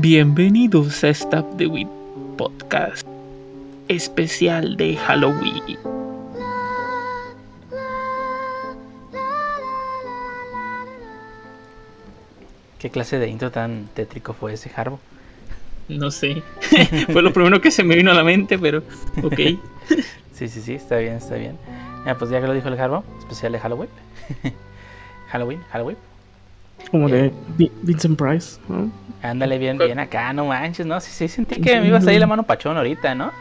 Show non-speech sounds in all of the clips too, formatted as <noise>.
Bienvenidos a Stab the Wit Podcast especial de Halloween. ¿Qué clase de intro tan tétrico fue ese, Harbo? No sé. <laughs> <laughs> fue lo primero que se me vino a la mente, pero ok. <laughs> sí, sí, sí, está bien, está bien. Ya, pues ya que lo dijo el Harbo, especial de Halloween. Halloween, Halloween. Como de Vincent Price, ¿no? Ándale bien, bien acá, no manches, ¿no? Sí, sí, sentí que me iba a salir la mano pachón ahorita, ¿no?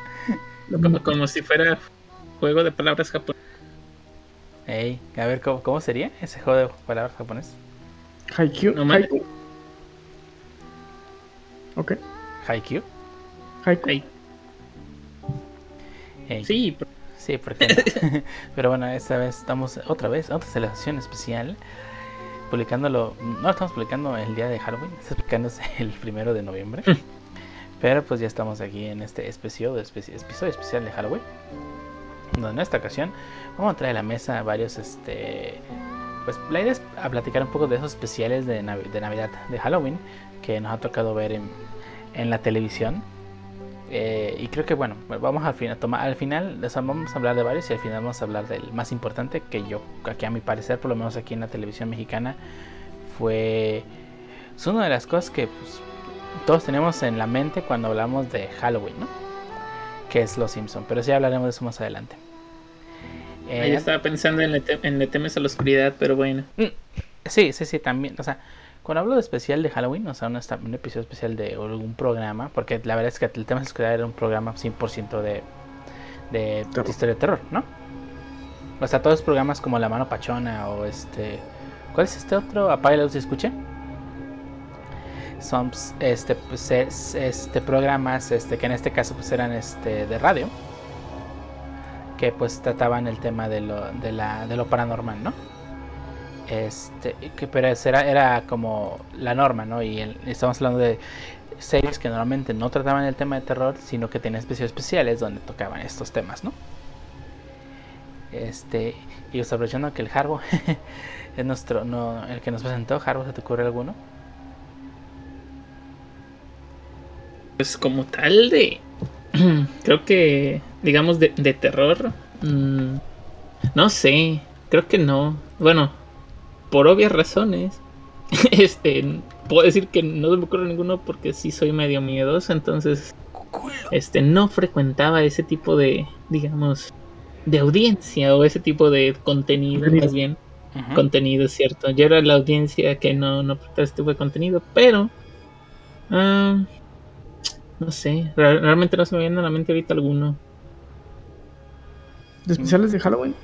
Como, si fuera juego de palabras japonés. Ey, a ver, ¿cómo, ¿cómo, sería ese juego de palabras japonés? Haikyuu. No, Haikyuu. Ok. Haikyuu. Haikyuu. Sí, sí, porque <laughs> Pero bueno, esta vez estamos otra vez, otra celebración especial publicándolo, no estamos publicando el día de Halloween, está publicándose <laughs> el primero de noviembre. Pero pues ya estamos aquí en este episodio, episodio especial de Halloween. Donde en esta ocasión vamos a traer a la mesa varios, este, pues la idea es a platicar un poco de esos especiales de, de Navidad, de Halloween, que nos ha tocado ver en, en la televisión. Eh, y creo que bueno, vamos al final, toma, al final vamos a hablar de varios y al final vamos a hablar del más importante que yo, aquí a mi parecer, por lo menos aquí en la televisión mexicana, fue es una de las cosas que pues, todos tenemos en la mente cuando hablamos de Halloween, ¿no? Que es Los Simpson, pero sí hablaremos de eso más adelante. Eh, estaba pensando en Le, temes a la oscuridad, pero bueno. Mm, sí, sí, sí, también, o sea, cuando hablo de especial de Halloween, o sea, un, un episodio especial de algún programa, porque la verdad es que el tema de oscuridad era un programa 100% de, de, historia de terror, ¿no? O sea, todos los programas como La Mano Pachona o este... ¿Cuál es este otro? Apaga la luz y escuche. Son este, pues, este programas este, que en este caso pues eran este, de radio. Que pues trataban el tema de lo, de la, de lo paranormal, ¿no? Este, que, pero era, era como la norma, ¿no? Y estamos hablando de series que normalmente no trataban el tema de terror, sino que tenían especiales especiales donde tocaban estos temas, ¿no? Este, y pues aprovechando que el Harbo <laughs> es nuestro, no, el que nos presentó, Harbo, ¿se te ocurre alguno? Pues como tal de, <clears throat> creo que, digamos, de, de terror, mmm, no sé, creo que no. Bueno, por obvias razones, <laughs> este, puedo decir que no me ocurre ninguno porque sí soy medio miedoso, entonces, este, no frecuentaba ese tipo de, digamos, de audiencia o ese tipo de contenido, más bien. Contenido, cierto. Yo era la audiencia que no, no ese tipo de contenido, pero, ah, no sé, realmente no se me viene a la mente ahorita alguno. ¿De especiales de Halloween?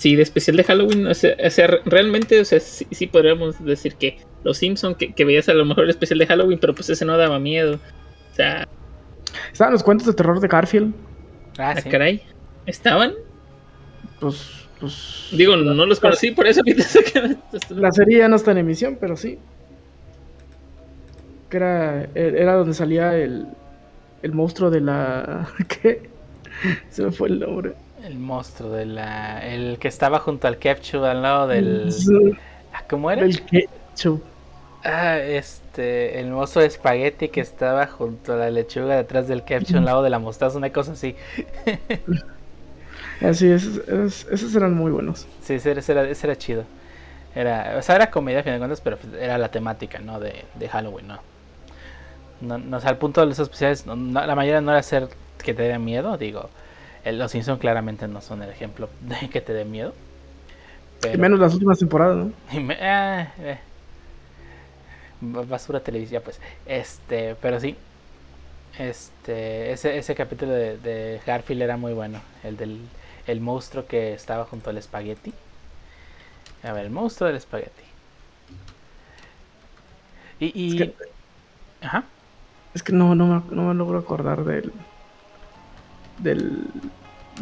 Sí, de especial de Halloween, o sea, realmente, o sea, sí, podríamos decir que los Simpson que, veías a lo mejor el especial de Halloween, pero pues ese no daba miedo. O sea. Estaban los cuentos de terror de Garfield. Ah, ah caray. ¿Estaban? Pues, pues. Digo, no, los conocí, por eso <laughs> La serie ya no está en emisión, pero sí. Que era, era donde salía el, el monstruo de la. <laughs> ¿Qué? Se me fue el nombre. El monstruo de la. El que estaba junto al ketchup al lado del. Ah, ¿Cómo era? El ketchup. Ah, este. El monstruo de espagueti que estaba junto a la lechuga detrás del ketchup al lado de la mostaza, una cosa así. <laughs> así, esos, esos, eran muy buenos. Sí, ese era, ese era chido. Era, o sea, era comedia a fin de cuentas, pero era la temática, ¿no? De, de Halloween, ¿no? No, no o sea, al punto de los especiales, la mayoría no era hacer que te dé miedo, digo los Simpsons claramente no son el ejemplo <laughs> de que te dé miedo. Y menos las últimas temporadas, ¿no? <laughs> Eh, eh. Basura televisiva, pues. Este, pero sí. Este, ese, ese capítulo de, Garfield era muy bueno. El del el monstruo que estaba junto al espagueti. A ver, el monstruo del espagueti. Y. Es que, Ajá. Es que no, no, me, no me logro acordar del del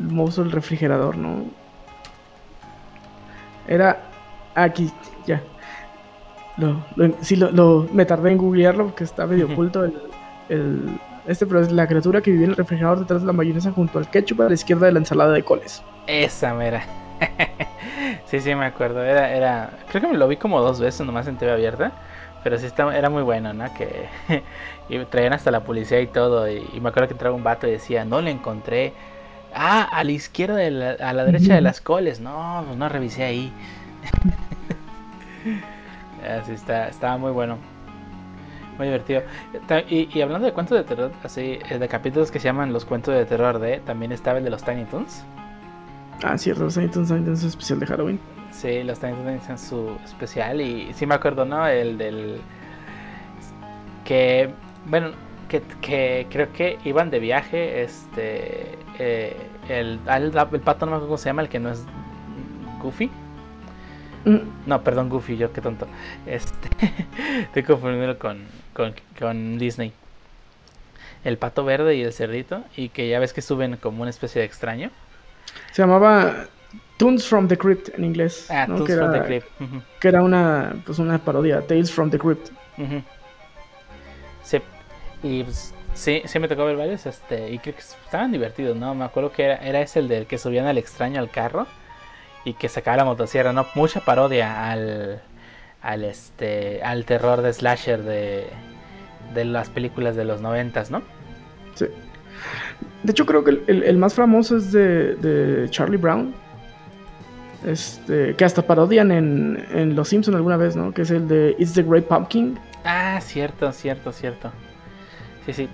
monstruo del refrigerador, ¿no? Era aquí, ya. Lo, sí, lo, me tardé en googlearlo porque está medio oculto el, este, pero es la criatura que vivía en el refrigerador detrás de la mayonesa junto al ketchup a la izquierda de la ensalada de coles. Esa mera. <laughs> sí, sí, me acuerdo. Era, era, creo que me lo vi como dos veces nomás en TV abierta. Pero sí está, era muy bueno, ¿no? Que y traían hasta la policía y todo. Y, me acuerdo que entraba un vato y decía, no le encontré. Ah, a la izquierda, de la, a la derecha de las coles. No, pues no revisé ahí. <laughs> Así está, estaba muy bueno. Muy divertido. Y, hablando de cuentos de terror, así, eh, de capítulos que se llaman los cuentos de terror de, también estaba el de los Tiny Toons. Ah, cierto, los Tiny Toons también su especial de Halloween. Sí, los Tiny Toons tienen su especial y sí me acuerdo, ¿no? El del... Que, bueno, que, creo que iban de viaje, este... Eh, el, el, el, pato no me acuerdo cómo se llama, el que no es Goofy. Mm. No, perdón, Goofy, yo qué tonto. Este, <laughs> estoy confundiendo con, con, Disney. El pato verde y el cerdito. Y que ya ves que suben como una especie de extraño. Se llamaba Toons from the Crypt en inglés. Ah, Toons que from the Crypt. Que era una, pues una parodia, Tales from the Crypt. Sí. Y pues, sí, sí me tocó ver varios. Este, y creo que estaban divertidos, ¿no? Me acuerdo que era, era ese el del que subían al extraño al carro y que sacaba la motosierra, ¿no? Mucha parodia al, al, este, al terror de slasher de, de las películas de los noventas, ¿no? Sí. De hecho creo que el, más famoso es de, de, Charlie Brown. Este, que hasta parodian en, en Los Simpsons alguna vez, ¿no? Que es el de It's the Great Pumpkin. Ah, cierto, cierto, cierto. Sí, sí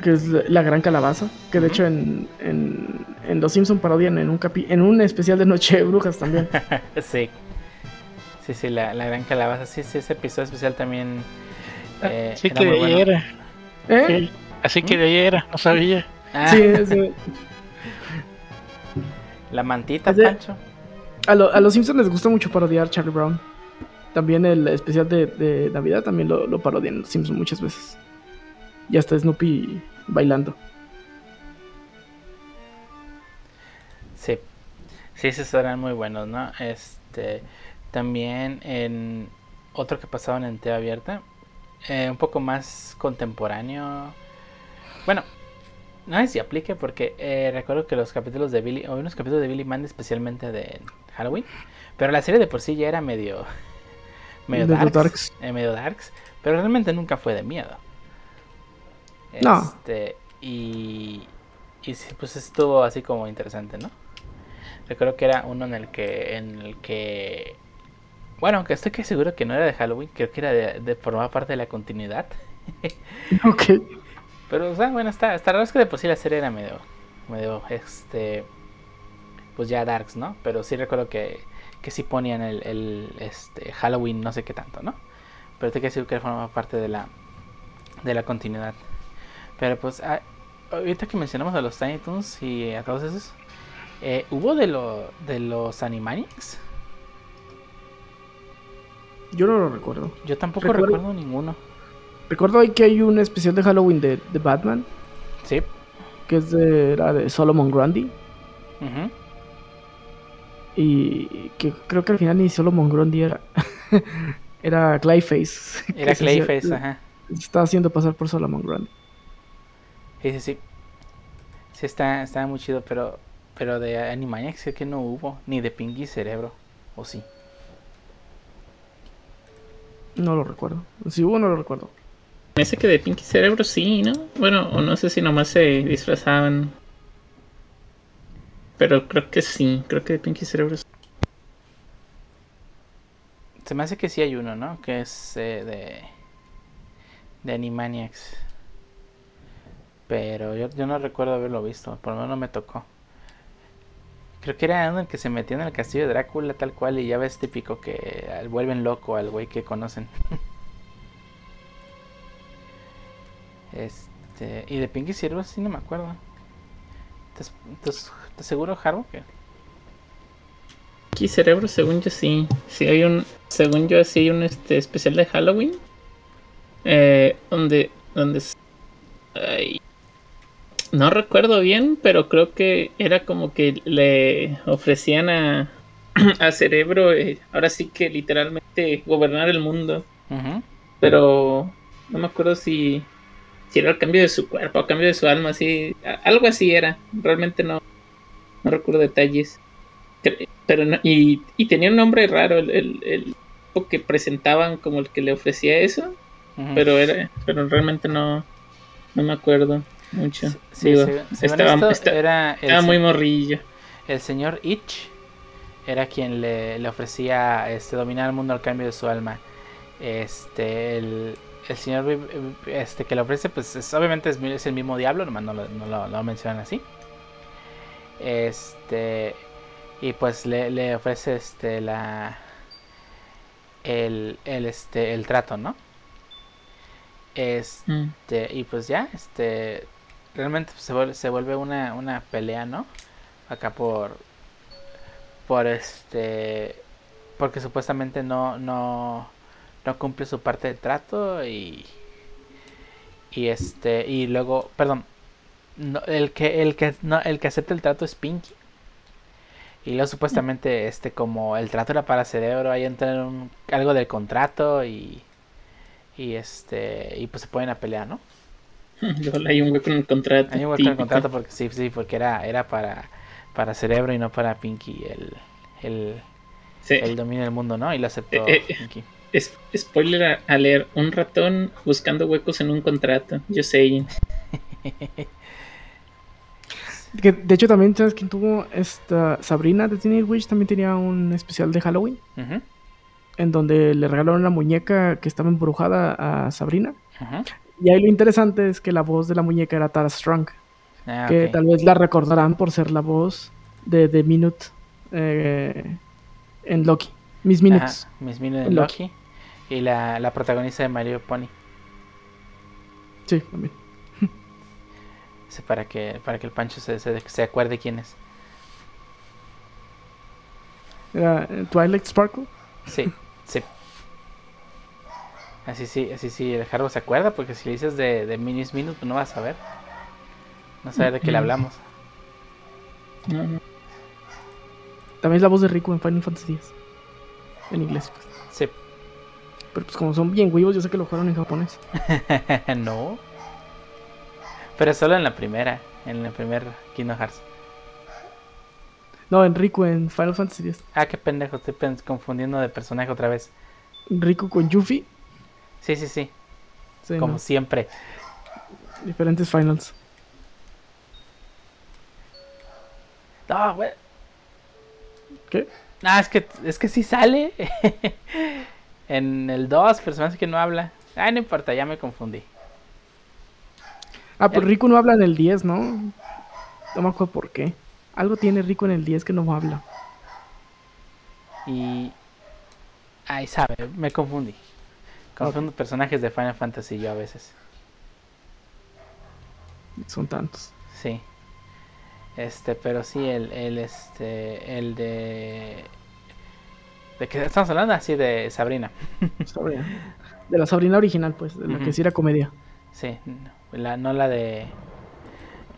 que es la gran calabaza, que de hecho en, en, Los Simpson parodian en un capi en un especial de Noche de Brujas también. <laughs> sí. Sí, sí, la, gran calabaza, sí, sí, ese episodio especial también. Ah, eh, sí, que de ahí era. ¿Eh? así que de ahí era, no sabía. Ah. Sí, sí. <laughs> La mantita, Pancho. A, a, los Simpsons les gusta mucho parodiar Charlie Brown. También el especial de, de Navidad también lo, lo parodian los Simpsons muchas veces. Y hasta Snoopy bailando. Sí, sí, esos eran muy buenos, ¿no? Este, también en otro que pasaban en TV abierta, eh, un poco más contemporáneo. Bueno, no sé si aplique porque eh, recuerdo que los capítulos de Billy, o unos capítulos de Billy Mandy especialmente de Halloween, pero la serie de por sí ya era medio, medio darks, eh, medio darks, pero realmente nunca fue de miedo. No. Este, y, y pues estuvo así como interesante, ¿no? Recuerdo que era uno en el que, en el que, bueno, aunque estoy que seguro que no era de Halloween, creo que era de, formar parte de la continuidad. <laughs> ok. Pero, o sea, bueno, está, está raro es que de por sí la serie era medio, medio, este, pues ya darks, ¿no? Pero sí recuerdo que, que sí ponían el, el este, Halloween no sé qué tanto, ¿no? Pero estoy que decir que formaba parte de la, de la continuidad. Pero pues, ah, ahorita que mencionamos a los Tiny Toons y a todos esos, eh, ¿hubo de, lo, de los Animaniacs? Yo no lo recuerdo. Yo tampoco recuerdo, ninguno. Recuerdo ahí que hay un especial de Halloween de, de Batman. Sí. Que es de, era de Solomon Grundy. Y que creo que al final ni Solomon Grundy era. <laughs> era Clayface. Era <laughs> Clayface, ajá. Estaba haciendo pasar por Solomon Grundy. Sí, sí, sí. Sí, está, está muy chido, pero, pero de Animaniacs sé que no hubo, ni de Pinky Cerebro, ¿o sí? No lo recuerdo. Si hubo, no lo recuerdo. Me que de Pinky Cerebro sí, ¿no? Bueno, o no sé si nomás se disfrazaban. Pero creo que sí, creo que de Pinky Cerebro sí. Se me hace que sí hay uno, ¿no? Que es eh, de. de Animaniacs. Pero yo, no recuerdo haberlo visto, por lo menos no me tocó. Creo que era uno en el que se metió en el castillo de Drácula tal cual y ya ves típico que vuelven loco al güey que conocen. <laughs> este, y de Pinky Cerebro sí no me acuerdo. ¿Estás, seguro, Harbo? Que... Pinky Cerebro, según yo sí. Sí hay un, según yo sí hay un este especial de Halloween. Eh, donde, donde no recuerdo bien, pero creo que era como que le ofrecían a, <clears throat> a Cerebro, eh, ahora sí que literalmente gobernar el mundo. Pero no me acuerdo si, si era el cambio de su cuerpo o cambio de su alma, así, algo así era. Realmente no, no recuerdo detalles. Pero y, y tenía un nombre raro el, el, que presentaban como el que le ofrecía eso, pero era, pero realmente no, no me acuerdo mucho. Sí, estaba, muy morrillo. El señor Ich era quien le, le, ofrecía este, dominar el mundo al cambio de su alma. Este, el, el señor este, que le ofrece, pues es, obviamente es, el mismo diablo, nomás no lo, no lo, mencionan así. Este, y pues le, le ofrece este, la, el, el, este, el trato, ¿no? Este, y pues ya, este, realmente se vuelve, se vuelve una, una pelea, ¿no? Acá por, por este, porque supuestamente no, no, no cumple su parte de trato y, y este, y luego, perdón, el que, el que, no, el que acepta el trato es Pinky. Y luego supuestamente, este, como el trato era para cerebro, ahí entra un, algo del contrato y y este y pues se ponen a pelear, ¿no? <laughs> hay un hueco en el contrato. Hay un hueco en el contrato porque sí, sí, porque era, era para, para Cerebro y no para Pinky el, el, el dominio del mundo, ¿no? Y lo aceptó eh, eh, Pinky. Es, spoiler a, leer, un ratón buscando huecos en un contrato, yo sé. <laughs> de hecho también, ¿sabes quién tuvo esta Sabrina de Teenage Witch? También tenía un especial de Halloween en donde le regalaron una muñeca que estaba embrujada a Sabrina. Y ahí lo interesante es que la voz de la muñeca era Tara Strong. Ah, que tal vez la recordarán por ser la voz de The Minute eh, en Loki. Miss Minutes. Miss Minutes en Loki. Y la, la, protagonista de Mario Pony. Sí, también. Para que, para que el Pancho se, se, se acuerde quién es. ¿Era eh, Twilight Sparkle? Sí. Sí. Así sí, así sí, el Harbo se acuerda, porque si le dices de, de Minis Minute, pues no vas a ver. No sabes de qué le hablamos. También es la voz de Rico en Final Fantasy X. En inglés, pues. Sí. Pero pues como son bien huevos, yo sé que lo jugaron en japonés. <laughs> no. Pero solo en la primera, en el primer Kingdom Hearts. No, en Riku en Final Fantasy X. Ah, qué pendejo, estoy confundiendo de personaje otra vez. Riku con Yuffie. Sí, sí, sí. Como siempre. Diferentes finals. No, güey. ¿Qué? Ah, es que, es que sí sale. <laughs> en el 2, personaje que no habla. Ah, no importa, ya me confundí. Ah, pues Riku no habla en el 10, ¿no? No me acuerdo por qué. Algo tiene rico en el 10 que no habla. Y. Ay, sabe, me confundí. Confundo personajes de Final Fantasy yo a veces. Son tantos. Sí. Este, pero sí, el, el este, el de. ¿De qué estamos hablando? Así de Sabrina. Sabrina. De la Sabrina original, pues, de la que sí era comedia. Sí, la, no la de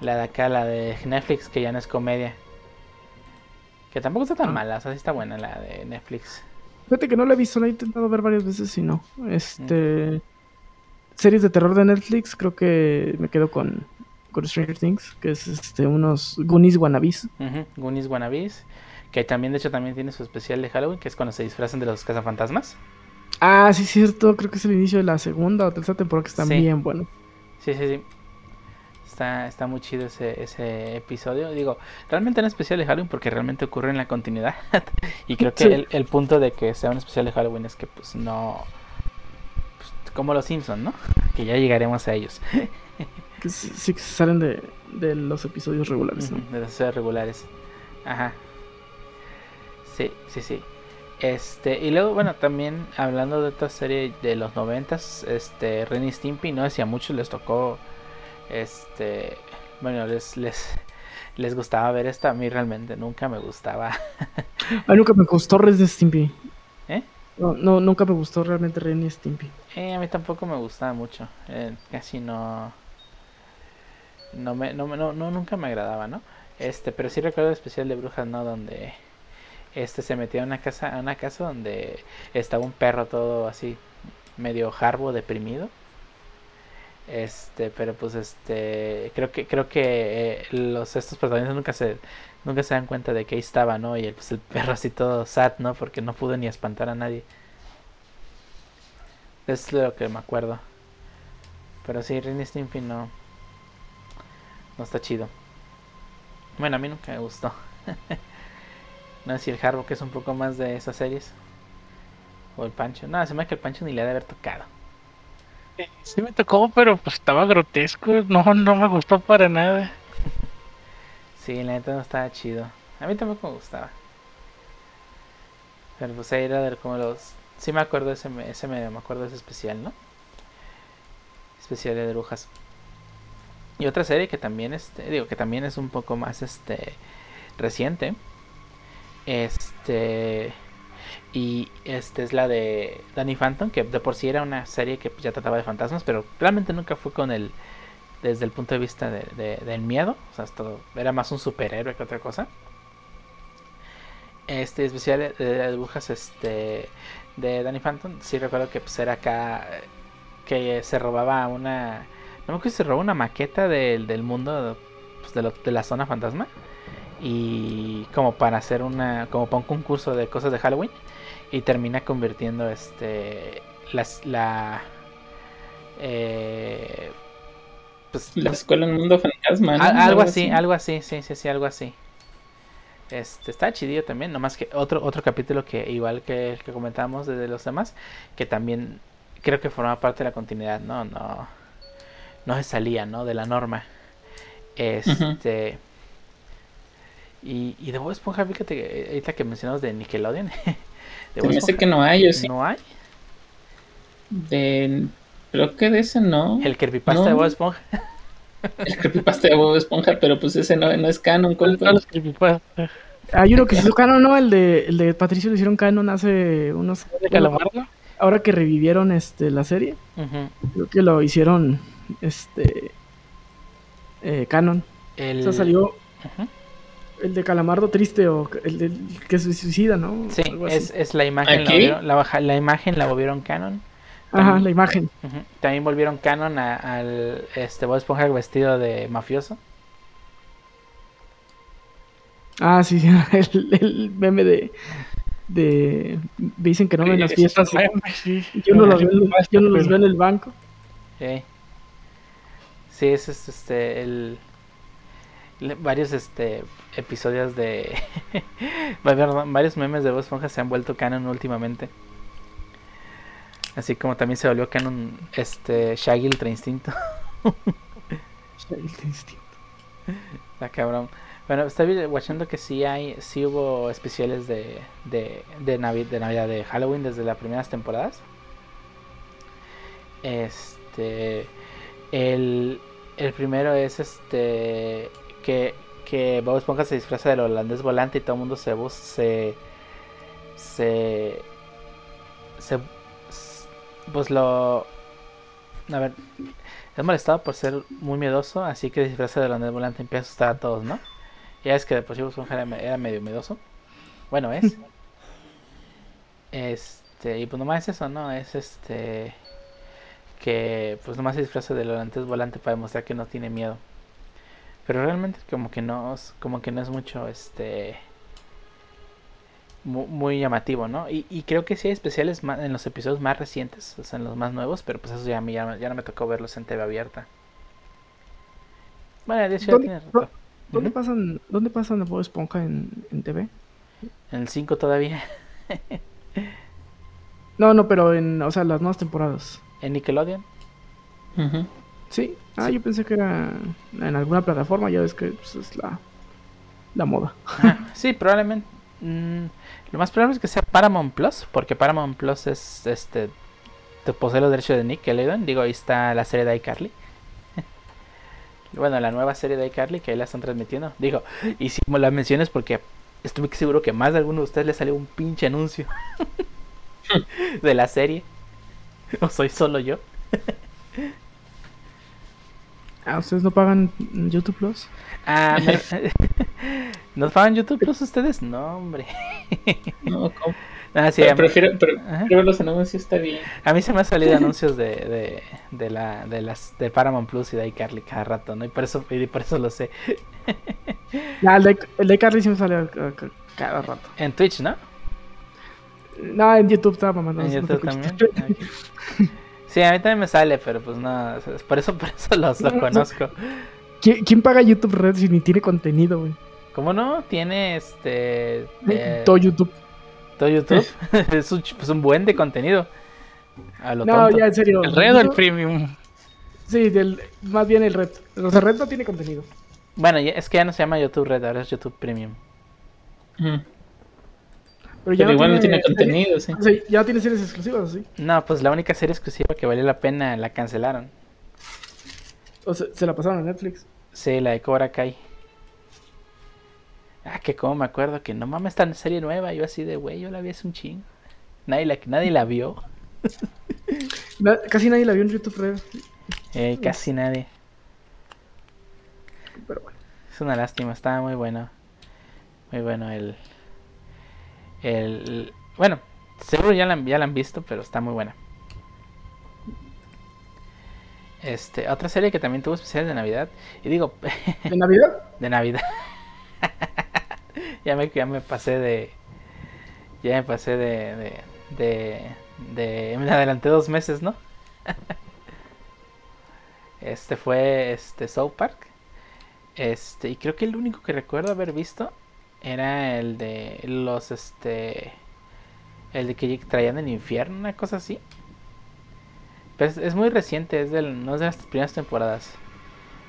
la de acá, la de Netflix, que ya no es comedia. Que tampoco está tan ah. mala, o sea, sí está buena la de Netflix. Fíjate que no la he visto, la he intentado ver varias veces y no. Este. Series de terror de Netflix, creo que me quedo con, con Stranger Things, que es este unos Goonies Wannabes. Goonies Wannabes. Que también, de hecho, también tiene su especial de Halloween, que es cuando se disfrazan de los cazafantasmas. Ah, sí, cierto. Creo que es el inicio de la segunda o tercera temporada que está bien bueno. Sí, sí, sí. Está, está muy chido ese, ese episodio. Digo, realmente es especial de Halloween porque realmente ocurre en la continuidad. <laughs> y creo que el, punto de que sea un especial de Halloween es que pues no... Pues, como los Simpsons, ¿no? Que ya llegaremos a ellos. <laughs> que sí, que salen de, de, los episodios regulares, ¿no? De los episodios regulares. Ajá. Sí, sí, sí. Este, y luego, bueno, también hablando de otra serie de los noventas, este, Renny Stimpy, no sé si a muchos les tocó este, bueno, les, les, les gustaba ver esta. A mí realmente nunca me gustaba. <laughs> a nunca me gustó Red de Stimpy. ¿Eh? No, no, nunca me gustó realmente Ren y Stimpy. Eh, a mí tampoco me gustaba mucho. Eh, casi no. No, me, no, no, no, nunca me agradaba, ¿no? Este, pero sí recuerdo el especial de Brujas, ¿no? Donde este se metía a una casa, a una casa donde estaba un perro todo así, medio jarbo, deprimido. Este, pero pues este, creo que creo que eh, los estos protagonistas nunca se nunca se dan cuenta de que ahí estaba, ¿no? Y el, pues el perro así todo sad, ¿no? Porque no pudo ni espantar a nadie. Es lo que me acuerdo. Pero sí, Ren Stimpy no. No está chido. Bueno, a mí nunca me gustó. <laughs> no sé si el Harbo que es un poco más de esas series. O el Pancho. No, se me que el Pancho ni le ha de haber tocado. Sí me tocó, pero pues estaba grotesco. No, no me gustó para nada. <laughs> sí, la neta no estaba chido. A mí tampoco me gustaba. Pero pues ahí era de como los... Sí me acuerdo ese, ese me, me acuerdo de ese especial, ¿no? Especial de brujas. Y otra serie que también este, digo que también es un poco más este reciente. Este y este es la de Danny Phantom, que de por sí era una serie que ya trataba de fantasmas, pero realmente nunca fue con el desde el punto de vista de, del miedo, o sea, era más un superhéroe que otra cosa. Este especial de, dibujas este de Danny Phantom, sí recuerdo que pues era acá que se robaba una no me acuerdo si se robó una maqueta del, del mundo pues, de, de, la zona fantasma. Y como para hacer una. como para un concurso de cosas de Halloween. Y termina convirtiendo este. Las, la. Eh, pues, la escuela en mundo fantasma. algo así, algo así, sí, sí, sí, algo así. Este, está chidillo también, nomás que otro, otro capítulo que igual que el que comentamos de los demás, que también creo que forma parte de la continuidad, no, no, no se salía, ¿no? De la norma. Este. Y, y de Bob Esponja, fíjate que ahorita que mencionamos de Nickelodeon. <laughs> de me hace que no hay, ¿o sí? ¿No hay? De. Creo que de ese no. El creepypasta de Bob Esponja. El creepypasta de Bob Esponja, pero pues ese no, no es canon. ¿Cuál los creepypasta? Hay uno que se hizo canon, ¿no? El de, el de Patricio lo hicieron canon hace unos... ¿De Calamardo? Ahora que revivieron este la serie. Creo que lo hicieron este eh, canon. El... O sea, salió el de Calamardo triste o el, de, que se suicida, ¿no? Sí, es, es, la imagen, la, la, la, imagen la volvieron canon. Ajá, la imagen. También volvieron canon al este Bob Esponja vestido de mafioso. Ah, sí, <laughs> el, el meme de, de dicen que no ven las fiestas. Yo no los veo, yo no los veo en el banco. Sí. Sí, es este el varios este episodios de <laughs> varios memes de Bob Esponja se han vuelto canon últimamente. Así como también se volvió canon este Shaggy el Instinto. Shaggy el Instinto. <laughs> Está cabrón. Bueno, estoy watchando que sí hay, sí hubo especiales de, de, de, de Navidad, de Halloween desde las primeras temporadas. Este el, el primero es este que, que Bob Esponja se disfraza del holandés volante y todo el mundo se se se, se pues lo a ver es molestado por ser muy miedoso así que disfraza del holandés volante empieza a asustar a todos no ya es que de por sí Bob Esponja era, era medio miedoso. Bueno es. <laughs> Este y pues nomás es eso no es este que pues nomás se disfraza del holandés volante para demostrar que no tiene miedo. Pero realmente como que no, como que no es mucho este muy, llamativo, ¿no? Y, creo que sí hay especiales en los episodios más recientes, o sea, en los más nuevos, pero pues eso ya, ya, ya no me tocó verlos en TV abierta. Bueno, de hecho ¿Dónde, ¿dónde, pasan, ¿Dónde pasan de Bob Esponja en, en TV? En el 5 todavía. no, no, pero en, o sea, las nuevas temporadas en Nickelodeon. ¿Sí? Ah, yo pensé que era en alguna plataforma, ya ves que pues, es la, la moda. <laughs> sí, probablemente. Mm, lo más probable es que sea Paramount Plus, porque Paramount Plus es este te posee los derechos de Nickelodeon. Digo, ahí está la serie de iCarly. <laughs> bueno, la nueva serie de iCarly que ahí la están transmitiendo. Digo, y si la menciones porque estoy seguro que más de alguno de ustedes le salió un pinche anuncio <laughs> de la serie. ¿O soy solo yo? Ah, ¿ustedes no pagan YouTube Plus? Ah, <laughs> ¿No pagan YouTube Plus ustedes? No, hombre. <laughs> no, ¿cómo? Ah, sí, pero, prefiero, pero, los anuncios está bien. A mí se me han salido anuncios de, de, de, la, de las de Paramount Plus y de iCarly cada rato, ¿no? Y por eso, y por eso lo sé. el, de, el de iCarly sí me sale cada rato. En Twitch, ¿no? No, en YouTube estaba mamando. ¿En no no YouTube escucho. también? Ok. <laughs> Sí, a mí también me sale, pero pues no, es por eso, <laughs> por eso los, lo conozco. ¿Quién, paga YouTube Red si ni tiene contenido, güey? ¿Cómo no? Tiene este... eh, Todo YouTube. todo YouTube. <laughs> <laughs> es un, pues un buen de contenido. A lo No, tonto. ya en serio. ¿El red o el premium? Sí, del, más bien el Red. O sea, Red no tiene contenido. Bueno, es que ya no se llama YouTube Red, ahora es YouTube Premium. Ujú. Pero ya Pero igual no tiene contenido, sí. O sea, ya no tiene series exclusivas, ¿sí? No, pues la única serie exclusiva que valía la pena la cancelaron. O sea, se la pasaron a Netflix. Sí, la de Cobra Kai. Ah, que como me acuerdo que no mames, esta serie nueva. Yo así de, güey, yo la vi hace un chingo. Nadie la, nadie la vio. <laughs> Na- casi nadie la vio en YouTube Red. Eh, casi nadie. Pero bueno. Es una lástima, estaba muy bueno. Muy bueno el. El. Bueno, seguro ya la, han- ya la han visto, pero está muy buena. Este, otra serie que también tuvo especiales de Navidad. Y digo, <laughs> ¿En Navidad? de Navidad. <laughs> ya, me, ya me pasé de. Ya me pasé de. de, de, de- me adelanté dos meses, ¿no? <laughs> este fue este South Park. Este, y creo que el único que recuerdo haber visto era el de los este. El de que traían del infierno, una cosa así. Pero es, es muy reciente, es del, no es de las primeras temporadas.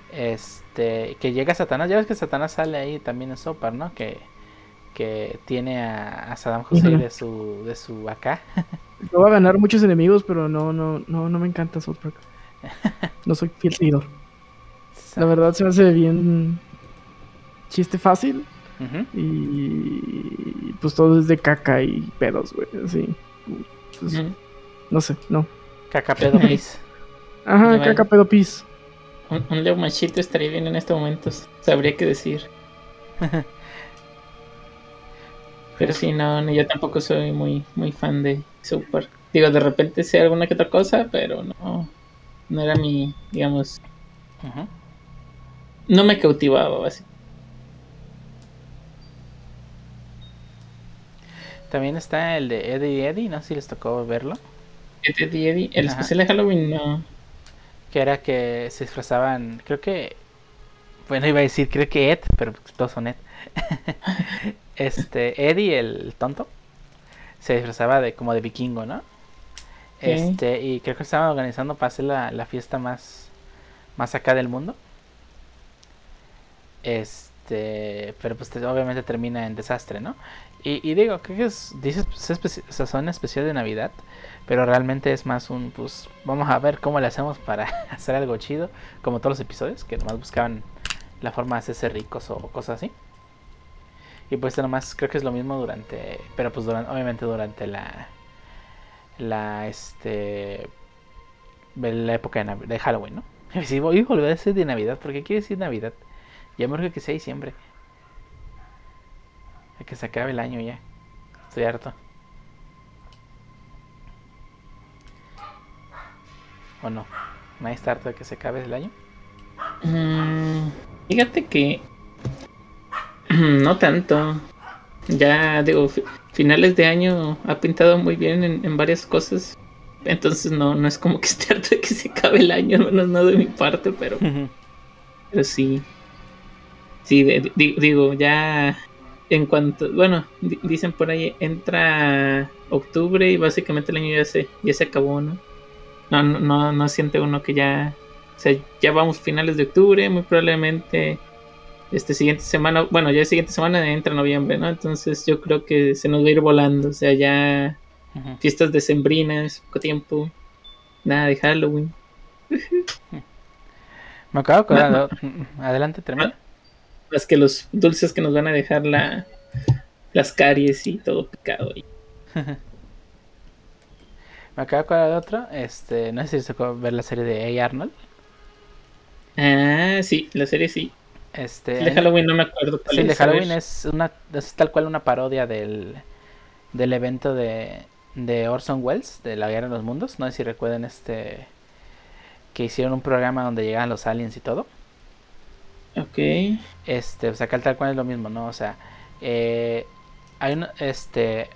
Este, que llega Satanás, ya ves que Satanás sale ahí también en Sopar, ¿no? Que, que tiene a, a Saddam Hussein de su, de su acá. <laughs> Yo voy a ganar muchos enemigos, pero no, no, no, no me encanta South Park. No soy fiel seguidor. La verdad se me hace bien chiste fácil Y pues todo es de caca y pedos, güey, así. Pues. No sé, no. Caca pedo, <laughs> please. Ajá, Vale. caca, pedo, pis. Un, un Leo Machito estaría bien en estos momentos. Sabría qué decir. <laughs> Pero sí, no, no, yo tampoco soy muy, muy fan de Super. Digo, de repente sé alguna que otra cosa, pero no. No era mi, digamos. No me cautivaba, así. También está el de Eddie y Eddie, no sé si les tocó verlo. Eddie Eddie. El Ajá. especial de Halloween, no. Que era que se disfrazaban, creo que, bueno, iba a decir, creo que Ed, pero todos son Ed. <laughs> este, Eddie, el tonto, se disfrazaba de como de vikingo, ¿no? Este, y creo que estaban organizando para hacer la, la fiesta más, más acá del mundo. Este, pero pues te- obviamente termina en desastre, ¿no? Y, y digo, creo que es, dices, pues, es son especial de Navidad, pero realmente es más un, pues, vamos a ver cómo le hacemos para <laughs> hacer algo chido, como todos los episodios, que nomás buscaban la forma de hacerse ricos o cosas así. Y pues nomás creo que es lo mismo durante, pero pues durante, obviamente durante la, la, este, la época de, de Halloween, ¿no? <laughs> Y si voy a decir de Navidad, porque quiere decir Navidad. Ya me que sea diciembre. A que se acabe el año ya. Estoy harto. ¿O no? ¿Nadie está harto de que se acabe el año? Mm, fíjate que. <clears throat> No tanto. Ya, digo, fi- finales de año ha pintado muy bien en, en varias cosas. Entonces no, no es como que <laughs> esté harto de que se acabe el año, al menos no de mi parte, pero, pero sí. Sí, de- digo, ya en cuanto, bueno, di- dicen por ahí, entra octubre y básicamente el año ya se, ya se acabó, ¿no? No, no, no, no siente uno que ya, o sea, ya vamos finales de octubre, muy probablemente este siguiente semana, bueno, ya siguiente semana entra noviembre, ¿no? Entonces yo creo que se nos va a ir volando, o sea, ya fiestas decembrinas, poco tiempo, nada de Halloween. <laughs> Me acabo de acordar. <laughs> Adelante, termina. Más que los dulces que nos van a dejar la, las caries y todo picado ahí. <laughs> Me acabo de acordar de otro. Este, no sé si tocó ver la serie de A. Arnold. Ah, sí, la serie sí. Este, El de Halloween no me acuerdo cuál Sí, el de. Halloween es una es tal cual una parodia del, del evento de, de Orson Welles de la Guerra de los Mundos. No sé si recuerdan este que hicieron un programa donde llegaban los aliens y todo. Ok. Este, o sea, tal cual es lo mismo, ¿no? O sea, eh, hay un, este,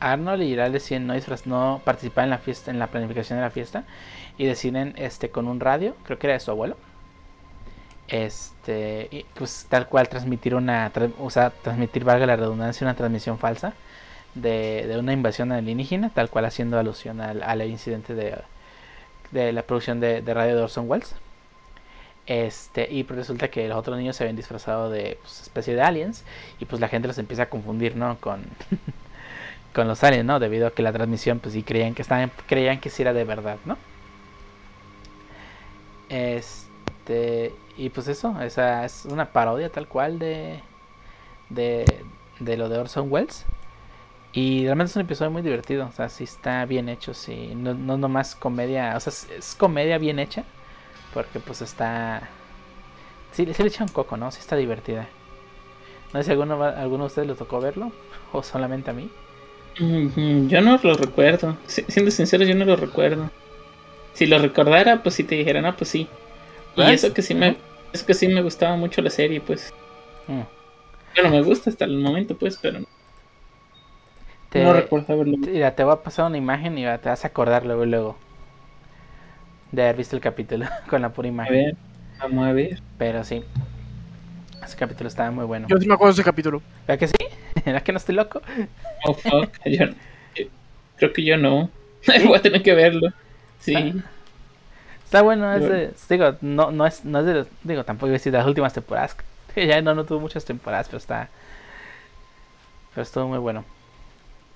Arnold y Giral deciden no, no participar en la fiesta, en la planificación de la fiesta. Y deciden este con un radio, creo que era de su abuelo. Este, y, pues tal cual transmitir una, o sea, transmitir, valga la redundancia, una transmisión falsa de, de una invasión alienígena, tal cual haciendo alusión al, al incidente de, de la producción de, de radio de Orson Welles. Este, y pues resulta que los otros niños se habían disfrazado de pues, especie de aliens y pues la gente los empieza a confundir, ¿no? Con, <laughs> con los aliens, ¿no? Debido a que la transmisión, pues sí creían que estaban, creían que sí era de verdad, ¿no? Este, y pues eso, esa es una parodia tal cual de, de, de lo de Orson Welles. Y realmente es un episodio muy divertido, o sea, sí está bien hecho, sí, no, no nomás comedia, o sea, es, es comedia bien hecha, porque pues está... Sí, le echa un coco, ¿no? Sí está divertida. No sé si alguno, va- alguno de ustedes le tocó verlo, o solamente a mí. Yo no lo recuerdo. Si- Siendo sincero, yo no lo recuerdo. Si lo recordara, pues si te dijera, no, pues sí. Y ¿Ves? eso que sí me, eso que sí me gustaba mucho la serie, pues. Mm. Bueno, me gusta hasta el momento, pues, pero no, Te- no recuerdo haberlo. Mira, te voy a pasar una imagen y va- te vas a acordar luego y luego de haber visto el capítulo <laughs> con la pura A imagen. ver, vamos a ver. Pero sí, ese capítulo estaba muy bueno. Yo sí me acuerdo de ese capítulo. ¿Verdad que sí? <laughs> ¿Verdad que no estoy loco? Oh, fuck. <laughs> Yo, yo- creo que yo no. Voy a tener que verlo. Sí. Está bueno, es Bueno. de, digo, no, no es, no es de, digo, tampoco iba a decir de las últimas temporadas. Ya no, no tuvo muchas temporadas, pero está, pero estuvo muy bueno.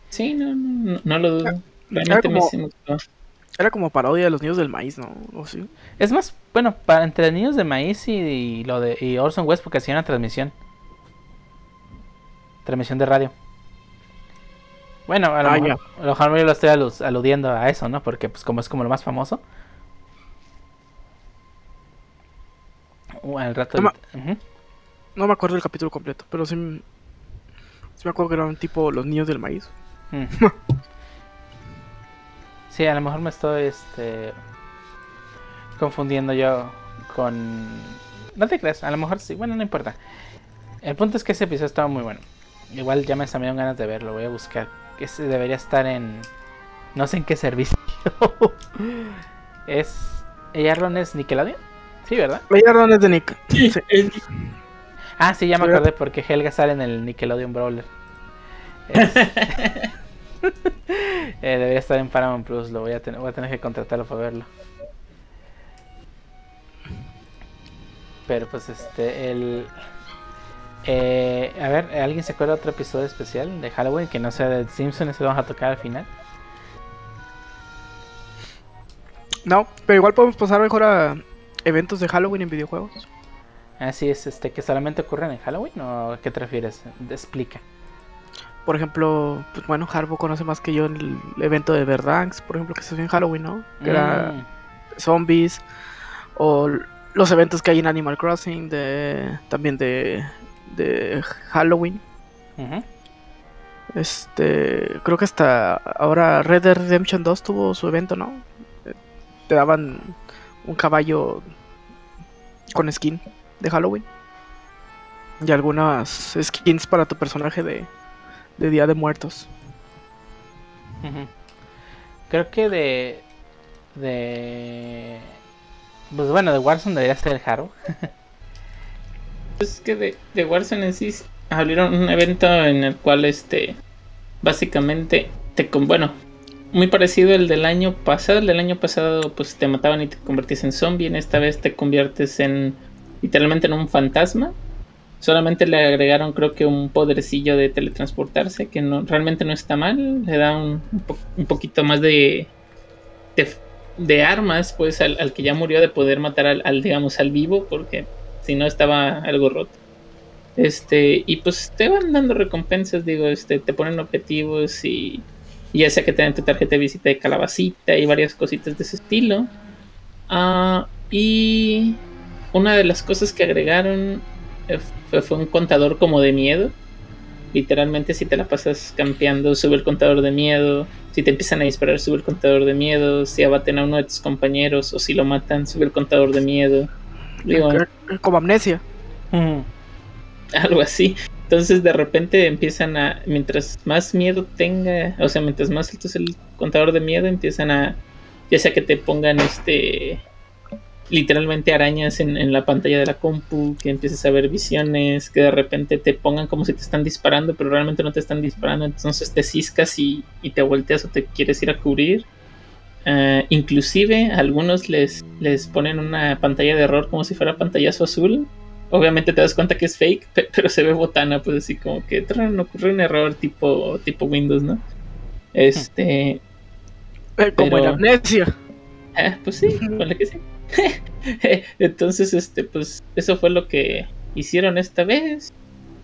Sí, no, no, no, lo dudo. Era Realmente me como- sí me gustó. Era como parodia de los niños del maíz, ¿no? ¿O sí? Es más, bueno, para entre niños de maíz y, y lo de y Orson Welles porque hacían una transmisión. Transmisión de radio. Bueno, a lo Ah, mejor, a lo mejor yo lo estoy alu- aludiendo a eso, ¿no? Porque pues como es como lo más famoso. Uh, al rato. Toma. Ujú. No me acuerdo del capítulo completo, pero sí me acuerdo que eran tipo los niños del maíz. Mm. <laughs> Sí, a lo mejor me estoy este confundiendo yo con no te creas, a lo mejor sí, bueno, no importa. El punto es que ese episodio estaba muy bueno. Igual ya me salieron ganas de verlo, voy a buscar. Ese debería estar en no sé en qué servicio. <laughs> es Arlon es Nickelodeon? Sí, ¿verdad? Veía Ron de Nick. Sí. Ah, sí, ya me acordé porque Helga sale en el Nickelodeon Brawler. Es- <laughs> <laughs> Eh, debería estar en Paramount Plus, lo voy a tener, voy a tener que contratarlo para verlo. Pero pues este, el... eh, a ver, ¿alguien se acuerda de otro episodio especial de Halloween que no sea de Simpson? Ese lo vamos a tocar al final. No, pero igual podemos pasar mejor a eventos de Halloween en videojuegos. Así es, este, que solamente ocurren en Halloween o a qué te refieres? Explica. Por ejemplo, pues bueno, Harbo conoce más que yo el evento de Verdansk, por ejemplo, que se hace en Halloween, ¿no? Que era Mm, zombies. O los eventos que hay en Animal Crossing, de también de, de Halloween. Este, creo que hasta ahora Red Dead Redemption 2 tuvo su evento, ¿no? Te daban un caballo con skin de Halloween. Y algunas skins para tu personaje de, de Día de Muertos. Creo que de. De. Pues bueno, de Warzone debería ser el Haro. Es que de, de Warzone en sí abrieron un evento en el cual este básicamente te con bueno muy parecido al del año pasado el del año pasado pues te mataban y te convertías en zombie en esta vez te conviertes en literalmente en un fantasma solamente le agregaron creo que un podercillo de teletransportarse que no realmente no está mal le da un, un po- un poquito más de, de armas pues al, al que ya murió de poder matar al, digamos al vivo porque si no estaba algo roto. Este, y pues te van dando recompensas, digo, este, te ponen objetivos y, y ya sea que te den tu tarjeta de visita de calabacita y varias cositas de ese estilo. Ah, y una de las cosas que agregaron fue, fue un contador como de miedo. Literalmente si te la pasas campeando, sube el contador de miedo. Si te empiezan a disparar, sube el contador de miedo. Si abaten a uno de tus compañeros o si lo matan, sube el contador de miedo. Digo, Eh, Como amnesia. <laughs> Algo así. Entonces de repente empiezan a, mientras más miedo tenga, o sea, mientras más alto es el contador de miedo, empiezan a, ya sea que te pongan este, literalmente arañas en, en la pantalla de la compu, que empieces a ver visiones, que de repente te pongan como si te están disparando, pero realmente no te están disparando, entonces te ciscas y, y te volteas o te quieres ir a cubrir. Uh, inclusive a algunos les, les ponen una pantalla de error como si fuera pantallazo azul obviamente te das cuenta que es fake, <laughs> pero se ve botana, pues así como que no ocurre un error tipo, tipo Windows, ¿no? Este. Eh, como en amnesia. Ah, pues sí, vale que sí. <laughs> Entonces, este, pues, eso fue lo que hicieron esta vez.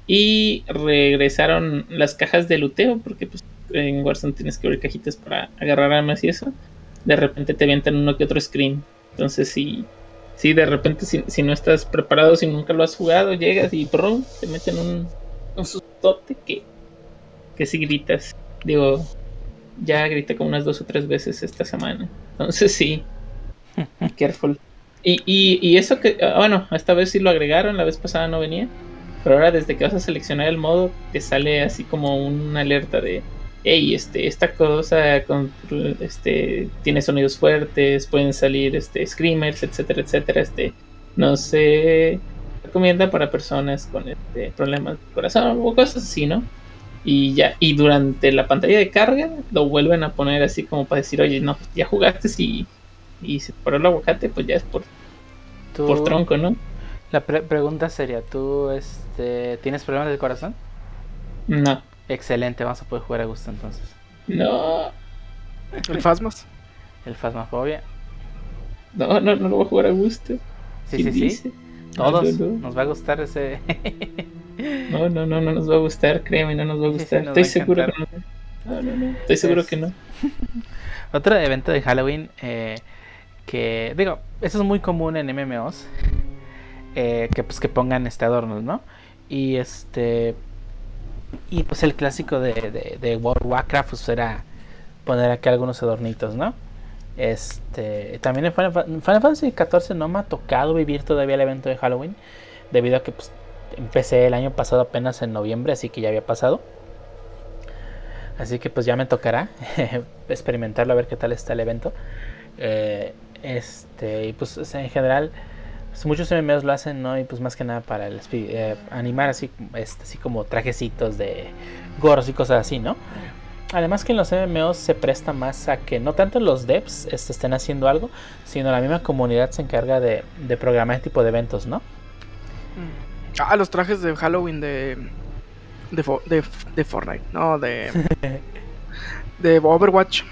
Y regresaron las cajas de luteo, porque pues en Warzone tienes que abrir cajitas para agarrar armas y eso. De repente te avientan uno que otro screen. Entonces sí, Sí, de repente, si, no estás preparado, si nunca lo has jugado, llegas y ¡prum! te meten un, un sustote que, que si gritas. Digo, ya grité como unas dos o tres veces esta semana. Entonces sí, <laughs> careful. Y, y, y eso que, ah, bueno, esta vez sí lo agregaron, la vez pasada no venía. Pero ahora desde que vas a seleccionar el modo, te sale así como una alerta de hey, este, esta cosa con, este, tiene sonidos fuertes, pueden salir este, screamers, etcétera, etcétera, este, no se recomienda para personas con este, problemas de corazón o cosas así, ¿no? Y ya, y durante la pantalla de carga lo vuelven a poner así como para decir, oye, no, ya jugaste y, y se paró el aguacate, pues ya es por, por tronco, ¿no? La pregunta sería, ¿tú este, tienes problemas del corazón? No. Excelente, vamos a poder jugar a gusto entonces. No. ¿El Fasmas? El Fasmafobia. No, no, no lo voy a jugar a gusto. Sí, sí, sí. Todos nos va a gustar ese. no, no, no, no nos va a gustar, créeme, no nos va a gustar. Estoy seguro que no. No, no, no. Estoy seguro que no. <laughs> Otro evento de Halloween eh, que, digo, eso es muy común en MMOs. Eh, que pues que pongan este adornos, ¿no? Y este y pues el clásico de, de, World of Warcraft pues era poner aquí algunos adornitos, ¿no? Este, también en Final, Fantasy XIV no me ha tocado vivir todavía el evento de Halloween, debido a que pues, empecé el año pasado apenas en noviembre, así que ya había pasado. Así que pues ya me tocará <laughs> experimentarlo a ver qué tal está el evento. Eh, este, y pues en general pues, muchos MMOs lo hacen, ¿no? Y pues más que nada para el, eh, animar así, este, así como trajecitos de gorros y cosas así, ¿no? Además que en los MMOs se presta más a que no tanto los devs este, estén haciendo algo, sino la misma comunidad se encarga de, programar este tipo de eventos, ¿no? Mm. Ah, los trajes de Halloween de, de, de, Fortnite, no, de, <laughs> de Overwatch.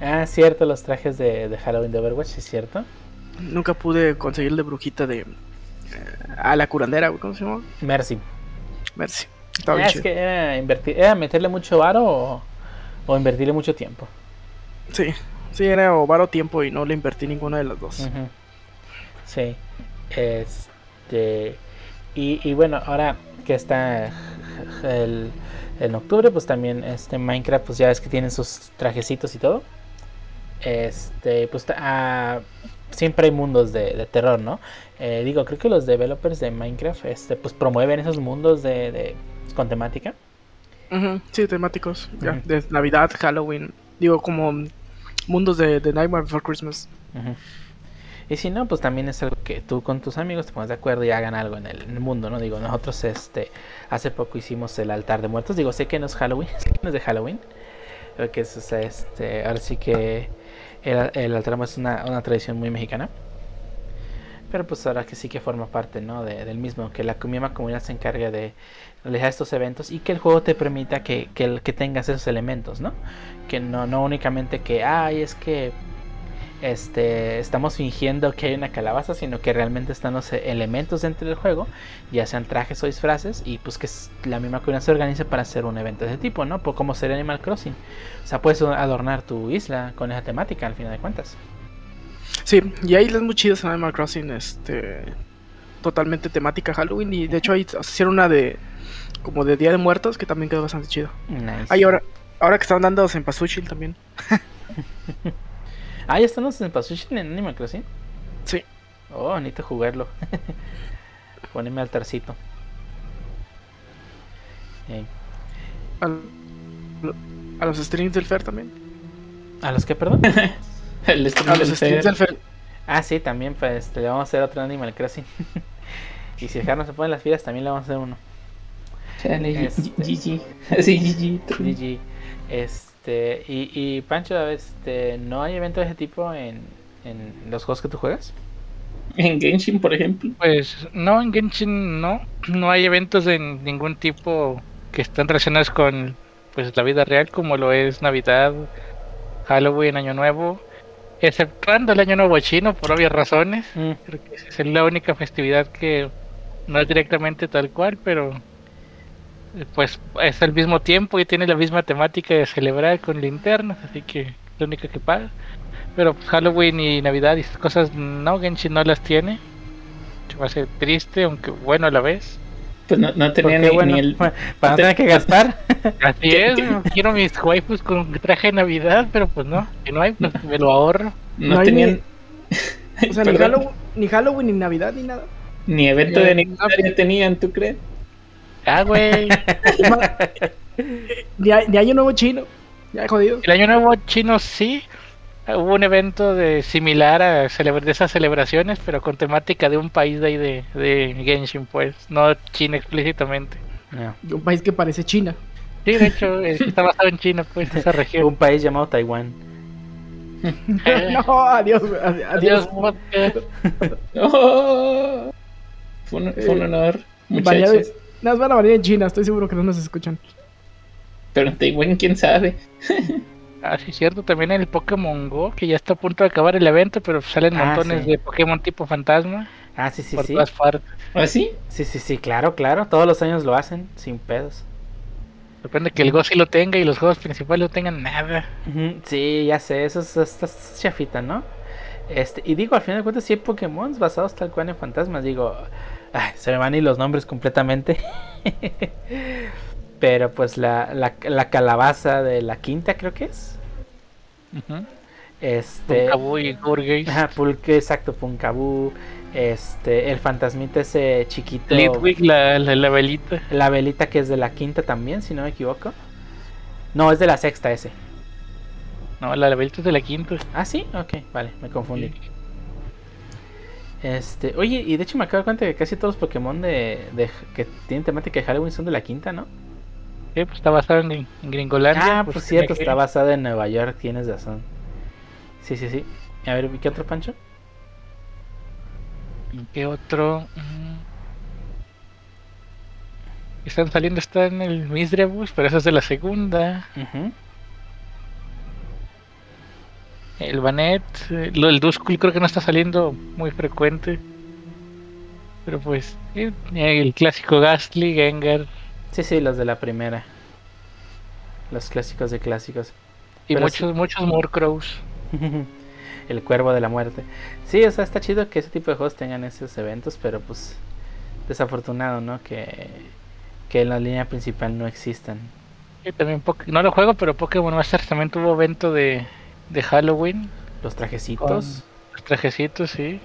Ah, cierto, los trajes de, de Halloween de Overwatch, es cierto. Nunca pude conseguir de brujita de. Eh, a la curandera, ¿cómo se llama? Mercy. Mercy. Ah, es que era, invertir, era meterle mucho varo o, invertirle mucho tiempo. Sí, sí, era o varo tiempo y no le invertí ninguna de las dos. Sí. Este. Y, y, bueno, ahora que está el, en octubre, pues también este Minecraft, pues ya ves que tienen sus trajecitos y todo. Este, pues a, siempre hay mundos de, terror, ¿no? Eh, digo, creo que los developers de Minecraft este, pues promueven esos mundos de, con temática. sí, temáticos, ya, de Navidad, Halloween, digo, como mundos de, Nightmare Before Christmas. Y si no, pues también es algo que tú con tus amigos te pones de acuerdo y hagan algo en el, mundo, ¿no? Digo, nosotros este hace poco hicimos el altar de muertos. Digo, sé que no es Halloween, <laughs> sé que no es de Halloween. Creo que es este, ahora sí que el, el es una, una, tradición muy mexicana. Pero pues ahora que sí que forma parte ¿no? del mismo, que la misma comunidad se encargue de realizar estos eventos y que el juego te permita que, que, que tengas esos elementos, ¿no? Que no, no únicamente que, ay, es que este, estamos fingiendo que hay una calabaza, sino que realmente están los elementos dentro del juego, ya sean trajes o disfraces, y pues que la misma comunidad se organice para hacer un evento de ese tipo, ¿no? Pues como ser Animal Crossing. O sea, puedes adornar tu isla con esa temática al final de cuentas. Sí, y hay islas muy chidas en Animal Crossing, este, totalmente temática Halloween, y de hecho ahí hicieron una de, como de Día de Muertos, que también quedó bastante chido. Nice. ahora, ahora que están dando en Pasuchil también. <laughs> Ah, ¿ya están los Pasuchin en Animal Crossing? Sí. Oh, necesito jugarlo. <laughs> Poneme altarcito. Ey. A, a los streams del Fer también. ¿A los que, perdón? <laughs> El stream A los del streams Fer. del Fer. Ah, sí, también, pues este, le vamos a hacer otro Animal Crossing. <laughs> y si el Jar no se pone las filas, también le vamos a hacer uno. Chale, Este. GG. Sí, GG. GG. Este, y, y Pancho, este, ¿no hay eventos de ese tipo en, en los juegos que tú juegas? En Genshin, por ejemplo. Pues no, en Genshin no. No hay eventos de ningún tipo que estén relacionados con pues la vida real, como lo es Navidad, Halloween, Año Nuevo. Exceptuando el Año Nuevo chino, por obvias razones. Mm, Creo que esa es la única festividad que no es directamente tal cual, pero pues es al mismo tiempo y tiene la misma temática de celebrar con linternas, así que es la única que paga. Pero pues, Halloween y Navidad y esas cosas no, Genshin no las tiene. Se me hace triste, aunque bueno a la vez. Pues no, no ¿por tenía ni, bueno? ni el. <laughs> Para no tener que gastar. <laughs> Así es, quiero mis waifus con traje de Navidad, pero pues no, si no hay, pues me lo ahorro. No, tenían. <laughs> O sea, ni. Halloween, ni Halloween, ni Navidad, ni nada. Ni evento Ya, de no, aniversario tenían, ¿tú crees? Ah, güey. <laughs> Ni Año Nuevo Chino. Ya jodido. El año nuevo chino sí. Hubo un evento de similar a celebra- de esas celebraciones, pero con temática de un país de ahí de, de Genshin, pues, no China explícitamente. No. De un país que parece China. Sí, de hecho, eh, está basado en China, pues, esa región. Un país llamado Taiwán. <laughs> no, adiós, adiós. Adiós, <laughs> podcast. ¡Oh! Fue un, fue un honor, muchachos. Nos van a venir en China, estoy seguro que no nos escuchan. Pero en Taiwán, quién sabe. Ah, sí, cierto, también el Pokémon Go, que ya está a punto de acabar el evento, pero salen Ah, montones sí. de Pokémon tipo fantasma Ah, sí, sí, por sí. todas partes. ¿Ah, sí? Sí, sí, sí, claro, claro. Todos los años lo hacen, sin pedos. Depende que el Go sí lo tenga y los juegos principales no tengan nada. Sí, ya sé, eso es, es chafita, ¿no? Este, y digo, al final de cuentas, sí hay Pokémon basados tal cual en fantasmas. Digo, ay, se me van ir los nombres completamente. <laughs> Pero pues la, la, la calabaza de la quinta, creo que es. Este. Y Gourgeist. Ajá, Pulque, exacto, Punkabu. Este, el fantasmita ese chiquito. Litwick, la, la, la velita. La velita que es de la quinta también, si no me equivoco. No, es de la sexta ese. No, la, la velita es de la quinta. Ah, sí, ok, vale, me confundí. Este, oye, y de hecho me acabo de dar cuenta que casi todos los Pokémon de, de- que tienen temática de Halloween son de la quinta, ¿no? Sí, pues está basado en, en Gringolandia. Ah, pues pues cierto, está basada en Nueva York, tienes razón. Sí, sí, sí. A ver, ¿qué otro pancho? ¿Qué otro? Mm. Están saliendo, está en el Misdrebus, pero eso es de la segunda. Ujú. El Banet, lo del Duskull creo que no está saliendo muy frecuente. Pero pues, sí, el clásico Gastly, Gengar Sí, sí, los de la primera. Los clásicos de clásicos. y Pero muchos, muchos Murkrows. <laughs> El cuervo de la muerte. Sí, o sea, está chido que ese tipo de juegos tengan esos eventos, pero pues desafortunado, ¿no? Que, que en la línea principal no existan. Y también no lo juego, pero Pokémon Masters también tuvo evento de, de Halloween. Los trajecitos. Los trajecitos, sí.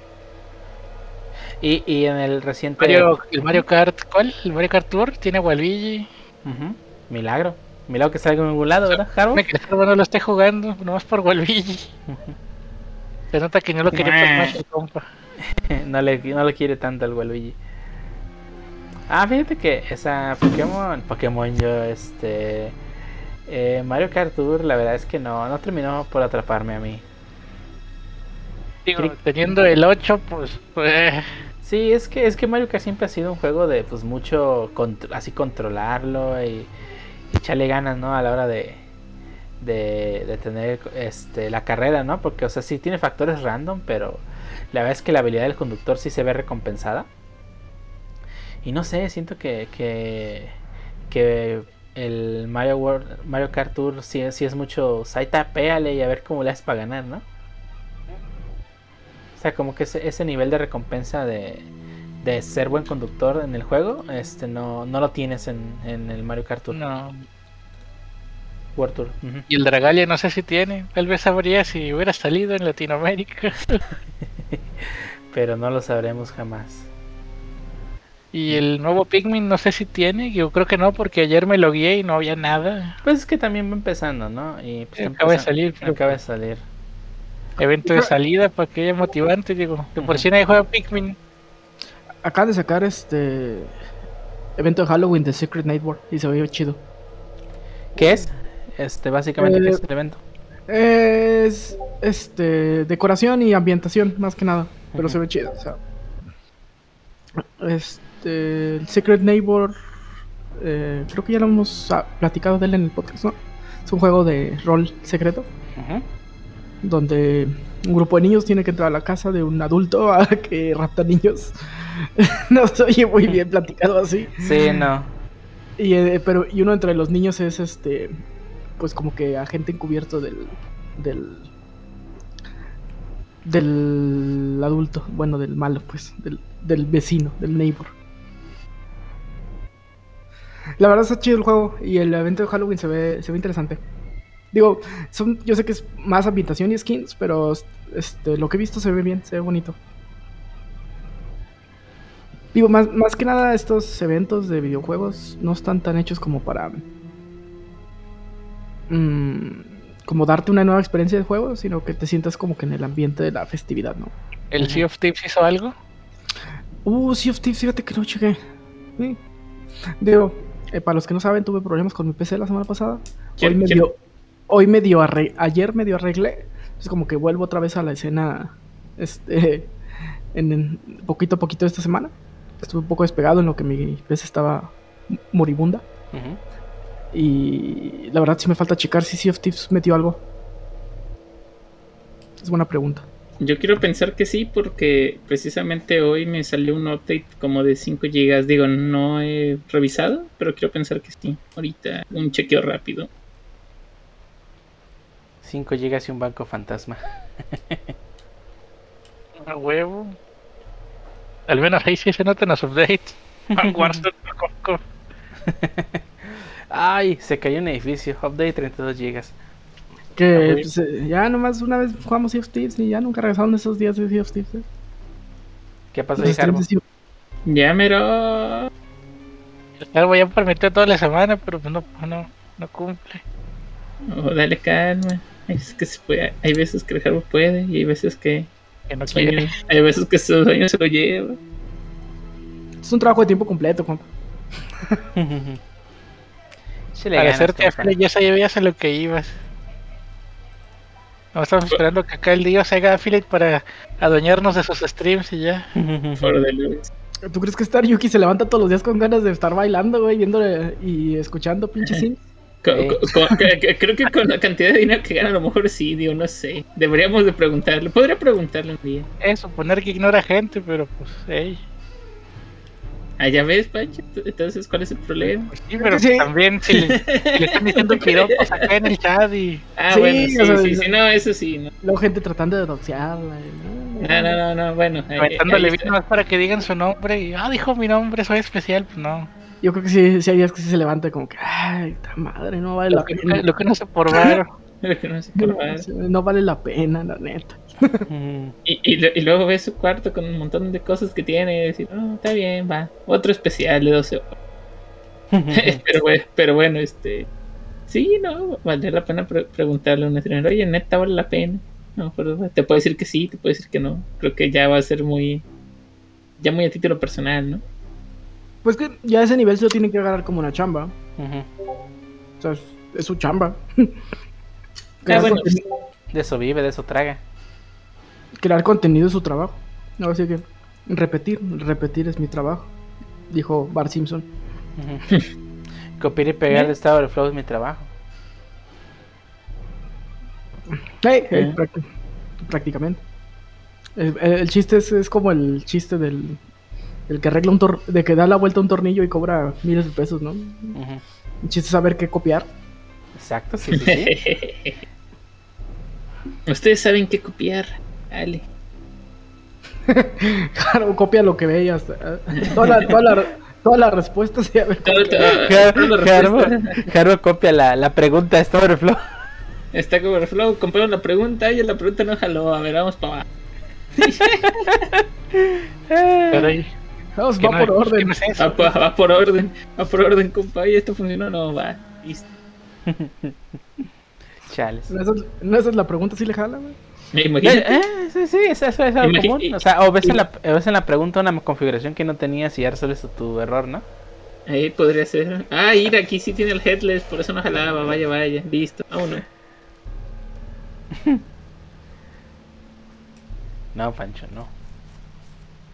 Y, y en el reciente... Mario, el Mario Kart, ¿cuál? El Mario Kart Tour tiene a Waluigi. Milagro. Milagro que salga en algún lado, ¿verdad, Harold? Me que no lo esté jugando, nomás por Waluigi. Se nota que no lo quería el compa. <laughs> no, le, no lo quiere tanto el Waluigi. Ah, fíjate que esa Pokémon, Pokémon yo, este... eh, Mario Kart Tour, la verdad es que no, no terminó por atraparme a mí. Digo, Cric- teniendo el 8, pues, Sí, es que es que Mario Kart siempre ha sido un juego de pues mucho así controlarlo y, y echarle ganas, ¿no? A la hora de, de, de tener este la carrera, ¿no? Porque o sea, sí tiene factores random, pero la verdad es que la habilidad del conductor sí se ve recompensada. Y no sé, siento que que, que el Mario World, Mario Kart Tour sí, es- sí es mucho, saita, péale y a ver cómo le haces para ganar, ¿no? O sea, como que ese, ese nivel de recompensa de, de ser buen conductor en el juego, este no, no lo tienes en, en el Mario Kart Tour, no. World Tour. Y el Dragalia no sé si tiene. Tal vez sabría si hubiera salido en Latinoamérica. <laughs> Pero no lo sabremos jamás. Y el nuevo Pikmin no sé si tiene, yo creo que no, porque ayer me logué y no había nada. Pues es que también va empezando, ¿no? Y pues Acaba de salir, pero- Acaba de salir. Evento de salida para que haya motivante, digo. De por si nadie juega Pikmin. Acaban de sacar este evento de Halloween de Secret Neighbor y se ve chido. ¿Qué es? Este, básicamente, ¿qué Eh, es el evento? Es este decoración y ambientación, más que nada. Pero se ve chido, o sea. Este. El Secret Neighbor. eh, creo que ya lo hemos ah, platicado de él en el podcast, ¿no? Es un juego de rol secreto. Donde un grupo de niños tiene que entrar a la casa de un adulto a <laughs> que rapta niños. <laughs> no se oye muy bien platicado así. Sí, no. Y, eh, pero, y uno entre los niños es este. Pues como que agente encubierto del. del. del adulto. Bueno, del malo, pues. Del, del vecino, del neighbor. La verdad está chido el juego. Y el evento de Halloween se ve, se ve interesante. Digo, son, yo sé que es más ambientación y skins, pero este, lo que he visto se ve bien, se ve bonito. Digo, más, más que nada estos eventos de videojuegos no están tan hechos como para... mm, como darte una nueva experiencia de juego, sino que te sientas como que en el ambiente de la festividad, ¿no? ¿El Sea of Thieves hizo algo? Uh, Sea of Thieves, fíjate que no. Sí. Digo, eh, para los que no saben, tuve problemas con mi PC la semana pasada. ¿Quién- Hoy me dio, hoy medio arre- ayer medio arreglé. Es como que vuelvo otra vez a la escena, este, <laughs> en, en poquito a poquito esta semana. Estuve un poco despegado en lo que mi PC estaba moribunda. Y la verdad sí me falta checar si Sea of Thieves metió algo. Es buena pregunta. Yo quiero pensar que sí, porque precisamente hoy me salió un update como de 5 GB. Digo, no he revisado, pero quiero pensar que sí. Ahorita un chequeo rápido. 5 gigas y un banco fantasma. <laughs> A huevo. Al menos ahí sí se notan los updates. <laughs> <laughs> Ay, se cayó un edificio. Update 32 gigas. Que pues, eh, ya nomás una vez jugamos Sea of Thieves y ya nunca regresaron esos días de Sea of Thieves. eh. ¿Qué pasó ahí, Jarbo? Ya, mero. El voy a prometió toda la semana, pero pues no, no, no cumple. Oh, dale calma. Hay veces que se puede, hay veces que el Harbo puede y hay veces que Que no sueño- quiere. hay veces que su sueño se lo lleva. Es un trabajo de tiempo completo, compa. <laughs> Sí le Para ganas, hacerte compa. affiliate ya sabías a lo que ibas. No estamos esperando que acá el día se haga affiliate para adueñarnos de sus streams y ya. Por de luz. ¿Tú crees que Star Yuki se levanta todos los días con ganas de estar bailando, güey, viéndole y escuchando pinche sims? Creo que con la cantidad de dinero que gana, a lo mejor sí, digo, no sé. Deberíamos de preguntarle. Podría preguntarle un día. Es suponer que ignora gente, pero pues, hey. Ah, ya ves, Pancho. Entonces, ¿cuál es el problema? Pues sí, pero Sí. también si le, si le están diciendo <laughs> piropos acá en el chat y. Ah, Sí, bueno, sí, o sea, sí, sí, no, eso sí. No, Luego gente tratando de doxearla. y, no, no, no, no, bueno. vino está. más para que digan su nombre y. Ah, dijo mi nombre, soy especial. Pues no. Yo creo que sí, sí hay días que sí se levanta como que, ay, esta madre, no vale la Lo que, pena. lo que no sé por varo. <laughs> No sé qué va. No vale la pena, la neta. <laughs> Y, y, lo- y luego ves su cuarto con un montón de cosas que tiene y decir, oh, está bien, va. Otro especial de 12 horas. <laughs> <laughs> pero, bueno, pero bueno, este. Sí, no, vale la pena pre- preguntarle a un streamer, oye, neta, vale la pena. No, pero te puede decir que sí, te puede decir que no. Creo que ya va a ser muy. Ya muy a título personal, ¿no? Pues que ya a ese nivel se lo tienen que agarrar como una chamba. O sea, es, es su chamba. Ah, bueno, contenido, De eso vive, de eso traga. Crear contenido es su trabajo. Ahora sí que repetir, repetir es mi trabajo. Dijo Bart Simpson. <laughs> Copiar y pegar de estado del flow es mi trabajo. Hey, hey, Eh. prácti- prácticamente. El, el- el chiste es, es como el chiste del el que arregla un tor de que da la vuelta a un tornillo y cobra miles de pesos, ¿no? El chiste es saber qué copiar. Exacto, sí, sí, sí. <laughs> Ustedes saben qué copiar. Dale. <laughs> Claro, copia lo que ve y hasta. Toda la, toda la, toda la respuesta se llama Todo- todo- Jar- toda la Jarbo, respuesta Jarbo copia la, la pregunta. Está como el flow. Compraron la pregunta. Oye, la pregunta no jaló. A ver, vamos para abajo. Vamos, ¿Qué va no- por orden. no es eso? Va, por- va por orden, va por orden, compa. Y esto funcionó, no, va. Listo. <laughs> Chales. No, esa, es- no, esa es la pregunta, si le jala, güey. Me imagino. Eh, eh, sí, sí, eso, eso es algo común. O sea, o ves en, la, o ves en la pregunta una configuración que no tenías y ya resuelves tu error, ¿no? Ahí podría ser. Ah, mira, aquí sí tiene el headless, por eso no jalaba. Vaya, vaya. Listo. Vámonos. <laughs> No, Pancho, no.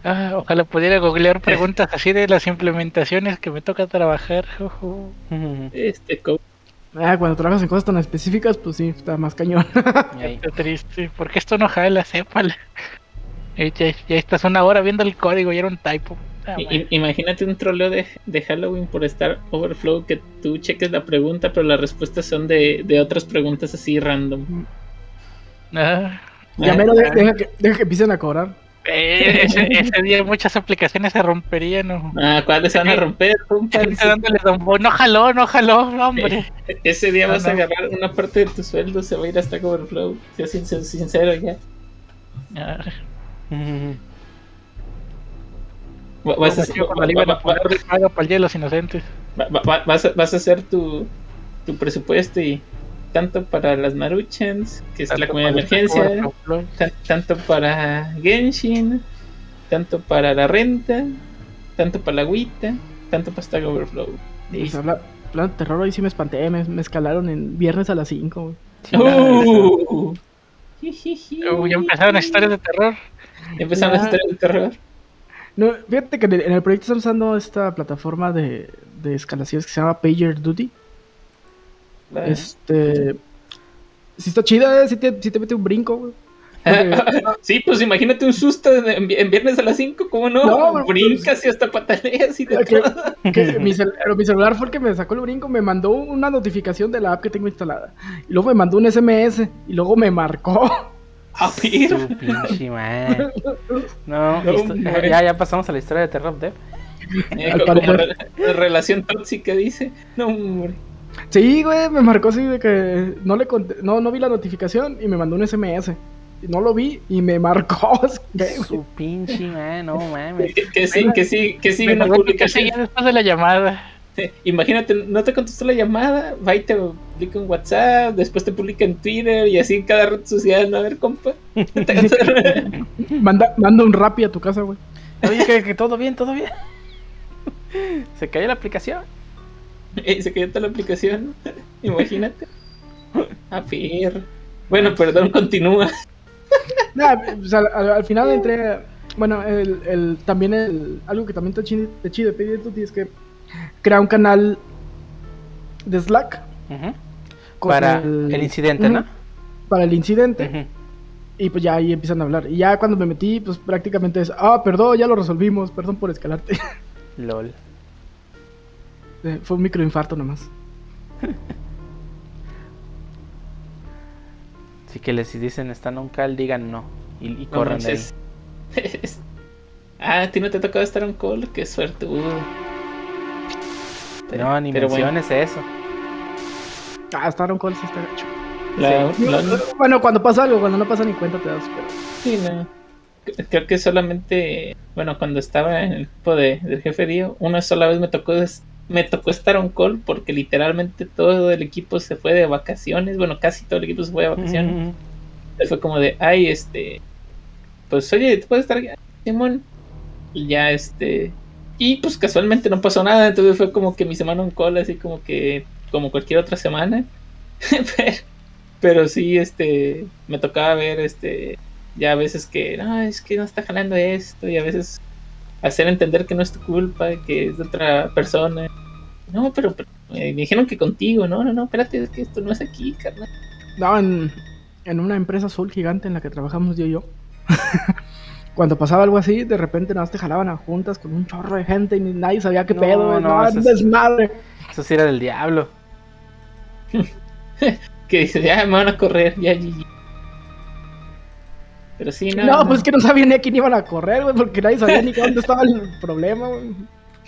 Ah, ojalá pudiera googlear <laughs> preguntas así de las implementaciones que me toca trabajar. Este, co- Ah, cuando trabajas en cosas tan específicas, pues sí, está más cañón. <laughs> Qué triste. ¿Por qué esto no jala? Sépala. Eh, Ya, ya estás una hora viendo el código y era un typo. Ah, bueno. imagínate un troleo de, de Halloween por estar overflow que tú cheques la pregunta, pero las respuestas son de, de otras preguntas así random. Ah, ya mero, de- deja que, deja que empiecen a cobrar. Eh, <laughs> ese, ese día muchas aplicaciones se romperían. ¿no? Ah, ¿cuáles se van a romper, <laughs> dándole don Bo- No jaló, no jaló, hombre. Ese día No, vas a agarrar una parte de tu sueldo, se va a ir hasta overflow. Sea sin- sin- sincero ya. Ah, Va- Vas a, vas a- vas a hacer tu, tu presupuesto y tanto para las Maruchans, que es la comida de emergencia, tanto para Genshin, tanto para la renta, tanto para la agüita, tanto para Stack Overflow. Pues habla, de terror, hoy sí me espanté. Me, me escalaron en viernes a las 5, güey. Uh. Uh, ya empezaron historias de terror. Empezaron las historias de terror. No, fíjate que en el, en el proyecto están usando esta plataforma de, de escalaciones que se llama PagerDuty. Este. Sí está chida, eh, sí te, sí te mete un brinco, güey. Porque- <laughs> Sí, pues imagínate un susto en, viernes a las 5, ¿cómo no? No, Brincas y hasta pataleas y de que- todo. que mi, cel- pero mi celular fue el que me sacó el brinco, me mandó una notificación de la app que tengo instalada. Y luego me mandó un SMS y luego me marcó. A ver. Tu pinche madre. No, ya, ya pasamos a la historia de Terror Dev. Eh, como re- relación tóxica, dice. No, hombre. Sí, güey, me marcó así de que no le conté- no, no vi la notificación y me mandó un SMS. No lo vi y me marcó. <laughs> Su pinche madre, no mames. Que, que sí, que sí, que sí, una publicación. seguía después de la llamada. Imagínate, no te contestó la llamada, va y te publica en WhatsApp, después te publica en Twitter y así en cada red social. ¿no? A ver, compa. <laughs> Manda, manda un rapi a tu casa, güey. Oye, que, que todo bien, todo bien. Se cayó la aplicación. <laughs> Eh, se cayó toda la aplicación. <laughs> Imagínate. A ver. Bueno, perdón, continúa. Nah, pues, al, al- al final entré. Bueno, el, el- también el, algo que también está chido, está chido de PagerDuty es que crea un canal de Slack Para el incidente, ¿no? Para el incidente. Y pues ya ahí empiezan a hablar. Y ya cuando me metí, pues prácticamente es, ah, perdón, ya lo resolvimos, perdón por escalarte. <laughs> LOL. Eh, Fue un microinfarto nomás. Así que les si dicen están a un cal, digan no. Y, y No corran de ahí. <laughs> ah, a ti no te ha tocado estar en call, qué suerte. uh. No, ni Pero bueno, menciones eso. Ah, Star Call sí está gacho. la- Digo, la- Bueno, cuando pasa algo, cuando no pasa ni cuenta te das, pero... sí, no. Creo que solamente, bueno, cuando estaba en el equipo de, del jefe Dio, una sola vez me tocó me tocó estar on call porque literalmente todo el equipo se fue de vacaciones, bueno, casi todo el equipo se fue de vacaciones. Entonces fue como de, ay, este, pues oye, ¿tú puedes estar aquí? Simón? Y ya, este, y pues casualmente no pasó nada, entonces fue como que mi semana on call, así como que, como cualquier otra semana. <laughs> pero, pero sí, este, me tocaba ver, este, ya a veces que, no, es que no está jalando esto, y a veces hacer entender que no es tu culpa, que es de otra persona. No, pero, pero me dijeron que contigo, no, no, no, espérate, es que esto no es aquí, carnal. No, en, en una empresa azul gigante en la que trabajamos yo y yo. <laughs> Cuando pasaba algo así, de repente nada más te jalaban a juntas con un chorro de gente y ni nadie sabía qué No, pedo. no, No, eso desmadre. Eso sí era del diablo. <laughs> que dice, ya me van a correr, ya GG. Pero sí, no. No, pues que no sabía ni a quién iban a correr, güey, porque nadie sabía ni dónde estaba el problema, güey.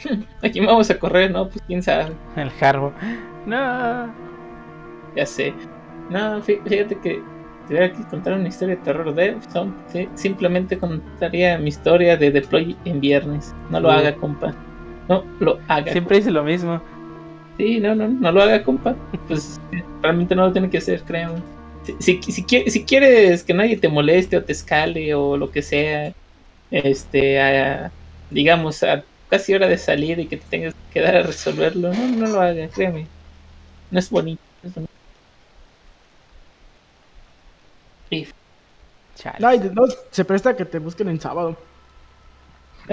<laughs> Aquí vamos a correr, ¿no? Pues quién sabe, El jarbo. No. ya sé. No, fí- fíjate que tuviera que contar una historia de terror de son, sí, simplemente contaría mi historia de deploy en viernes. No lo haga, compa. No lo haga. Siempre dice lo mismo. Sí, no, no, no lo haga, compa. Pues realmente no lo tiene que hacer, créeme. Si, si, si, qui- si quieres que nadie te moleste o te escale o lo que sea, este, a- digamos, a casi hora de salir y que te tengas que quedar a resolverlo, no, no lo haga, créeme. No es bonito. no es bonito. Y. No, y de- no, se presta a que te busquen en sábado.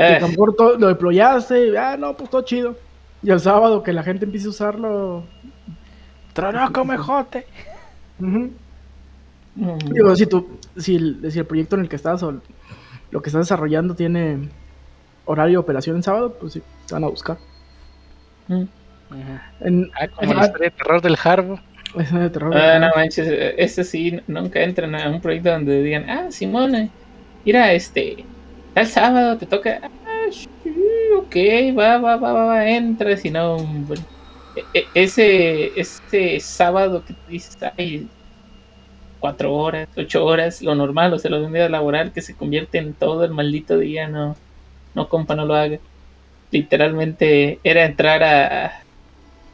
Que ah, todo- lo deployaste, ah, no, pues todo chido. Y el sábado que la gente empiece a usarlo. Tronó come <laughs> jote. ujú. Mm, Digo, si, tú, si, el, si el proyecto en el que estás o lo que estás desarrollando tiene horario de operación en sábado, pues sí, te van a buscar. mm. En, Ah, como en- la historia de terror del Harbo. es de terror. Ah, no manches, ese sí, nunca entran a un proyecto donde digan, ah, Simona, mira, este, tal sábado te toca, ah, sí, ok, va, va, va, va, va, entra, si no, hombre. E- e- ese, ese sábado que te dices, ay, cuatro horas, ocho horas, lo normal, o sea, lo de un día laboral que se convierte en todo el maldito día, no, no, compa, no lo haga. Literalmente era entrar a...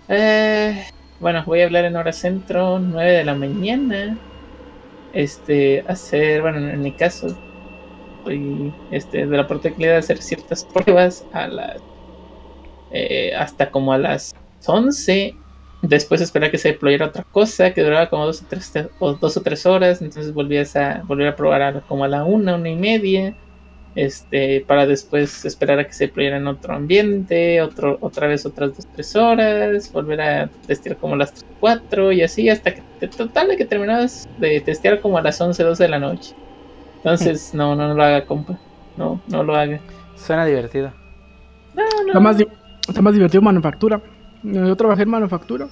eh, bueno, voy a hablar en hora centro, 9 de la mañana. Este, hacer, bueno, en mi caso, soy este, de la protección hacer ciertas pruebas a las, eh, hasta como a las 11. Después esperar que se deployara otra cosa que duraba como dos o tres, o dos o tres horas. Entonces volvías a volver a probar a- como a la una, una y media. Este, para después esperar a que se deployara en otro ambiente, otro, otra vez otras dos, tres horas, volver a testear como a las 3, 4 y así hasta que te- total de que terminabas de testear como a las 11, 12 de la noche. Entonces, no, no, no lo haga, compa. No, no lo haga. Suena divertido. No, no. Está más, di- está más divertido manufactura. Yo trabajé en manufactura.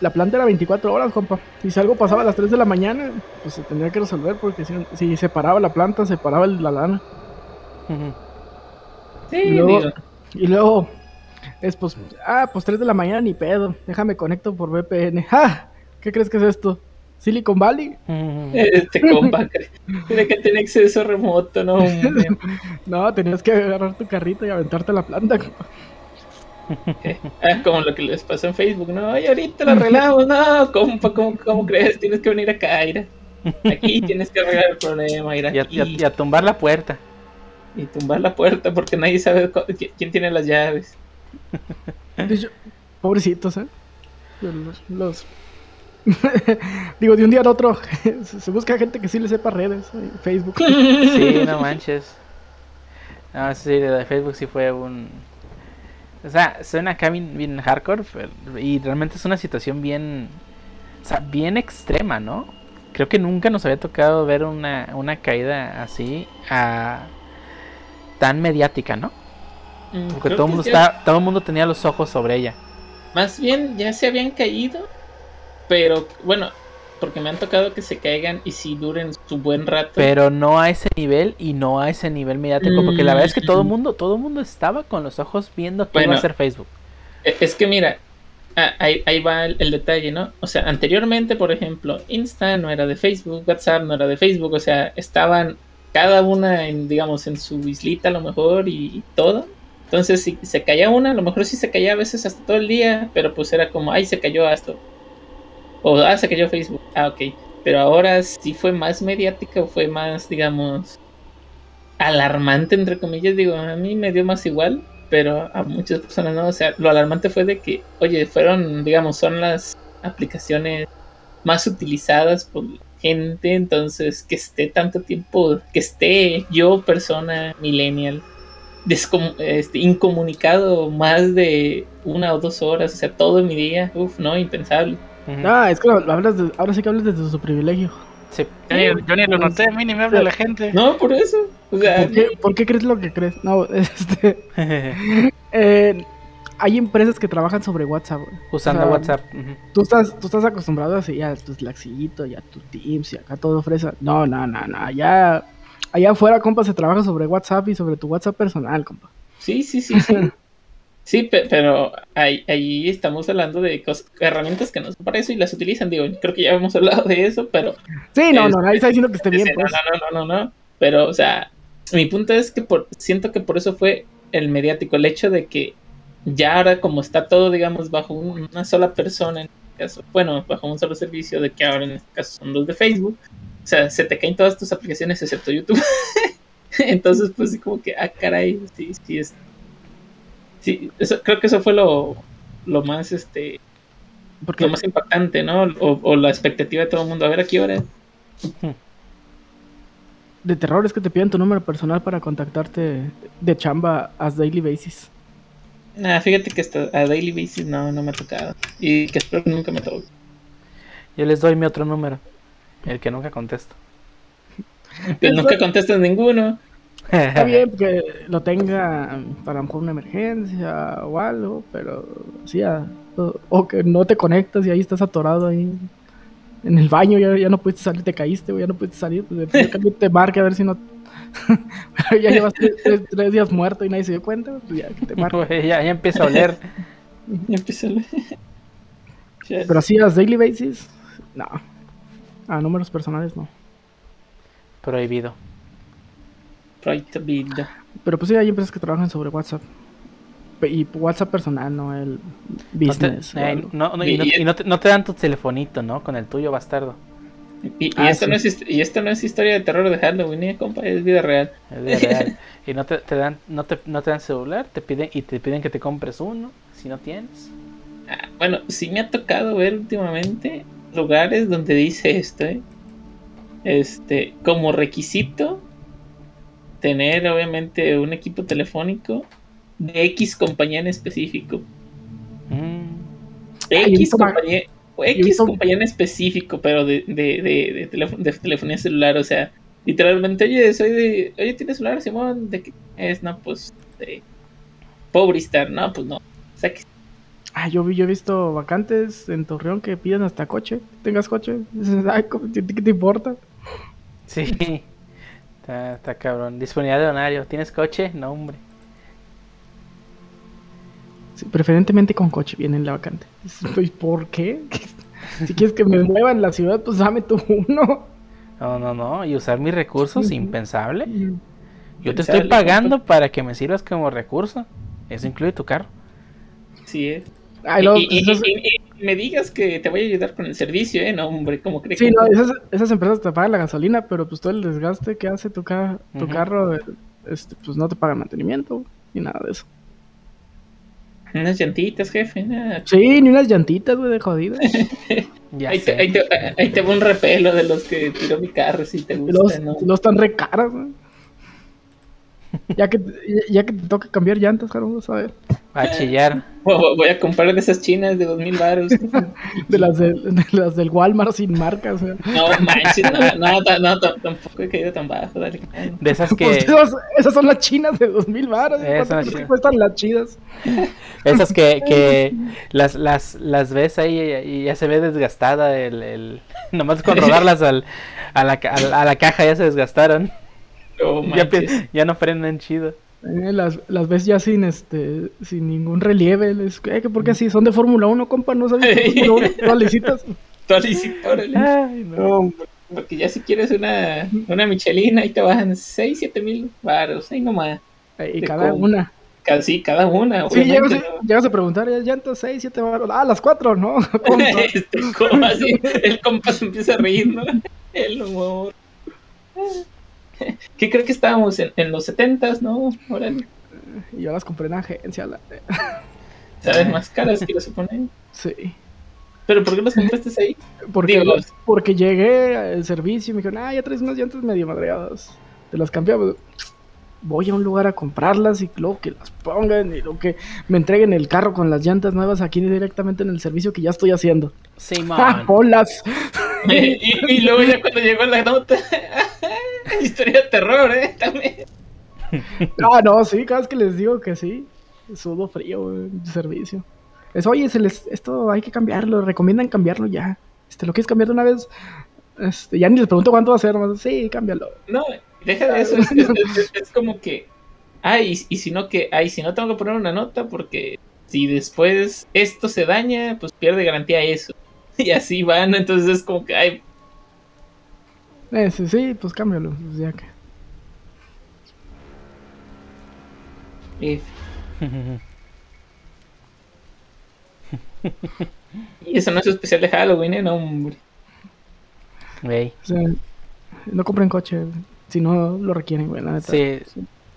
La planta era 24 horas, compa. Y si algo pasaba a las 3 de la mañana, pues se tendría que resolver porque si, si se paraba la planta, se paraba el- la lana. Sí, Y luego, digo, y luego es pues, ah, pues 3 de la mañana ni pedo. Déjame conecto por VPN. ¡Ja! <laughs> ¿Qué crees que es esto? ¿Silicon Valley? Este compa <laughs> cree que tiene acceso remoto, no. <laughs> No, tenías que agarrar tu carrito y aventarte a la planta. compa. <laughs> Ah, como lo que les pasó en Facebook, no, y ahorita lo arreglamos, no, compa, ¿cómo, cómo crees? Tienes que venir acá, Ira. Aquí <laughs> tienes que arreglar el problema, ir Y a, aquí y a- y a tumbar la puerta. y tumbar la puerta porque nadie sabe quién tiene las llaves. De hecho, pobrecitos, ¿eh? Los. los- <laughs> Digo, de un día al otro se busca gente que sí le sepa redes, eh, Facebook. Sí, no manches. No, sí, de Facebook sí fue un... O sea, suena acá bien, bien hardcore pero- y realmente es una situación bien... O sea, bien extrema, ¿no? Creo que nunca nos había tocado ver una, una caída así ah, tan mediática, ¿no? Mm, Porque creo todo el mundo, ya- está, todo el mundo tenía los ojos sobre ella. Más bien ya se habían caído, pero bueno, porque me han tocado que se caigan y si duren su buen rato. Pero no a ese nivel y no a ese nivel mediático. Porque la verdad es que todo el Mm. mundo, todo mundo estaba con los ojos viendo qué iba Bueno. a hacer Facebook. E- Es que mira, ah, ahí, ahí va el, el detalle, ¿no? O sea, anteriormente, por ejemplo, Insta no era de Facebook, WhatsApp no era de Facebook, o sea, estaban cada una en, digamos, en su islita a lo mejor y, todo. Entonces, si se caía una, a lo mejor sí se caía a veces hasta todo el día, pero pues era como, ay, se cayó esto. O, ah, se cayó Facebook. Ah, ok. Pero ahora sí fue más mediática o fue más, digamos, alarmante, entre comillas. Digo, a mí me dio más igual, pero a muchas personas no. O sea, lo alarmante fue de que, oye, fueron, digamos, son las aplicaciones más utilizadas por gente, entonces que esté tanto tiempo, que esté yo, persona millennial, este, incomunicado más de una o dos horas, o sea, todo mi día, uff, no, impensable. Ujú. Ah, es que lo- lo hablas de- ahora sí que hablas desde su privilegio. Sí. Yo ni, yo ni lo noté, a mí ni me habla la gente. No, por eso, o sea, ¿Por qué, por qué crees lo que crees? No, <laughs> este. <laughs> eh, hay empresas que trabajan sobre WhatsApp, güey. Usando O sea, WhatsApp. ujú. Tú estás, tú estás acostumbrado así a tu Slackcito y a tu Teams y acá todo fresa. No, no, no, no. Allá, allá afuera, compa, se trabaja sobre WhatsApp y sobre tu WhatsApp personal, compa. sí, sí, sí, sí. <laughs> Sí, pe- pero ahí, ahí estamos hablando de cosas, herramientas que no son para eso y las utilizan. Digo, creo que ya hemos hablado de eso, pero Sí, no, Es- no, nadie está diciendo que esté bien, Sí, pues. No, no, no, no, no. Pero, o sea, mi punto es que por, siento que por eso fue el mediático, el hecho de que ya ahora como está todo, digamos, bajo un- una sola persona, en este caso, bueno, bajo un solo servicio, de que ahora en este caso son los de Facebook, o sea, se te caen todas tus aplicaciones excepto YouTube. <laughs> Entonces, pues como que, ah, caray, sí, sí es. Sí, eso, creo que eso fue lo, lo más, este, Porque lo más impactante, ¿no? O, o la expectativa de todo el mundo. A ver, ¿a qué hora? de terror es que te piden tu número personal para contactarte de chamba as daily basis. Nah, fíjate que hasta a daily basis no, no me ha tocado. Y que espero que nunca me toque. Yo les doy mi otro número, el que nunca contesto. Que nunca contestas ninguno. Está bien <laughs> que lo tenga para a lo mejor una emergencia o algo, pero sí, a- o, o que no te conectas y ahí estás atorado ahí en el baño, ya, ya no pudiste salir, te caíste, o ya no pudiste salir, pues de <laughs> te marque a ver si no... <laughs> Pero ya llevas tres, tres- tres días muerto y nadie se dio cuenta, pues ya que te marque. Güey, ya, ya empieza a oler. Y empieza a. Ya. Pero así, as daily basis, no. A números personales, no. Prohibido. Right, vida. Pero pues sí, hay empresas que trabajan sobre WhatsApp. Y WhatsApp personal, no el No te, business. eh, no- no- y no, y no te, no te dan tu telefonito, ¿no? Con el tuyo, bastardo. Y, y Ah, esto sí. no es, y esto no es historia de terror de Halloween, ¿eh, compa? Es vida real. Es de real. <laughs> y no te, te dan, no te, no te dan celular, te piden, y te piden que te compres uno, si no tienes. Ah, bueno, sí me ha tocado ver últimamente lugares donde dice esto, ¿eh? Este, como requisito, tener obviamente un equipo telefónico de X compañía en específico. Mm. X compañía, X compañía en específico, pero de, de, de, de, teléfono- de telefonía celular, o sea, literalmente, oye, soy de, oye, ¿tienes celular, Simón? ¿De qué es? No, pues, de Pobristar, no, pues no. O sea, que Ah, yo, vi- yo he visto vacantes en Torreón que piden hasta coche. ¿Tengas coche? <laughs> ¿cómo- ¿qué te importa? Sí. Está, está cabrón. Disponibilidad de horario. ¿Tienes coche? No, hombre. Sí, preferentemente con coche viene la vacante. Dices, "Pues, ¿Por qué? Si quieres que me mueva en la ciudad, pues dame tú uno. No, no, no. Y usar mis recursos, impensable. Yo te estoy pagando para que me sirvas como recurso. Eso incluye tu carro. sí es. Ay, Y, luego, y- y- esas- y- y me digas que te voy a ayudar con el servicio, ¿eh? No, hombre, ¿cómo crees sí, que no, esas, esas empresas te pagan la gasolina, pero pues todo el desgaste que hace tu, ca- tu carro, este, pues no te pagan mantenimiento ni nada de eso. Unas llantitas, jefe. nada. Sí, ni unas llantitas, güey, de jodidas. <laughs> Ahí, te, ahí, te, ahí te va un repelo de los que tiró mi carro, si te gusta, los, ¿no? los están re caras, güey. Ya que, ya, que te toca cambiar llantas, vamos a ver. A chillar. Voy a comprar de esas chinas de dos mil baros. <laughs> De las, de, de las del Walmart sin marcas. No manches, no, no, ta- no, ta- tampoco he caído tan bajo, dale. De esas Pues que. esas, esas son las chinas de 2000 baros. Esas ¿Cuánto chinas. cuestan las chidas? Esas que, <laughs> que las, las, las ves ahí y ya se ve desgastada el, el... Nomás con rodarlas al, a, la, ca- a, la, a la caja ya se desgastaron. No <laughs> Ya, ya no prenden chido. Eh, las, las ves ya sin este sin ningún relieve. Les, eh, que ¿Por qué así? Son de Fórmula 1, compa. ¿No sabes de Fórmula 1? Todas lisitas. Ay, no. No, porque ya si quieres una, una Michelin, ahí te bajan 6, 7 mil baros, ahí nomás. Eh, Y Te cada compro. una. Casi cada una, Sí, llegas, a- llegas a preguntar, ¿ya llantas 6, 7 baros? Ah, las 4, ¿no? <laughs> <laughs> Este, como así, el compa se empieza a reír, ¿no? El humor. <laughs> ¿Qué creo que estábamos en, en los 70s, no? Órale, Y yo las compré en agencia. La... ¿sabes? Más caras que se ponen. Sí. ¿Pero por qué las compraste ahí? Porque, Digo- porque llegué al servicio y me dijeron, ah, ya traes unas llantas medio madreadas. Te las cambiamos. Voy a un lugar a comprarlas y luego que las pongan y luego que me entreguen el carro con las llantas nuevas aquí directamente en el servicio que ya estoy haciendo. ¡Ah, Simón. holas! y, y luego ya cuando llegó la nota, <laughs> <laughs> historia de terror, ¿eh? También. <laughs> Ah, no, sí, cada vez que les digo que sí, sudo frío güey, en servicio. Es, oye, se les, esto hay que cambiarlo, recomiendan cambiarlo ya. Este, ¿Lo quieres cambiar de una vez? Este, ya ni les pregunto cuánto va a ser, más, sí, cámbialo. No, deja de eso. Es, es- es- es como que ay, y, si no que, ay, si no tengo que poner una nota porque si después esto se daña, pues pierde garantía eso. <laughs> Y así van, entonces es como que, ay. Eh, sí, sí, pues cámbialo, pues ya que. Y... <laughs> y eso no es especial de Halloween, ¿eh? No, hombre. O sea, no compren coche si no lo requieren, güey, la neta. Sí,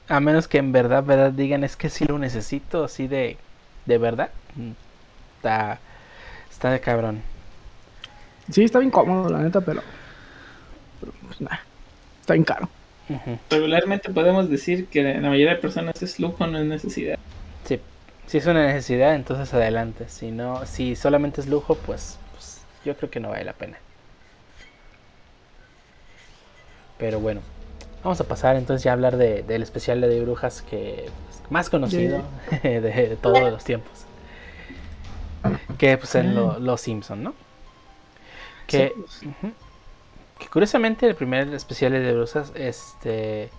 a menos que en verdad, verdad digan es que sí lo necesito, así de, de verdad. Mm, está, está de cabrón. Sí, está bien cómodo, la neta, pero, pero pues nada, está bien caro. Regularmente podemos decir que la mayoría de personas es lujo, no es necesidad. Sí, si es una necesidad, entonces adelante. Si no, si solamente es lujo, pues, pues yo creo que no vale la pena. Pero bueno, vamos a pasar entonces ya a hablar de, del especial de brujas que pues, más conocido de, <laughs> todos los tiempos. Que pues en Los Simpson, ¿no? Que, que, curiosamente el primer especial de brujas este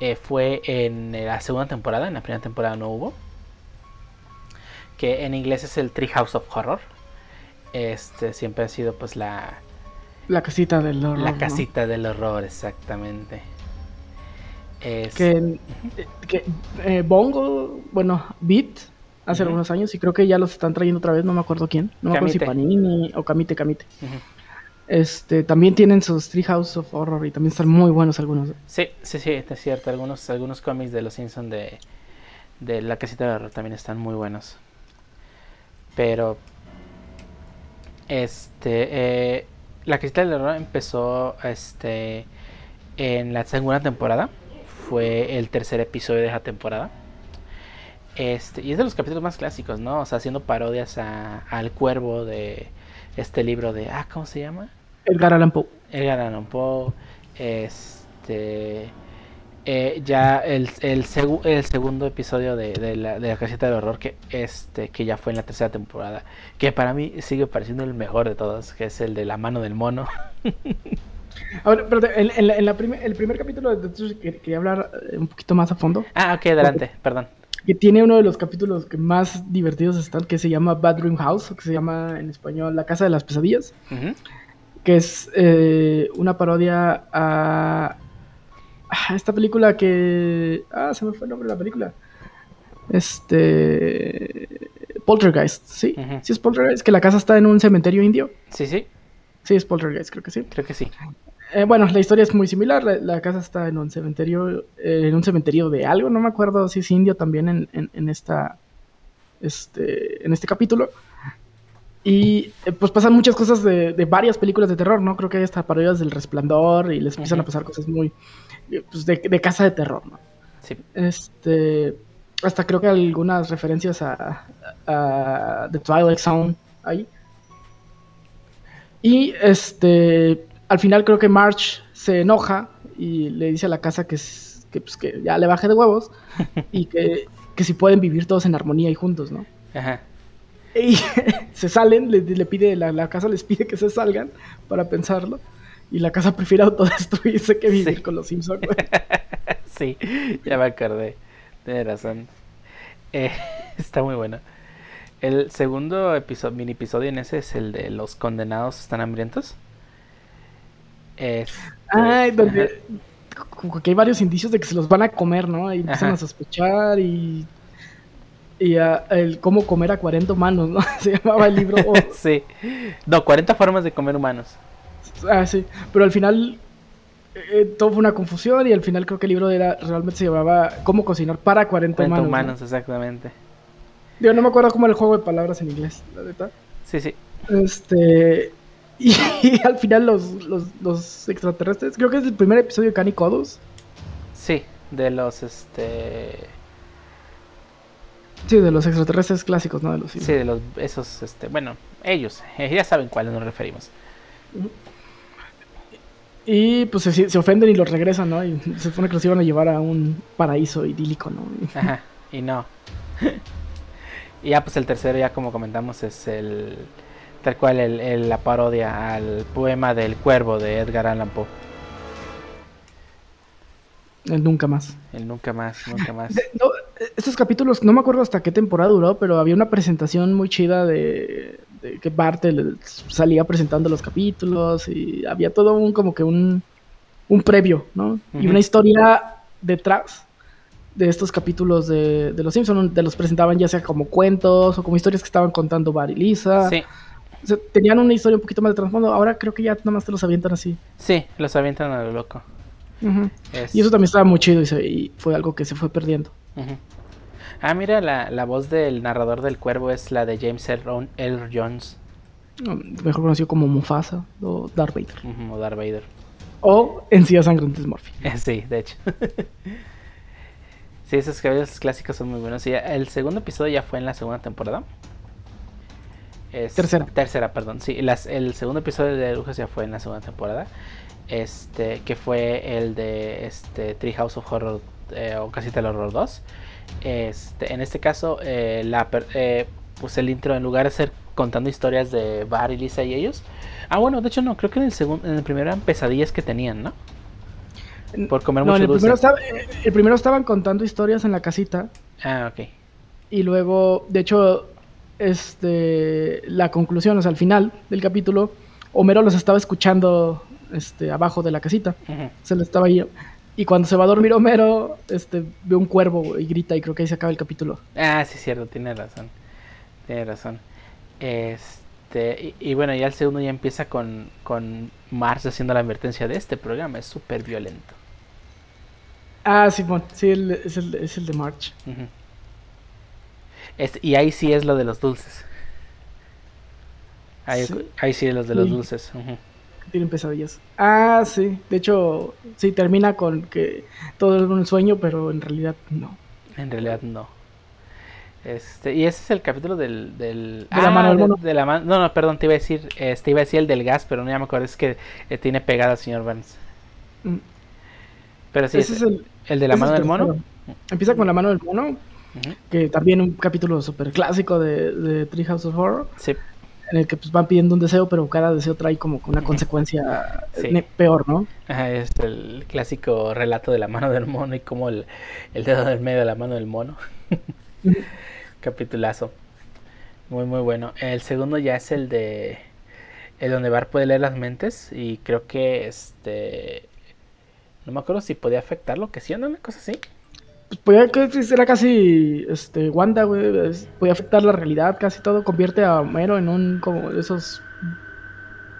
eh, fue en la segunda temporada, en la primera temporada no hubo. Que en inglés es el Tree House of Horror. Este siempre ha sido pues la la casita del horror. La casita del horror, exactamente. Que, que eh, Bongo, bueno, Beat, hace algunos años, y creo que ya los están trayendo otra vez, no me acuerdo quién. No me acuerdo si Panini o Camite Camite. Este, también tienen sus Treehouse of Horror y también están muy buenos algunos. Sí, sí, sí, es cierto. Algunos, algunos cómics de los Simpsons de, de la casita del horror también están muy buenos. Pero, este, eh, la Casita del Horror empezó este, en la segunda temporada. Fue el tercer episodio de esa temporada. Este, y es de los capítulos más clásicos, ¿no? O sea, haciendo parodias a, al cuervo de este libro de. Ah, ¿cómo se llama? Edgar Allan Poe. Edgar Allan Poe. Este. Eh, ya el, el, el, segundo episodio de, de, la, de la casita del horror que este que ya fue en la tercera temporada que para mí sigue pareciendo el mejor de todos que es el de la mano del mono <laughs> Ahora, pero en, en, la, en la el primer capítulo de quería hablar eh, un poquito más a fondo ah ok adelante perdón que tiene uno de los capítulos que más divertidos están que se llama Bedroom House que se llama en español La casa de las pesadillas que es eh, una parodia a esta película que. Ah, se me fue el nombre de la película. Este. Poltergeist, ¿sí? Sí, es Poltergeist, que la casa está en un cementerio indio. Sí, sí. Sí, es Poltergeist, creo que sí. Creo que sí. Eh, bueno, la historia es muy similar. La, casa está en un cementerio. Eh, en un cementerio de algo. No me acuerdo si es indio también en, en, esta. Este. En este capítulo. Y eh, pues pasan muchas cosas de, de, varias películas de terror, ¿no? Creo que hay hasta parodias del resplandor y les empiezan a pasar cosas muy pues, de, casa de terror, ¿no? Sí. Este, hasta creo que algunas referencias a, The Twilight Zone ahí. Y este, al final creo que March se enoja y le dice a la casa que, que, pues, que ya le baje de huevos <laughs> y que, que, si pueden vivir todos en armonía y juntos, ¿no? Ajá. Y <laughs> se salen, le, le pide, la, la, casa les pide que se salgan para pensarlo y la casa prefiere <laughs> autodestruirse que vivir con los Simpsons, <laughs> sí, ya me acordé. Tienes razón. Eh, está muy bueno. El segundo episodio, mini episodio en ese es el de los condenados están hambrientos. Este, Ay, donde como que hay varios indicios de que se los van a comer, ¿no? Y empiezan a sospechar y y el cómo comer a 40 humanos, ¿no? <laughs> Se llamaba el libro. <laughs> sí. No, 40 formas de comer humanos. Ah, sí. Pero al final eh, todo fue una confusión y al final creo que el libro era, realmente se llamaba Cómo cocinar para 40, 40 humanos. humanos, exactamente. Yo no me acuerdo cómo era el juego de palabras en inglés, la neta. Sí, sí. Este. <laughs> Y, al final los, los, los, extraterrestres, creo que es el primer episodio de Canicodos. Sí, de los este. Sí, de los extraterrestres clásicos, ¿no? De los sí, de los esos, este, bueno, ellos, eh, ya saben cuáles nos referimos. Y pues se, se, ofenden y los regresan, ¿no? Y se supone que los iban a llevar a un paraíso idílico, ¿no? <laughs> Ajá, y no. <laughs> y ya pues el tercero, ya como comentamos, es el tal cual el, la parodia al poema del cuervo de Edgar Allan Poe. El nunca más. El nunca más, nunca <laughs> más. De- no, estos capítulos, no me acuerdo hasta qué temporada duró, pero había una presentación muy chida de, de que Bart el- salía presentando los capítulos y había todo un como que un, un previo, ¿no? Y una historia detrás de estos capítulos de, de Los Simpsons, te los presentaban ya sea como cuentos o como historias que estaban contando Bart y Lisa. Sí, O sea, tenían una historia un poquito más de trasfondo. Ahora creo que ya nada más te los avientan así. sí, los avientan a lo loco. Es- Y eso también estaba muy chido y, se- y fue algo que se fue perdiendo. Ah, mira, la, la voz del narrador del cuervo es la de James Earl, Earl Jones, Mejor conocido como Mufasa o Darth Vader. ujú, o Darth Vader. O Encía Sangrantes Murphy. <laughs> Sí, de hecho. <laughs> sí, esos cabellos clásicos son muy buenos. Y el segundo episodio ya fue en la segunda temporada. Es- Tercera. Tercera, perdón. Sí, las- el segundo episodio de Lujas ya fue en la segunda temporada. Este, que fue el de este Treehouse of Horror eh, o Casita del Horror 2. Este, en este caso, eh, la, eh, pues el intro, en lugar de ser contando historias de Bar y Lisa y ellos. Ah, bueno, de hecho no, creo que en el segundo, en el primero eran pesadillas que tenían, ¿no? Por comer No, mucho el dulce. primero, estaba- eh, el primero estaban contando historias en la casita. Ah, ok. Y luego, de hecho, este, la conclusión, o sea, al final del capítulo, Homero los estaba escuchando este, abajo de la casita. Se le estaba ahí. Y cuando se va a dormir Homero, este, ve un cuervo y grita y creo que ahí se acaba el capítulo. Ah, sí, cierto, tiene razón. Tiene razón. Este, y, y bueno, ya el segundo ya empieza con, con Mars haciendo la advertencia de este programa, es súper violento. Ah, Simón, sí, el- es, el, es el de March. Este- y ahí sí es lo de los dulces. Ahí, Sí. ahí sí es lo de los Sí. dulces. ujú. Tienen pesadillas. Ah, sí. De hecho, sí, termina con que todo es un sueño, pero en realidad no. En realidad no. Este, y ese es el capítulo del... del De la mano del de- mono. de la ma- no, no, perdón, te iba a decir, este, iba a decir el del gas, pero no ya me acuerdo, es que eh, tiene pegada al señor Burns. Mm. Pero sí, Ese es es el, el de la mano del el mono. tercero. Empieza con la mano del mono, que también un capítulo súper clásico de, de Treehouse of Horror, Sí, en el que pues, van pidiendo un deseo, pero cada deseo trae como una consecuencia Sí. peor, ¿no? ajá, es el clásico relato de la mano del mono y como el, el dedo del medio de la mano del mono. <laughs> Capitulazo. Muy, muy bueno. El segundo ya es el de. El donde Bar puede leer las mentes. Y creo que este. No me acuerdo si podía afectarlo, que sí, ¿no? Una cosa así. Pues podía que era casi este Wanda, güey, podía afectar la realidad, casi todo, convierte a Homero en un como de esos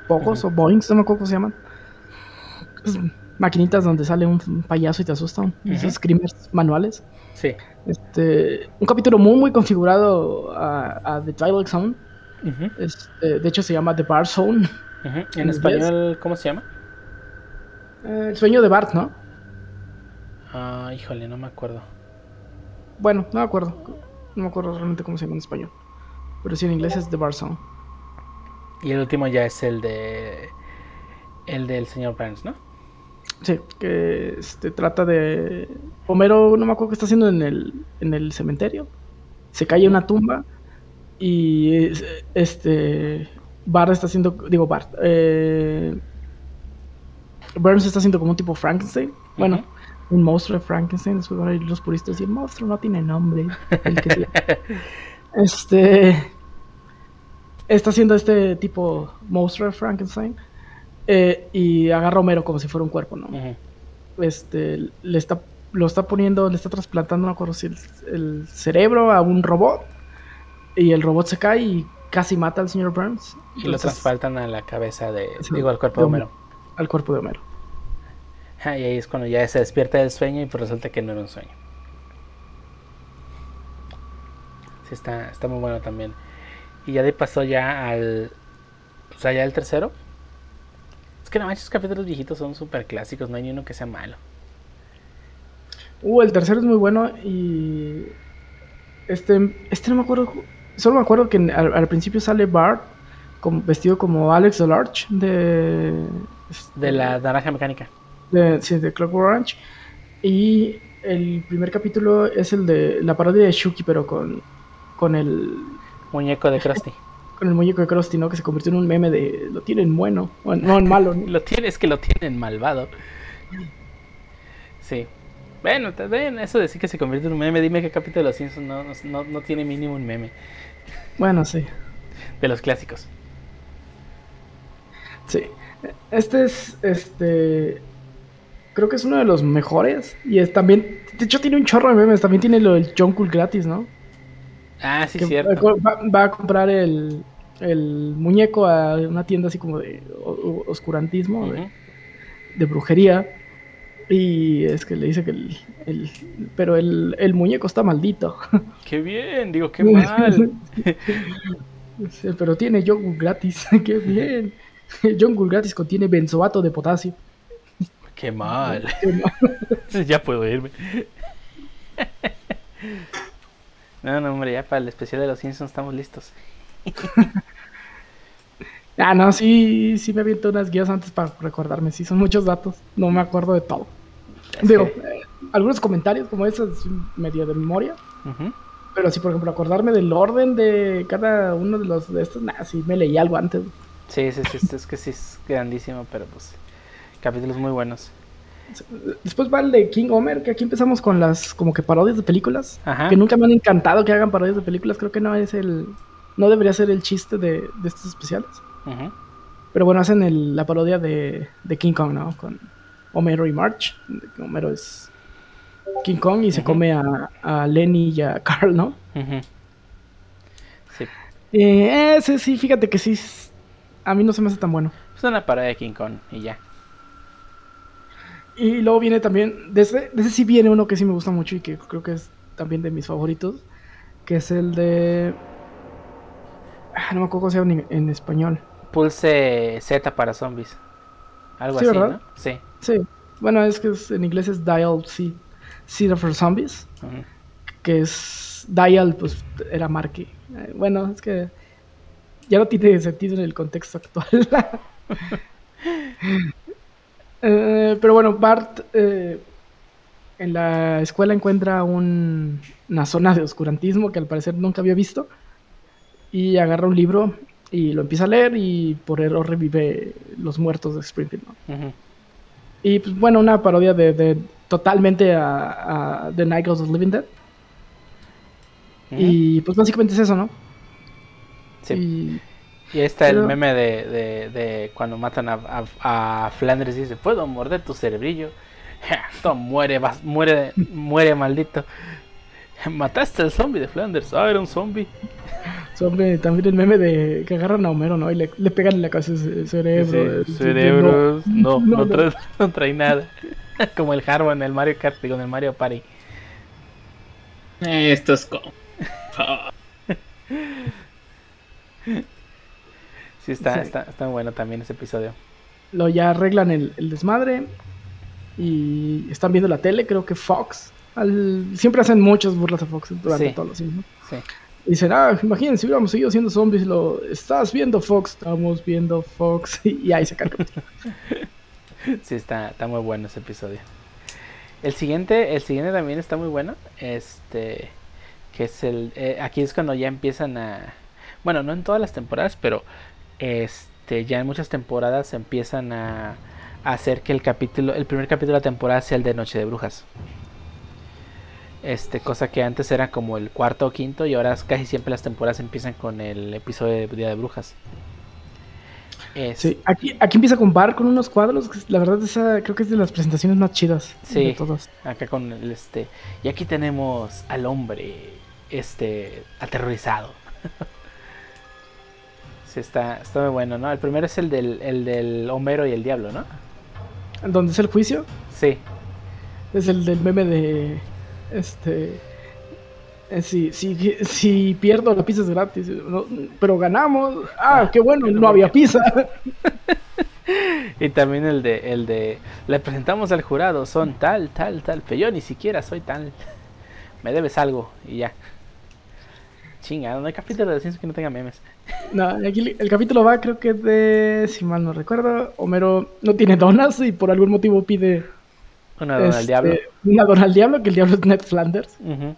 pocos o boings, no me acuerdo cómo se llaman. Maquinitas donde sale un payaso y te asustan, esos screamers manuales. Sí. Este, un capítulo muy muy configurado a, a The Twilight Zone. Este, de hecho se llama The Bar Zone. ¿En español, ¿cómo se llama? Eh, el sueño de Bart, ¿no? Ah, híjole, no me acuerdo. Bueno, no me acuerdo. No me acuerdo realmente cómo se llama en español. Pero sí en inglés es The Bar Zone. Y el último ya es el de. El del señor Burns, ¿no? Sí, que este, trata de... Homero, no me acuerdo qué está haciendo en el, en el cementerio. Se cae en una tumba y es- este... Bart está haciendo... Digo, Bart. Eh, Burns está haciendo como un tipo Frankenstein. Bueno. Un monstruo de Frankenstein. Después van a ir los puristas y el monstruo no tiene nombre. el que sea. <laughs> este... Está haciendo este tipo monstruo de Frankenstein. eh, y agarra a Homero como si fuera un cuerpo, ¿no? Este le está lo está poniendo, le está trasplantando, no acuerdo si el, el cerebro a un robot y el robot se cae y casi mata al señor Burns. Y lo traspaltan a la cabeza de. Sí, Digo, al cuerpo de de Homero. al cuerpo de Homero. Y ahí es cuando ya se despierta del sueño y pues resulta que no era un sueño. Sí, está, está muy bueno también. Y ya de pasó ya al. O sea, ya el tercero. Es que no manches, esos capítulos viejitos son súper clásicos, no hay ni uno que sea malo. Uh, el tercero es muy bueno y este este no me acuerdo, solo me acuerdo que al, al principio sale Bart vestido como Alex Delarge de De la naranja mecánica. De, sí, de Clockwork Orange y el primer capítulo es el de la parodia de Shuki pero con con el Muñeco de Krusty. con el muñeco de Krusty, ¿no? Que se convirtió en un meme de lo tienen bueno, o no en malo. ¿no? Lo tiene, es que lo tienen malvado. Sí. Bueno, bien, eso de decir que se convierte en un meme, dime qué capítulo de los Simpsons no, no, no tiene mínimo un meme. Bueno, sí. De los clásicos. Sí. Este es, este, creo que es uno de los mejores. Y es también, de hecho tiene un chorro de memes, también tiene lo del John Cool gratis, ¿no? Ah, sí, Que cierto. Va, va a comprar el, el muñeco a una tienda así como de oscurantismo, de, brujería. Y es que le dice que el, el- pero el, el muñeco está maldito. <laughs> Qué bien, digo, qué mal. <laughs> Pero tiene yogur gratis, <laughs> qué bien. El yogur gratis contiene benzoato de potasio. Qué mal. <laughs> Qué mal. <laughs> ya puedo irme. <laughs> No, no, hombre, ya para el especial de los Simpsons estamos listos. Ah, no, sí, sí me aviento unas guías antes para recordarme. Sí, son muchos datos. No me acuerdo de todo. Digo, eh, algunos comentarios como esos, medio de memoria. Pero sí, por ejemplo, acordarme del orden de cada uno de los de estos, nah, sí me leí algo antes. Sí, sí, sí, es que sí es grandísimo, pero pues capítulos muy buenos. Después va el de King Homer, que aquí empezamos con las como que parodias de películas. Ajá. Que nunca me han encantado que hagan parodias de películas. Creo que no es el. No debería ser el chiste de, de estos especiales. Ujú. Pero bueno, hacen el- la parodia de, de King Kong, ¿no? Con Homero y March. Homero es King Kong y se come a, a Lenny y a Carl, ¿no? Sí, Eh, ese sí, fíjate que sí. A mí no se me hace tan bueno. es una parodia de King Kong y ya. Y luego viene también, de ese, de ese sí viene uno que sí me gusta mucho y que creo que es también de mis favoritos, que es el de... Ah, no me acuerdo cómo se llama en, español. Pulse Z para zombies. Algo Sí, así, ¿verdad? ¿no? Sí. Sí, bueno, es que es- en inglés es Dial C, C for Zombies, que es Dial, pues era Marky. Eh, bueno, es que ya no tiene sentido en el contexto actual. <laughs> Eh, pero bueno, Bart eh, en la escuela encuentra un- una zona de oscurantismo que al parecer nunca había visto y agarra un libro y lo empieza a leer y por error revive los muertos de Springfield. ¿no? Y pues bueno, una parodia de, de totalmente a, a The Night of the Living Dead. Y pues básicamente es eso, ¿no? Sí. Y Y ahí está el meme de, de, de cuando matan a, a, a Flanders y dice, ¿puedo morder tu cerebrillo? <laughs> Todo muere, vas- muere, muere maldito. <laughs> Mataste al zombie de Flanders. Ah, era un zombie. <laughs> sobre también el meme de que agarran a Homero, ¿no? Y le, le pegan en la cabeza ese cerebro. Sí, eh, cerebros. No, no, no, no. trae, no trae nada. Como el Harbo en el Mario Kart, digo, en el Mario Party. Esto es como. Sí, está, Sí. Está, está bueno también ese episodio. Lo ya arreglan el, el desmadre y están viendo la tele, creo que Fox. al- siempre hacen muchas burlas a Fox durante Sí. todos los. Sí. Y dicen, ah, imagínense, si hubiéramos seguido siendo zombies, lo estás viendo Fox, estamos viendo Fox, <laughs> y ahí se carga. <laughs> Sí, está, está muy bueno ese episodio. El siguiente, el siguiente también está muy bueno. Este, que es el, eh, aquí es cuando ya empiezan a, bueno, no en todas las temporadas, pero este, ya en muchas temporadas empiezan a, a hacer que el capítulo, el primer capítulo de la temporada sea el de Noche de Brujas. Este, cosa que antes era como el cuarto o quinto y ahora casi siempre las temporadas empiezan con el episodio de Día de Brujas. Es- Sí, aquí, aquí empieza con Bar con unos cuadros, que la verdad esa creo que es de las presentaciones más chidas Sí. de todas. Acá con el este. Y aquí tenemos al hombre. Este. aterrorizado. <laughs> sí, está, está muy bueno, ¿no? El primero es el del, el del Homero y el diablo, ¿no? Donde es el juicio, Sí. es el del meme de este eh, si, si, si pierdo la pizza es gratis, no, pero ganamos. Ah, qué bueno, no había pizza. <laughs> Y también el de, el de. Le presentamos al jurado, son tal, tal, tal. Pero yo ni siquiera soy tal. Me debes algo y ya. Chinga, no hay capítulo de ciencia que no tenga memes. No, aquí el capítulo va, creo que es de, si mal no recuerdo, Homero no tiene donas y por algún motivo pide Una dona al este, diablo. una dona al diablo, que el diablo es Ned Flanders. Ujú.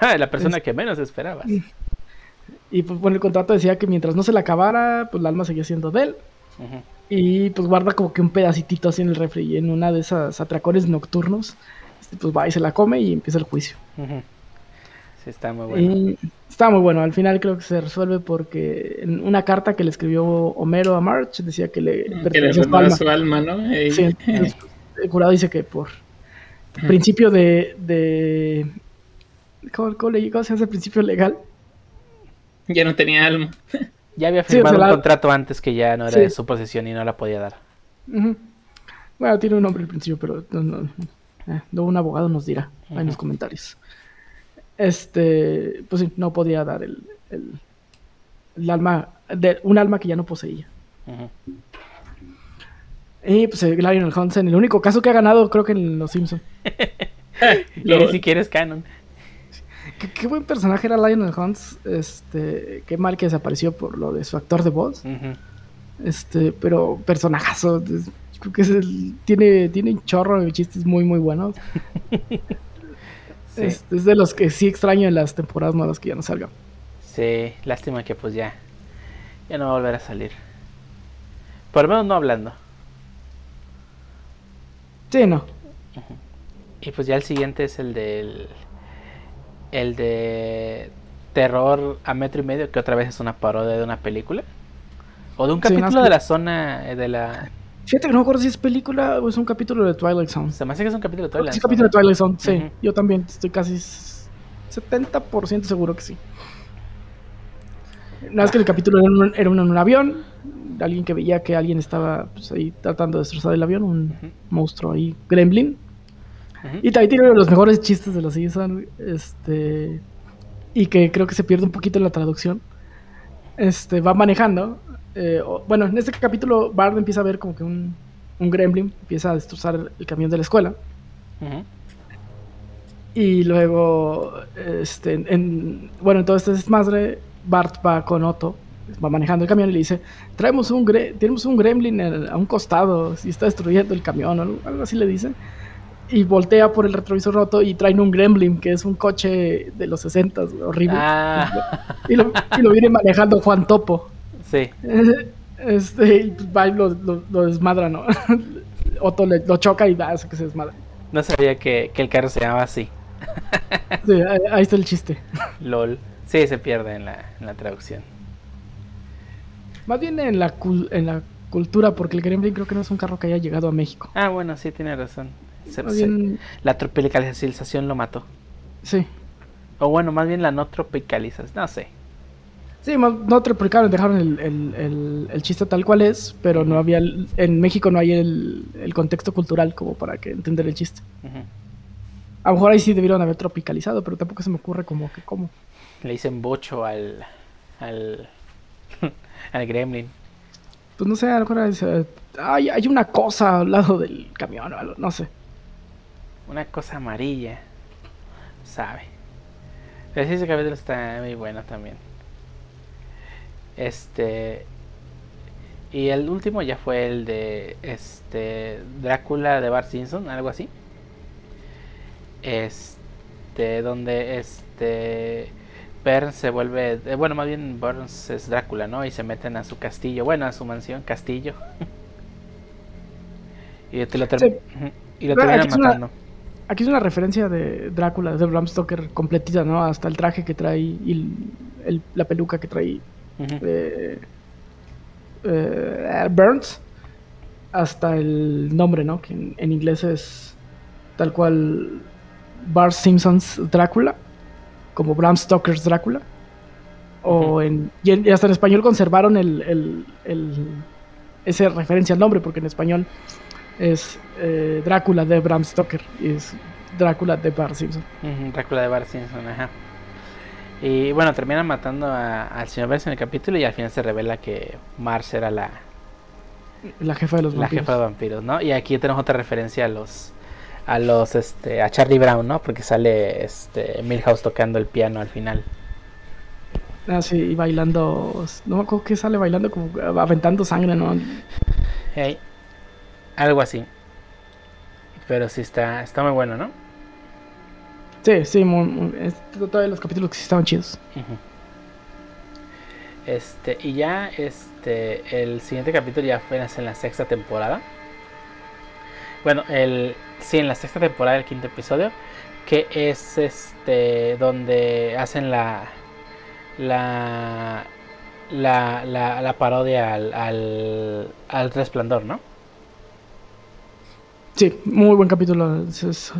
Ah, la persona que menos esperabas. Y pues bueno, el contrato decía que mientras no se la acabara, pues el alma seguía siendo de él. Ujú. Y pues guarda como que un pedacitito así en el refri y en una de esas atracones nocturnos. este, pues va y se la come y empieza el juicio. Ujú. Sí, está muy bueno. Y está muy bueno. Al final creo que se resuelve porque en una carta que le escribió Homero a March decía que le pertenecía su alma. su alma, ¿no? Ey. Sí, entonces, el jurado dice que por principio de, de ¿cómo, cómo le- cómo se hace el principio legal? Ya no tenía alma. Ya había Sí, o firmado sea, un la- contrato antes que ya no era Sí. de su posesión y no la podía dar. Bueno, tiene un nombre al principio, pero no, no, eh, un abogado nos dirá en los comentarios. Este, pues sí, no podía dar el, el, el alma, de, un alma que ya no poseía. Y pues eh, Lionel Hudson, el único caso que ha ganado creo que en Los Simpsons. <laughs> Y Lo- ni siquiera es canon. Qué, qué buen personaje era Lionel Hunts. Este, qué mal que desapareció por lo de su actor de voz. Este, pero personajazo. es- Creo que es el- tiene, tiene un chorro de chistes muy, muy buenos. <laughs> Sí. Es, es de los que sí extraño en las temporadas nuevas que ya no salgan. Sí, lástima que pues ya. Ya no va a volver a salir. Por lo menos no hablando. Sí, no. Y pues ya el siguiente es el del. El de. Terror a metro y medio, que otra vez es una parodia de una película. O de un Sí, no, capítulo de la zona eh, de la. Fíjate que no me acuerdo si es película o es un capítulo de Twilight Zone. Se me hace que es un capítulo de Creo que Twilight sí, capítulo de Twilight Zone, sí. Yo también estoy casi s- 70% seguro que sí. Nada más que el capítulo era, un- era en un avión, alguien que veía que alguien estaba pues, ahí tratando de destrozar el avión, un monstruo ahí, gremlin. Y también tiene uno de los mejores chistes de los Simpsons, este, y que creo que se pierde un poquito en la traducción. Este, va manejando. Eh, bueno, en este capítulo Bart empieza a ver como que un, un gremlin empieza a destrozar el camión de la escuela. Y luego, este, en, bueno, en todo este desmadre, Bart va con Otto, va manejando el camión y le dice, traemos un, gre- tenemos un gremlin a un costado, si está destruyendo el camión o algo, así le dice. Y voltea por el retrovisor roto y traen un gremlin, que es un coche de los 60, horrible. Ah, Y, lo, y lo viene manejando Juan Topo. Sí. <laughs> Este, y pues va y lo, lo- lo desmadra, ¿no? <laughs> Otto le- lo choca y hace que se desmadre. No sabía que, que el carro se llamaba así. <laughs> Sí, ahí, ahí está el chiste. LOL. Sí, se pierde en la, en la traducción. Más bien en la, cul- en la cultura, porque el Gremlin creo que no es un carro que haya llegado a México. Ah, bueno, sí, tiene razón. Se- se- la tropicalización lo mató. sí. O bueno, más bien la no tropicalización. No sé. Sí, no triplicaron, dejaron el, el- el- el chiste tal cual es, pero no había, el- en México no hay el, el contexto cultural como para que entender el chiste. A lo mejor ahí sí debieron haber tropicalizado, pero tampoco se me ocurre como que cómo. Le dicen bocho al. al. <laughs> al gremlin. Pues no sé, a lo mejor dice, hay, hay una cosa al lado del camión o algo, no sé. Una cosa amarilla. Sabe. Pero sí, ese capítulo está muy bueno también. Este. Y el último ya fue el de. Este. Drácula de Bart Simpson, algo así. Este. Donde este. Burns se vuelve. eh, bueno, más bien Burns es Drácula, ¿no? Y se meten a su castillo. Bueno, a su mansión, castillo. <laughs> y te lo, ter- Sí. Ujú, y lo terminan aquí es una- matando. Aquí es una referencia de Drácula, de Bram Stoker completita, ¿no? Hasta el traje que trae y el- el- la peluca que trae Eh, eh, Burns hasta el nombre, ¿no? Que en, en inglés es tal cual Bart Simpson's Drácula, como Bram Stoker's Drácula. O en, y, en- y hasta en español conservaron el, el, el- ese referencia al nombre, porque en español es eh, Drácula de Bram Stoker y es Drácula de Bart Simpson. Drácula de Bart Simpson, ajá. Y bueno, terminan matando a- al señor Burns en el capítulo y al final se revela que Marge era la, La jefa de los la vampiros. jefa de vampiros, ¿no? Y aquí tenemos otra referencia a los a los este a Charlie Brown, ¿no? Porque sale este Milhouse tocando el piano al final. Ah, sí, y bailando. No me acuerdo que sale bailando, como aventando sangre, ¿no? Hey, algo así. Pero sí está está muy bueno, ¿no? Sí, sí, muy- muy- los capítulos que sí estaban chidos. Este, y ya este el siguiente capítulo ya fue en la sexta temporada. Bueno, el sí, en la sexta temporada, el quinto episodio, que es este donde hacen la la la, la, parodia al, al resplandor, ¿no? Sí, muy buen capítulo.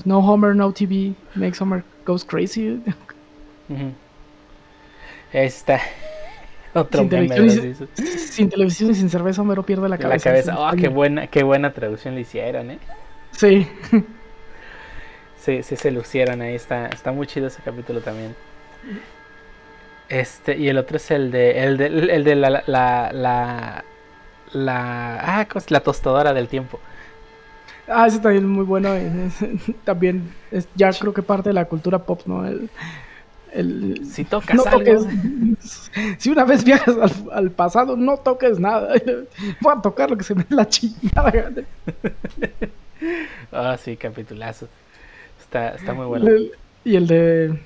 No Homer, no TV, makes Homer goes crazy. Ujú. Está <laughs> otro Sin meme televisión, sin y sin cerveza, Homero pierde la la cabeza. cabeza. Sí, Oh, qué buena, qué buena traducción le hicieron, eh. Sí. Sí, sí se lucieron ahí, está, está muy chido ese capítulo también. Este, y el otro es el de, el de, el de la, la, la, la, ah, la tostadora del tiempo. Ah, ese también es muy bueno. es- es- <laughs> también es ya creo que parte de la cultura pop, ¿no? El, el- Si tocas no algo. toques. <laughs> Si una vez viajas al, al pasado, no toques nada. <laughs> Voy a tocar lo que se me la chingada. Ah, sí, capitulazo. Está, está muy bueno. El- y el de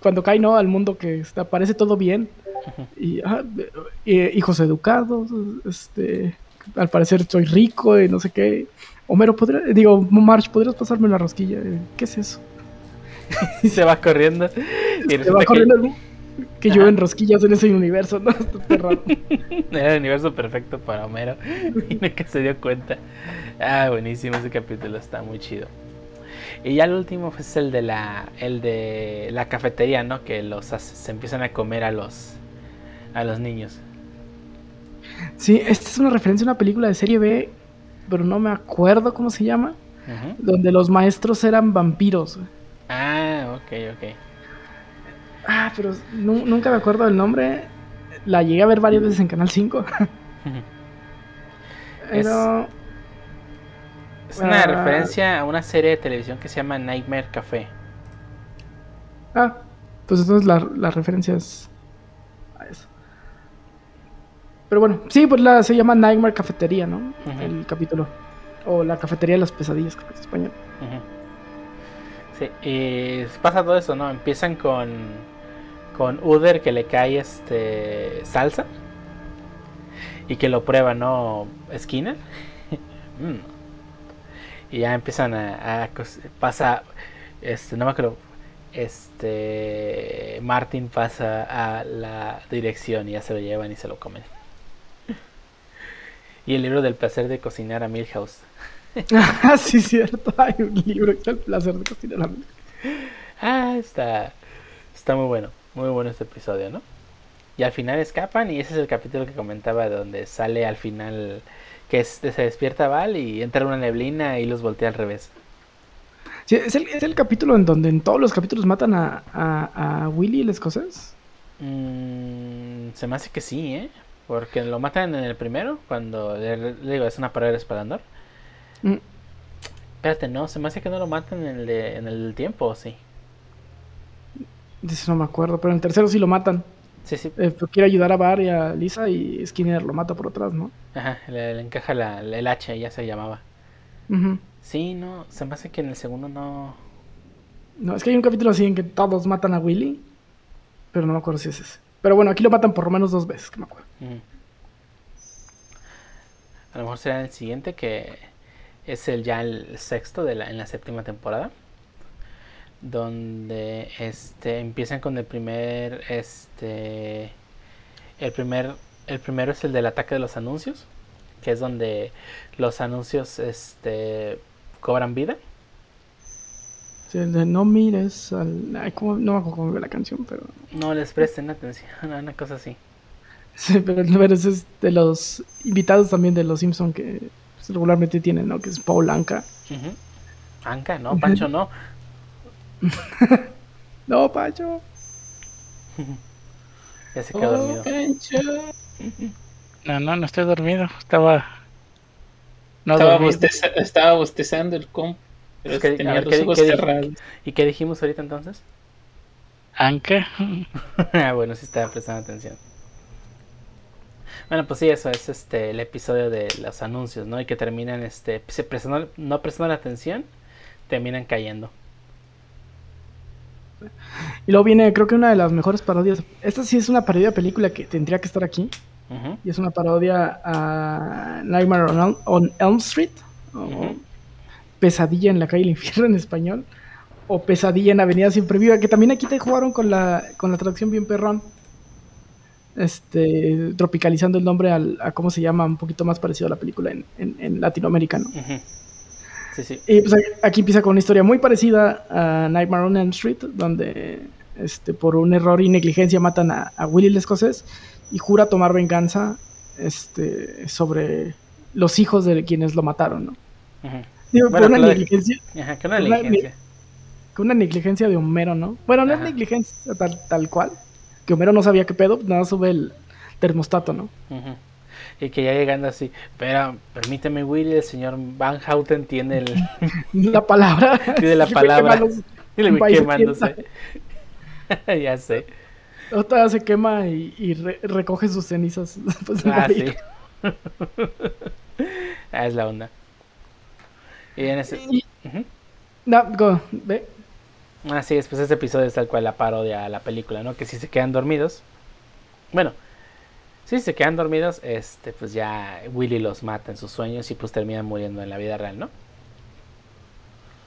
cuando cae no al mundo que está, parece todo bien y, ah, eh, hijos educados este al parecer soy rico y no sé qué Homero podría digo March podrías pasarme una rosquilla Eh, qué es eso <laughs> Y se va corriendo. <laughs> Y se va que corriendo el- <laughs> que llueven rosquillas en ese universo no Está raro. era el universo perfecto para Homero. Y nunca se dio cuenta. Ah, buenísimo ese capítulo, está muy chido. Y ya el último es el de la, el de la cafetería, ¿no? Que los hace- se empiezan a comer a los, a los niños. Sí esta es una referencia a una película de serie B pero no me acuerdo cómo se llama donde los maestros eran vampiros Ah, ok, ok. Ah, pero nu- nunca me acuerdo del nombre. La llegué a ver varias veces en Canal 5. <laughs> Pero. Es una Ah. referencia a una serie de televisión que se llama Nightmare Café. Ah, pues entonces la, la referencia es a eso. Pero bueno, sí, pues la, se llama Nightmare Cafetería, ¿no? El capítulo. O la Cafetería de las Pesadillas, creo que es español. Sí, y pasa todo eso, ¿no? Empiezan con con Uder que le cae este salsa y que lo prueba, ¿no? Skinner. <laughs> Mm. Y ya empiezan a, a pasa este no me acuerdo este Martin pasa a la dirección y ya se lo llevan y se lo comen. Y el libro del placer de cocinar a Milhouse. <laughs> Ah, sí, cierto. Hay un libro que es el placer de cocinar a mí. Ah, está, está muy bueno, muy bueno este episodio, ¿no? Y al final escapan y ese es el capítulo que comentaba donde sale al final que es- se despierta Val y entra una neblina y los voltea al revés. Sí, es, el, es el capítulo en donde en todos los capítulos matan a, a, a Willy el escocés. Mm, se me hace que sí, ¿eh? Porque lo matan en el primero, cuando le, le digo, es una pared de resplandor. Mm, Espérate, no, se me hace que no lo matan en el, de- en el tiempo, ¿o sí? eso no me acuerdo, pero en el tercero sí lo matan. Sí, sí, Eh, pero quiere ayudar a Bar y a Lisa y Skinner lo mata por atrás, ¿no? ajá, le, le encaja la, el H, ya se llamaba. Ujú. Sí, no, se me hace que en el segundo no... No, es que hay un capítulo así en que todos matan a Willy, pero no me acuerdo si es ese. Pero bueno, aquí lo matan por lo menos dos veces, que me acuerdo. A lo mejor será el siguiente que es el ya el sexto de la, en la séptima temporada. Donde este empiezan con el primer este el primer el primero es el del ataque de los anuncios, que es donde los anuncios este cobran vida. Sí, el de no mires al... ay, ¿cómo? No me acuerdo cómo la canción, pero... No les presten atención, <laughs> una cosa así. Sí, pero, <laughs> pero ese es de los invitados también de los Simpson que pues, regularmente tienen, ¿no? Que es Paul Anka. Ujú. Anca, no, Pancho no. <laughs> No, Pacho. Ya se quedó dormido. No, no, no estoy dormido. Estaba. No estaba, dormido. bosteza- estaba bostezando el comp. Es que- tenía a ver, los ¿qué- ojos qué dije? cerrados. ¿Y qué dijimos ahorita entonces? Anka. <laughs> Ah, bueno, sí estaba prestando atención. Bueno, pues sí, eso es este el episodio de los anuncios, ¿no? Y que terminan este se prestando- no prestando atención, terminan cayendo. Y luego viene, creo que una de las mejores parodias. Esta sí es una parodia de película que tendría que estar aquí. Y es una parodia a Nightmare on, Elm- on Elm Street. Ujú. Pesadilla en la calle del infierno en español, o Pesadilla en Avenida Siempre Viva, que también aquí te jugaron con la, con la traducción bien perrón. Este, tropicalizando el nombre al- a cómo se llama, un poquito más parecido a la película en, en, en Latinoamérica, ¿no? Sí, sí. Y pues aquí empieza con una historia muy parecida a Nightmare on Elm Street, donde este, por un error y negligencia matan a, a Willy el escocés y jura tomar venganza este, sobre los hijos de quienes lo mataron, ¿no? Digo, Bueno, una negligencia, Ajá, que una negligencia. con una negligencia de Homero, ¿no? Bueno, no es Ajá. negligencia tal, tal cual, que Homero no sabía qué pedo, nada sube el termostato, ¿no? Y que ya llegando así, pero permíteme Willy, el señor Van Houten tiene el... <laughs> La palabra. Tiene la <laughs> palabra. y le voy quemándose. ya sé. Otra se quema y, y re- recoge sus cenizas <laughs> de Ah, sí. ah, es la onda. Y en ese... Y-. No, go, ve. Así es, pues este episodio es tal cual la parodia a la película, ¿no? Que si se quedan dormidos. Bueno, si se quedan dormidos, este, pues ya Willy los mata en sus sueños y pues terminan muriendo en la vida real, ¿no?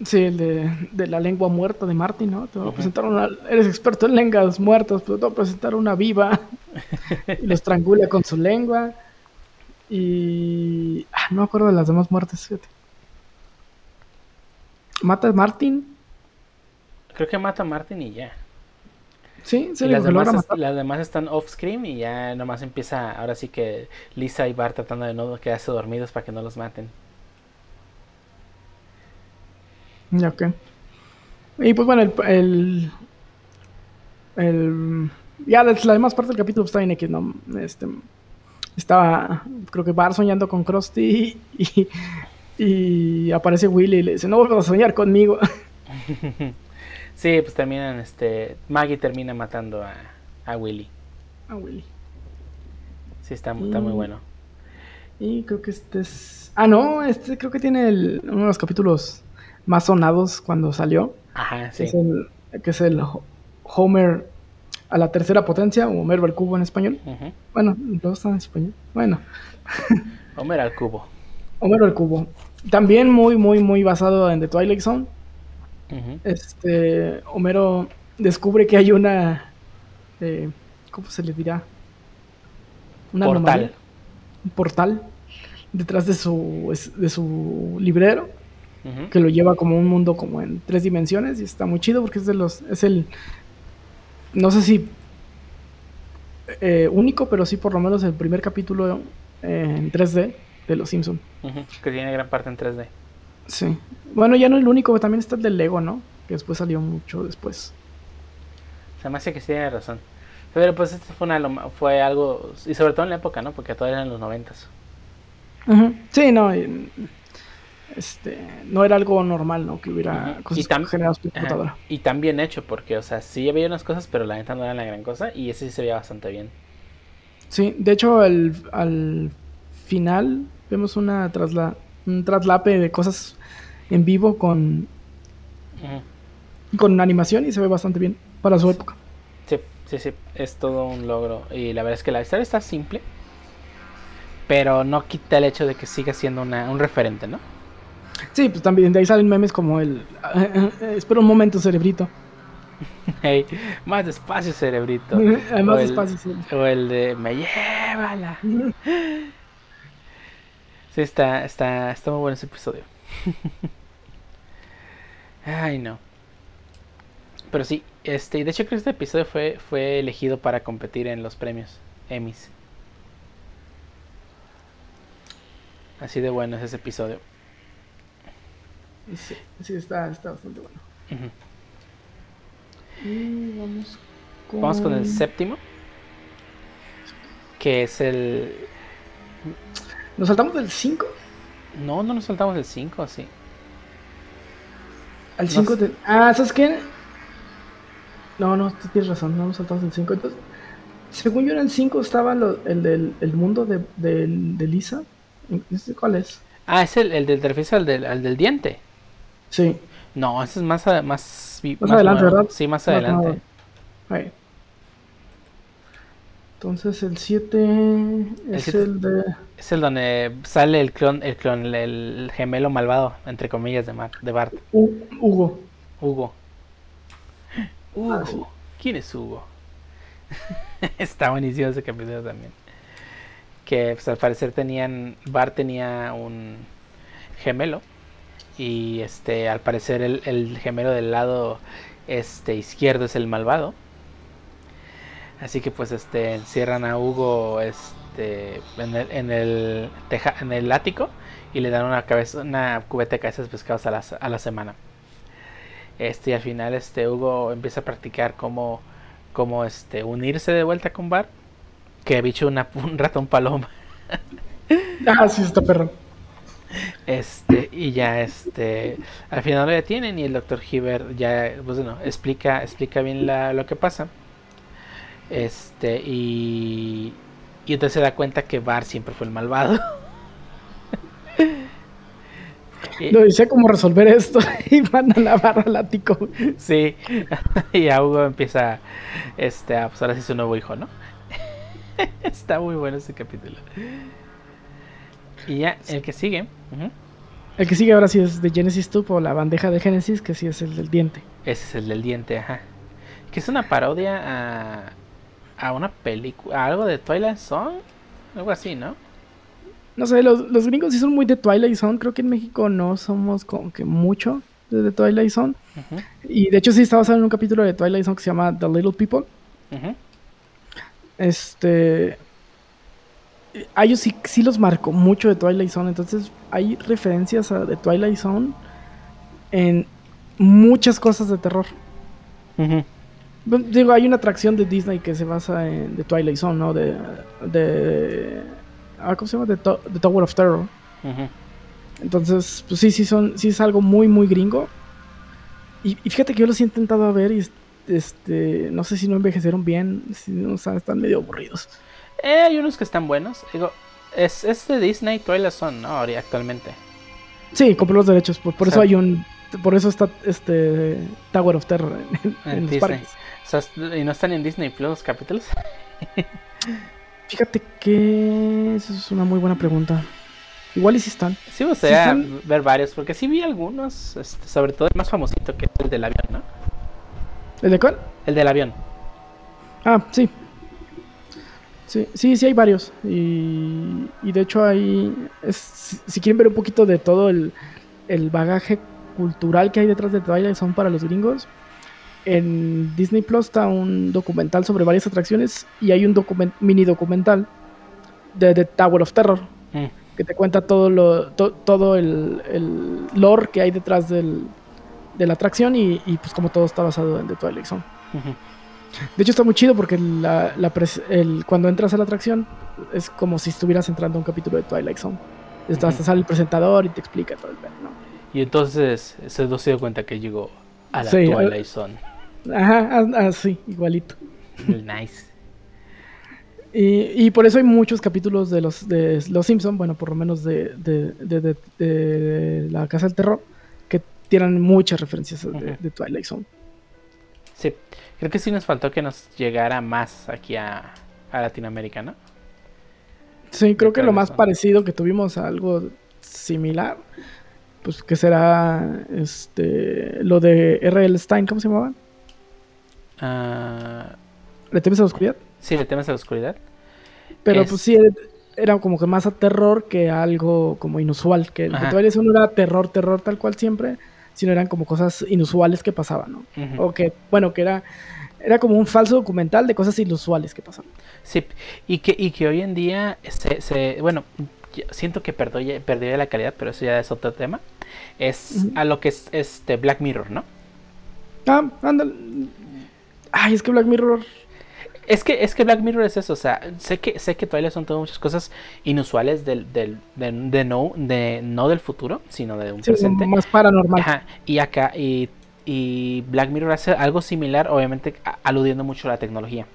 Sí, el de, de la lengua muerta de Martin, ¿no? Te voy a Ujú. presentar una. Eres experto en lenguas muertas, pero te voy a presentar una viva. <laughs> y lo estrangula con su lengua. Y. Ah, no me acuerdo de las demás muertes, fíjate. Mata a Martin. Creo que mata a Martin y ya. Sí, sí, las demás, matar. las demás están off screen y ya nomás empieza, ahora sí que Lisa y Bart tratando de no quedarse dormidos para que no los maten. Ya, ok. Y pues bueno, el. el, el- ya la, la demás parte del capítulo está en X, ¿no? Este, estaba, creo que Bar soñando con Krusty <laughs> y, y aparece Willy y le dice, no vuelvas a soñar conmigo. <laughs> sí, pues terminan, este, Maggie termina matando a, a Willy. A Willy. Sí, está, está muy bueno. Y creo que este es... Ah, no, este creo que tiene el- uno de los capítulos más sonados cuando salió. Ajá, que sí. es el, que es el Ho- Homer a la tercera potencia, o Homer al cubo en español. Bueno, luego está en español. Bueno, Homer al cubo. Homero al cubo. También muy, muy, muy basado en The Twilight Zone. Este, Homero descubre que hay una, eh, ¿cómo se le dirá? Una Portal. anomalía, un portal detrás de su, de su librero que lo lleva como un mundo como en tres dimensiones y está muy chido porque es de los, es el, no sé si eh, único, pero sí por lo menos el primer capítulo eh, en 3D de Los Simpson. Que tiene gran parte en 3D. Sí. Bueno, ya no el único, también está el del Lego, ¿no? Que después salió mucho después. Se me hace que sí tiene razón. Pero pues esto fue, una, fue algo, y sobre todo en la época, ¿no? Porque todavía eran los noventas. Ujú. Sí, no. Este, no era algo normal, ¿no? Que hubiera Ujú. cosas Y tam- generadas por computadora. Y tan bien hecho, porque, o sea, sí había unas cosas, pero la neta no era la gran cosa, y ese sí se veía bastante bien. Sí, de hecho, al, al final vemos una trasla, un traslape de cosas en vivo con, con animación y se ve bastante bien para su época. Sí, sí, sí, es todo un logro. Y la verdad es que la historia está simple, pero no quita el hecho de que siga siendo una, un referente, ¿no? Sí, pues también de ahí salen memes como el... <laughs> espera un momento, cerebrito. <laughs> Hey, más despacio, cerebrito. <laughs> Además, O el- despacio. sí. O el de me llévala. Sí, está, está, está muy bueno ese episodio. <laughs> Ay, no. Pero sí, este, y de hecho creo que este episodio fue, fue elegido para competir en los premios Emmys. Así de bueno es ese episodio. Sí, sí, está, está bastante bueno. Y vamos con... Vamos con el séptimo. Que es el... ¿Nos saltamos del 5? No, no nos saltamos el 5, sí. Al No 5 sé. de... Ah, ¿sabes qué? No, no, tú tienes razón, no nos saltamos el 5. Entonces, según yo en el 5 estaba lo- el del el mundo de, del- de Lisa. No sé cuál es. Ah, es el, el del refiero al del, al del diente. Sí. No, ese es más, a- más, vi- Más adelante, nuevo. ¿verdad? Sí, más Más adelante. nuevo. Ahí. Entonces el 7 es el de... Es el donde sale el clon, el clon, el, el gemelo malvado, entre comillas, de, Mar- de Bart. Hu- Hugo. Hugo. Hugo. Ah, sí. ¿Quién es Hugo? <laughs> Está buenísimo ese capítulo también. Que pues, al parecer tenían. Bart tenía un gemelo. Y este, al parecer el, el gemelo del lado este izquierdo es el malvado. Así que pues este encierran a Hugo este en el, en el teja- en el ático y le dan una cabeza una cubeta de cabezas de pescados a la, a la semana. Este y al final este Hugo empieza a practicar cómo cómo este unirse de vuelta con Bart que ha dicho una <laughs> un ratón paloma. Ah, sí, está perro. Este, y ya este, al final lo detienen y el doctor Hibbert ya, pues bueno, explica, explica bien la, lo que pasa. Este, y, y entonces se da cuenta que Bart siempre fue el malvado. <laughs> Y- No dice cómo resolver esto <laughs> y van a la barra al ático. sí, <laughs> y a Hugo empieza, este, a pues ahora sí su nuevo hijo, ¿no? Está muy bueno ese capítulo. Y ya, el que sigue, El que sigue ahora sí es de Genesis Tube o la bandeja de Genesis, que sí es el del diente. Ese es el del diente, ajá. Que es una parodia a, a una película, a algo de Twilight Zone, algo así, ¿no? No sé, los, los gringos sí son muy de Twilight Zone. Creo que en México no somos como que mucho de, Twilight Zone. Y de hecho sí está basado en un capítulo de Twilight Zone que se llama The Little People. ujú. Este. A ellos sí, sí los marcó mucho de Twilight Zone. Entonces hay referencias a, de Twilight Zone en muchas cosas de terror. Bueno, Digo, hay una atracción de Disney que se basa en The Twilight Zone, ¿no? De. de ah, ¿Cómo se llama? The, To- The Tower of Terror. Entonces, pues sí, sí, son, sí es algo muy, muy gringo. Y, y fíjate que yo los he intentado ver y este, no sé si no envejecieron bien, si no, o sea, están medio aburridos. Eh, hay unos que están buenos. Digo, es, es de Disney Twilight Zone, ¿no? Ahora, actualmente. Sí, compré los derechos, por, por O eso hay un, por eso está este Tower of Terror en, en En los parques. O sea, ¿Y no están en Disney Plus los capítulos? <laughs> Fíjate que esa es una muy buena pregunta. Igual y si están. Sí, gustaría están- ver varios, porque sí vi algunos, este, sobre todo el más famosito que es el del avión, ¿no? ¿El de cuál? El del avión. Ah, sí. Sí, sí, sí hay varios. Y, y de hecho hay... es- si, si quieren ver un poquito de todo el, el bagaje cultural que hay detrás de Twilight Zone para los gringos, en Disney Plus está un documental sobre varias atracciones y hay un document- mini documental de The Tower of Terror Mm, que te cuenta todo lo to- todo el, el lore que hay detrás del, de la atracción y, y, pues como todo está basado en The Twilight Zone. De hecho está muy chido porque la, la pres- el- cuando entras a la atracción es como si estuvieras entrando a un capítulo de Twilight Zone. Está- te sale el presentador y te explica todo el ¿no? Y entonces se dio cuenta que llegó a la Sí, Twilight Zone. Ajá, ah, ah, sí, igualito. nice. Y, y por eso hay muchos capítulos de los de los Simpson, bueno, por lo menos de, de, de- la Casa del Terror, que tienen muchas referencias de, Twilight Zone. Sí, creo que sí nos faltó que nos llegara más aquí a, a Latinoamérica, ¿no? Sí, creo que lo más Zone. parecido que tuvimos a algo similar, pues que será este lo de R.L. Stein, ¿cómo se llamaba? ¿Le temes a la oscuridad? sí, le temes a la oscuridad. Pero Es- pues sí, era, como que más a terror que a algo como inusual. Que el de Ajá. Zone no era terror, terror tal cual siempre, sino eran como cosas inusuales que pasaban, ¿no? O que, bueno, que era, era como un falso documental de cosas inusuales que pasaban. Sí, y que, y que hoy en día se, se- bueno, siento que perdió, perdió la calidad, pero eso ya es otro tema. Es a lo que es este Black Mirror, ¿no? Ah, ándale. Ay, es que Black Mirror. Es que, es que Black Mirror es eso, o sea, sé que, sé que Twilight son todas muchas cosas inusuales del, del, de, de no, de no del futuro, sino de un sí, presente. más paranormal. Ajá, y acá, y, y Black Mirror hace algo similar, obviamente a- aludiendo mucho a la tecnología.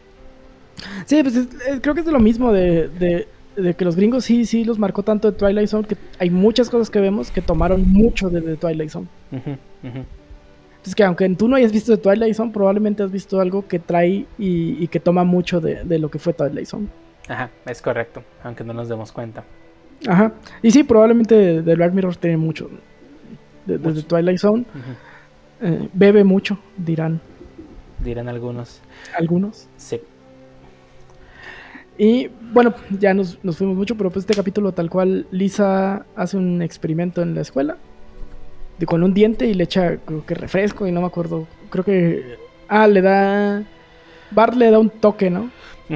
Sí, pues es- es- creo que es de lo mismo de, de- de que los gringos sí, sí los marcó tanto de Twilight Zone que hay muchas cosas que vemos que tomaron mucho de, Twilight Zone. Ujú, ujú. Es que aunque tú no hayas visto de Twilight Zone, probablemente has visto algo que trae y, y que toma mucho de, de, lo que fue Twilight Zone. Ajá, es correcto, aunque no nos demos cuenta. Ajá, y sí, probablemente de, de Black Mirror tiene mucho. De, de, de Twilight Zone. Uh -huh. eh, bebe mucho, dirán. Dirán algunos. Algunos. Sí. Y bueno, ya nos, nos, fuimos mucho, pero pues este capítulo tal cual Lisa hace un experimento en la escuela de, con un diente y le echa creo que refresco y no me acuerdo, creo que ah, le da Bart le da un toque, ¿no?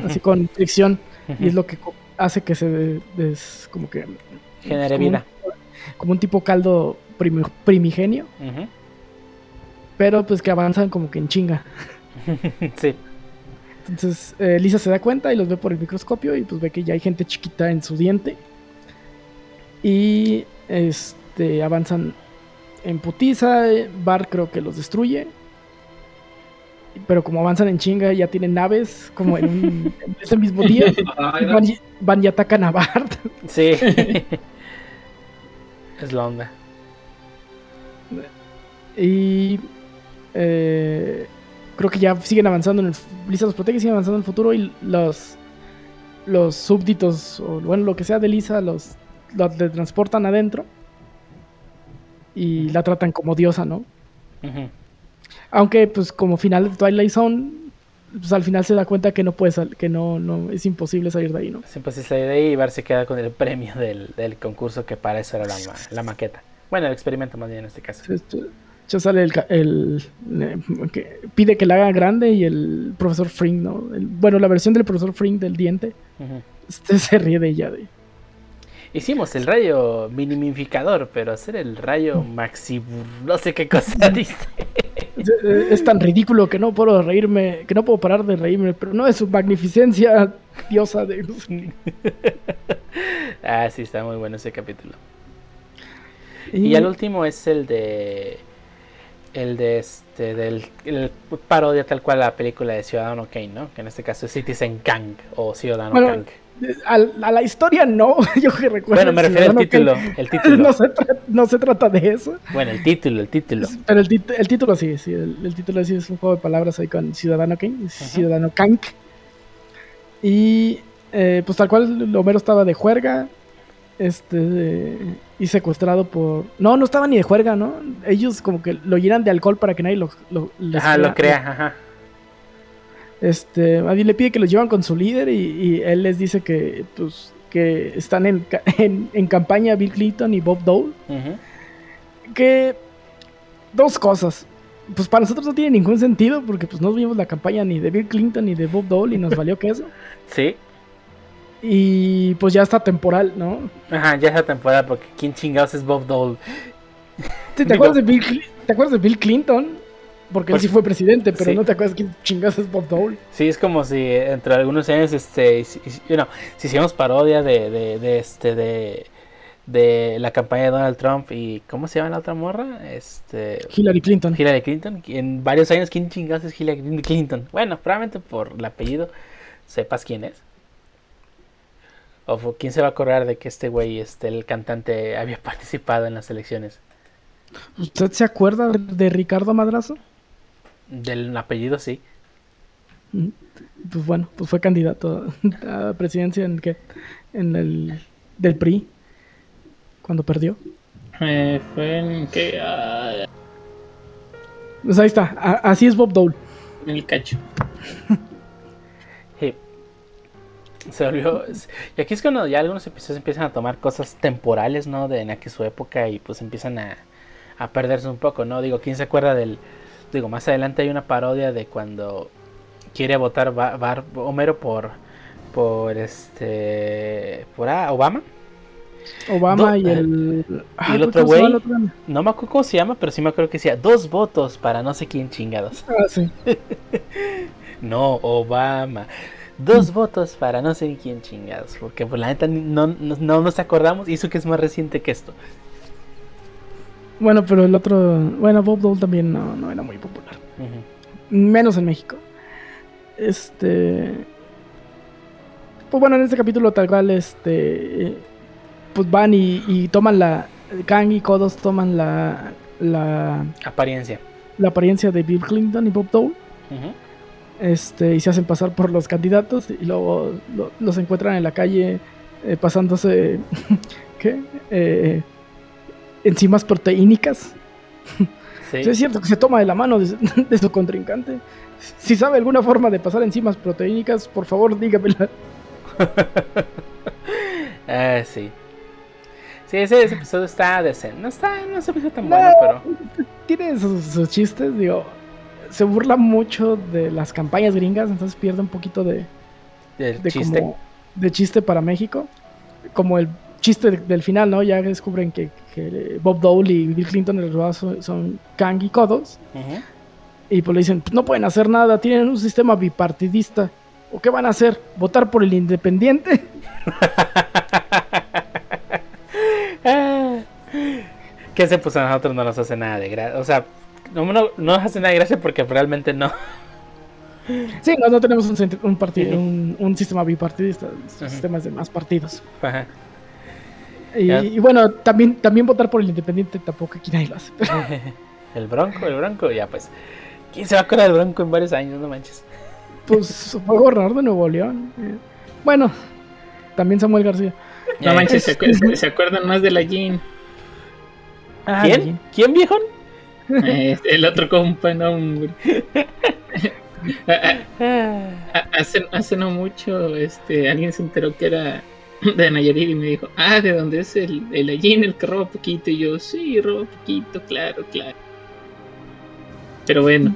Así con fricción y es lo que hace que se des, como que genere vida. Un, como un tipo caldo prim, primigenio. Pero pues que avanzan como que en chinga. <laughs> sí. Entonces eh, Lisa se da cuenta y los ve por el microscopio y pues ve que ya hay gente chiquita en su diente. Y este avanzan en putiza. Bart creo que los destruye. Pero como avanzan en chinga, ya tienen naves como en, un, <laughs> en ese mismo día. van, y, van, y atacan a Bart. Sí. <laughs> es la onda. Y eh, creo que ya siguen avanzando en el Lisa los protege siguen avanzando en el futuro y los los súbditos o bueno lo que sea de Lisa los, los le transportan adentro y la tratan como diosa no uh -huh. aunque pues como final de Twilight Zone pues al final se da cuenta que no puede sal que no no es imposible salir de ahí no es imposible salir de ahí y Bar se queda con el premio del, del concurso que para eso era la, la, maqueta bueno el experimento más bien en este caso ya sale el, el, el, que pide que la haga grande y el profesor Fring, ¿no? El, bueno, la versión del profesor Fring del diente. Uh -huh. Este se ríe de ella. De... Hicimos el rayo minimificador, pero hacer el rayo maxi... No sé qué cosa <laughs> dice. Es, es, tan ridículo que no puedo reírme, que no puedo parar de reírme, pero no es su magnificencia diosa de... ah, sí, está muy bueno ese capítulo. Y, y el último es el de el de este del el parodia tal cual la película de Ciudadano Kane, ¿no? Que en este caso es Citizen Kang o Ciudadano bueno, Kang. A, a, la historia no, <laughs> yo que recuerdo. Bueno, me refiero al título, el <laughs> título. No se, no se, trata de eso. Bueno, el título, el título. Pero el, tit el título sí, sí el, el, título sí es un juego de palabras ahí con Ciudadano -huh. Ciudadano Kang. Y eh, pues tal cual Homero estaba de juerga, este y secuestrado por no no estaba ni de juerga no ellos como que lo llenan de alcohol para que nadie lo lo, ajá, crea, lo crea ajá. Este a le pide que los llevan con su líder y, y, él les dice que pues que están en, <laughs> en, en campaña Bill Clinton y Bob Dole uh -huh. que dos cosas pues para nosotros no tiene ningún sentido porque pues no vimos la campaña ni de Bill Clinton ni de Bob Dole y nos valió que eso <laughs> sí y pues ya está temporal, ¿no? Ajá, ya está temporal porque ¿quién chingados es Bob Dole? ¿Te, <laughs> te, acuerdas, de Bill, ¿te acuerdas de Bill Clinton? Porque pues, él sí fue presidente, pero sí. no te acuerdas quién chingados es Bob Dole. Sí, es como si entre algunos años, este, si, you know, si hicimos parodia de, de, de, este, de, de la campaña de Donald Trump y ¿cómo se llama la otra morra? Este, Hillary Clinton. Hillary Clinton. En varios años, ¿quién chingados es Hillary Clinton? Bueno, probablemente por el apellido sepas quién es. ¿O quién se va a acordar de que este güey, este, el cantante, había <laughs> participado en las elecciones? ¿Usted se acuerda de Ricardo Madrazo? Del apellido, sí. Pues bueno, pues fue candidato a presidencia en qué? En el del PRI cuando perdió. Eh, fue en que uh... pues ahí está, a así es Bob Dole. En el cacho. <laughs> sí. Se volvió. Y aquí es cuando ya algunos episodios empiezan a tomar cosas temporales, ¿no? De en aquella su época y pues empiezan a, a perderse un poco, ¿no? Digo, ¿quién se acuerda del. Digo, más adelante hay una parodia de cuando quiere votar Bar, Bar Homero por. Por este. Por ah, Obama. Obama Do, y el. Y ah, el otro güey. No me acuerdo cómo se llama, pero sí me acuerdo que decía dos votos para no sé quién chingados. Ah, sí. <laughs> no, Obama dos votos para no sé quién chingados. Porque pues la neta no, no, no, nos acordamos y eso que es más reciente que esto. Bueno, pero el otro. Bueno, Bob Dole también no, no era muy popular. Uh -huh. Menos en México. Este. Pues bueno, en este capítulo tal cual, este. Pues van y, y toman la. Kang y Kodos toman la. La. Apariencia. la apariencia de Bill Clinton y Bob Dole. Este, y se hacen pasar por los candidatos y luego lo- los encuentran en la calle eh, pasándose <laughs> ¿qué? Eh, enzimas proteínicas. Sí. Sí, es cierto que se toma de la mano de, <laughs> de su contrincante. Si sabe alguna forma de pasar enzimas proteínicas, por favor dígamela. Eh, <laughs> sí. Sí, ese, ese episodio está decente. No está, no se tan No. bueno, pero. Tiene sus, sus chistes, digo. Se burla mucho de las campañas gringas, entonces pierde un poquito de, de chiste. como- de chiste para México. Como el chiste de- del final, ¿no? Ya descubren que, que Bob Dole y Bill Clinton en realidad son, son Kang y Kodos. Ujú. Y pues le dicen, "Pues no pueden hacer nada, tienen un sistema bipartidista. ¿O qué van a hacer? ¿Votar por el independiente? <laughs> Que se pues a nosotros no nos hace nada de gracia. O sea, no, no, no nos hace nada de gracia porque realmente no. Sí, no, no tenemos un, un, parti- Ujú. un, un sistema bipartidista, Ujú. sistemas de más partidos. Ajá. Y, bueno, también, también votar por el independiente tampoco aquí nadie lo hace. <laughs> el bronco, el bronco, ya pues. ¿Quién se va a acordar del bronco en varios años? No manches. <laughs> Pues fue gobernador de Nuevo León. eh. Bueno, también Samuel García. No manches, ¿se, acu- se- <laughs> se acuerdan más de la Jean? Ah, ¿Quién? ¿Quién, viejón? Eh, el otro compa, no, hombre. Hace, hace no mucho, este, alguien se enteró que era <laughs> de Nayarit y me dijo, ah, ¿de dónde es el, el Allín, el que roba poquito? Y yo, sí, roba poquito, claro, claro. Pero bueno,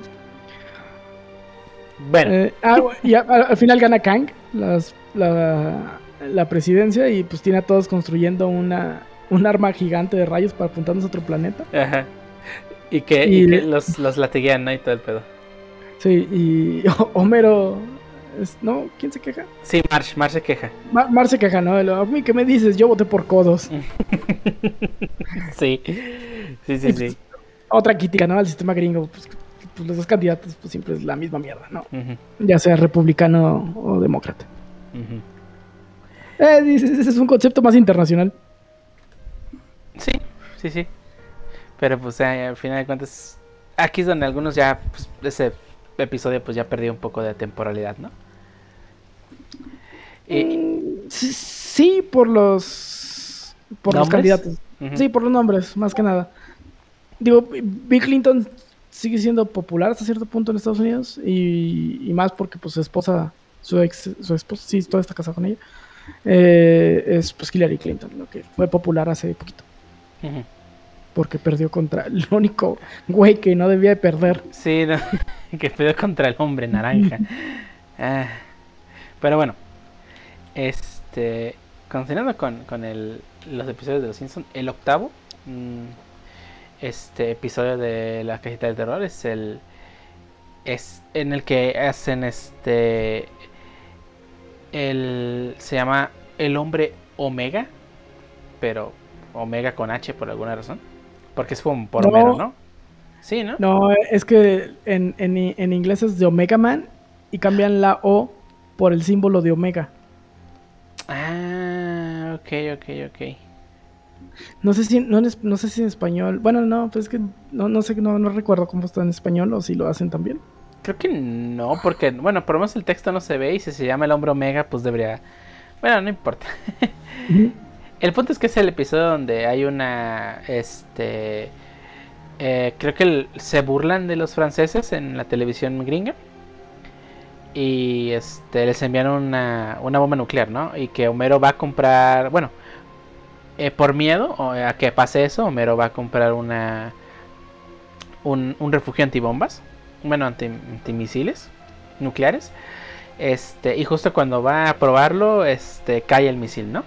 Bueno, Eh, ah, y a- al, al final gana Kang las- la, la presidencia y pues tiene a todos construyendo una, un arma gigante de rayos para apuntarnos a otro planeta. ajá. Y que, y y- que los, los latiguean, ¿no? Y todo el pedo. Sí, y <laughs> Homero... es- ¿No? ¿Quién se queja? Sí, Marsh, Marsh se queja. Mar, Mar se queja, ¿no? A mí, ¿qué me dices? Yo voté por codos. <laughs> Sí. Sí, sí, sí. Otra crítica, ¿no? Al sistema gringo. Pues, pues los dos candidatos pues siempre es la misma mierda, ¿no? Ya sea republicano o demócrata. Eh, dices, ese es un concepto más internacional. Sí, sí, sí. Pero pues eh, al final de cuentas, aquí es donde algunos ya, pues ese episodio pues ya perdió un poco de temporalidad, ¿no? Y, Mm, sí, por los por los ¿Nombres? candidatos. ujú, Sí, por los nombres, más que nada. Digo, Bill Clinton sigue siendo popular hasta cierto punto en Estados Unidos y, y más porque pues su esposa, su ex, su esposa, sí, todavía está casada con ella, eh, es pues Hillary Clinton, lo que fue popular hace poquito, porque perdió contra el único güey que no debía de perder. Sí, no, <laughs> que peleó contra el hombre naranja. <laughs> Ah, pero bueno, este, continuando con, con el, los episodios de Los Simpsons, el octavo, mm, este episodio de la cajita del terror es el, es en el que hacen este, el, se llama el hombre Omega, pero Omega con H por alguna razón, porque es como por No. Homero, ¿no? Sí, ¿no? No, es que en, en, en inglés es de Omega Man y cambian la O por el símbolo de Omega. Ok, ok, ok. No sé si no, no sé si en español. Bueno, no, pues es que no, no sé, no, no recuerdo cómo está en español o si lo hacen también. Creo que no, porque, bueno, por lo menos el texto no se ve y si se llama el hombre omega, pues debería... Bueno, no importa. <laughs> El punto es que es el episodio donde hay una, este... eh, creo que el- se burlan de los franceses en la televisión gringa. Y este les envían una, una bomba nuclear, ¿no? Y que Homero va a comprar, bueno, eh, por miedo o a que pase eso, Homero va a comprar una un, un refugio antibombas, bueno, anti, antimisiles nucleares. Este, y justo cuando va a probarlo, este cae el misil, ¿no?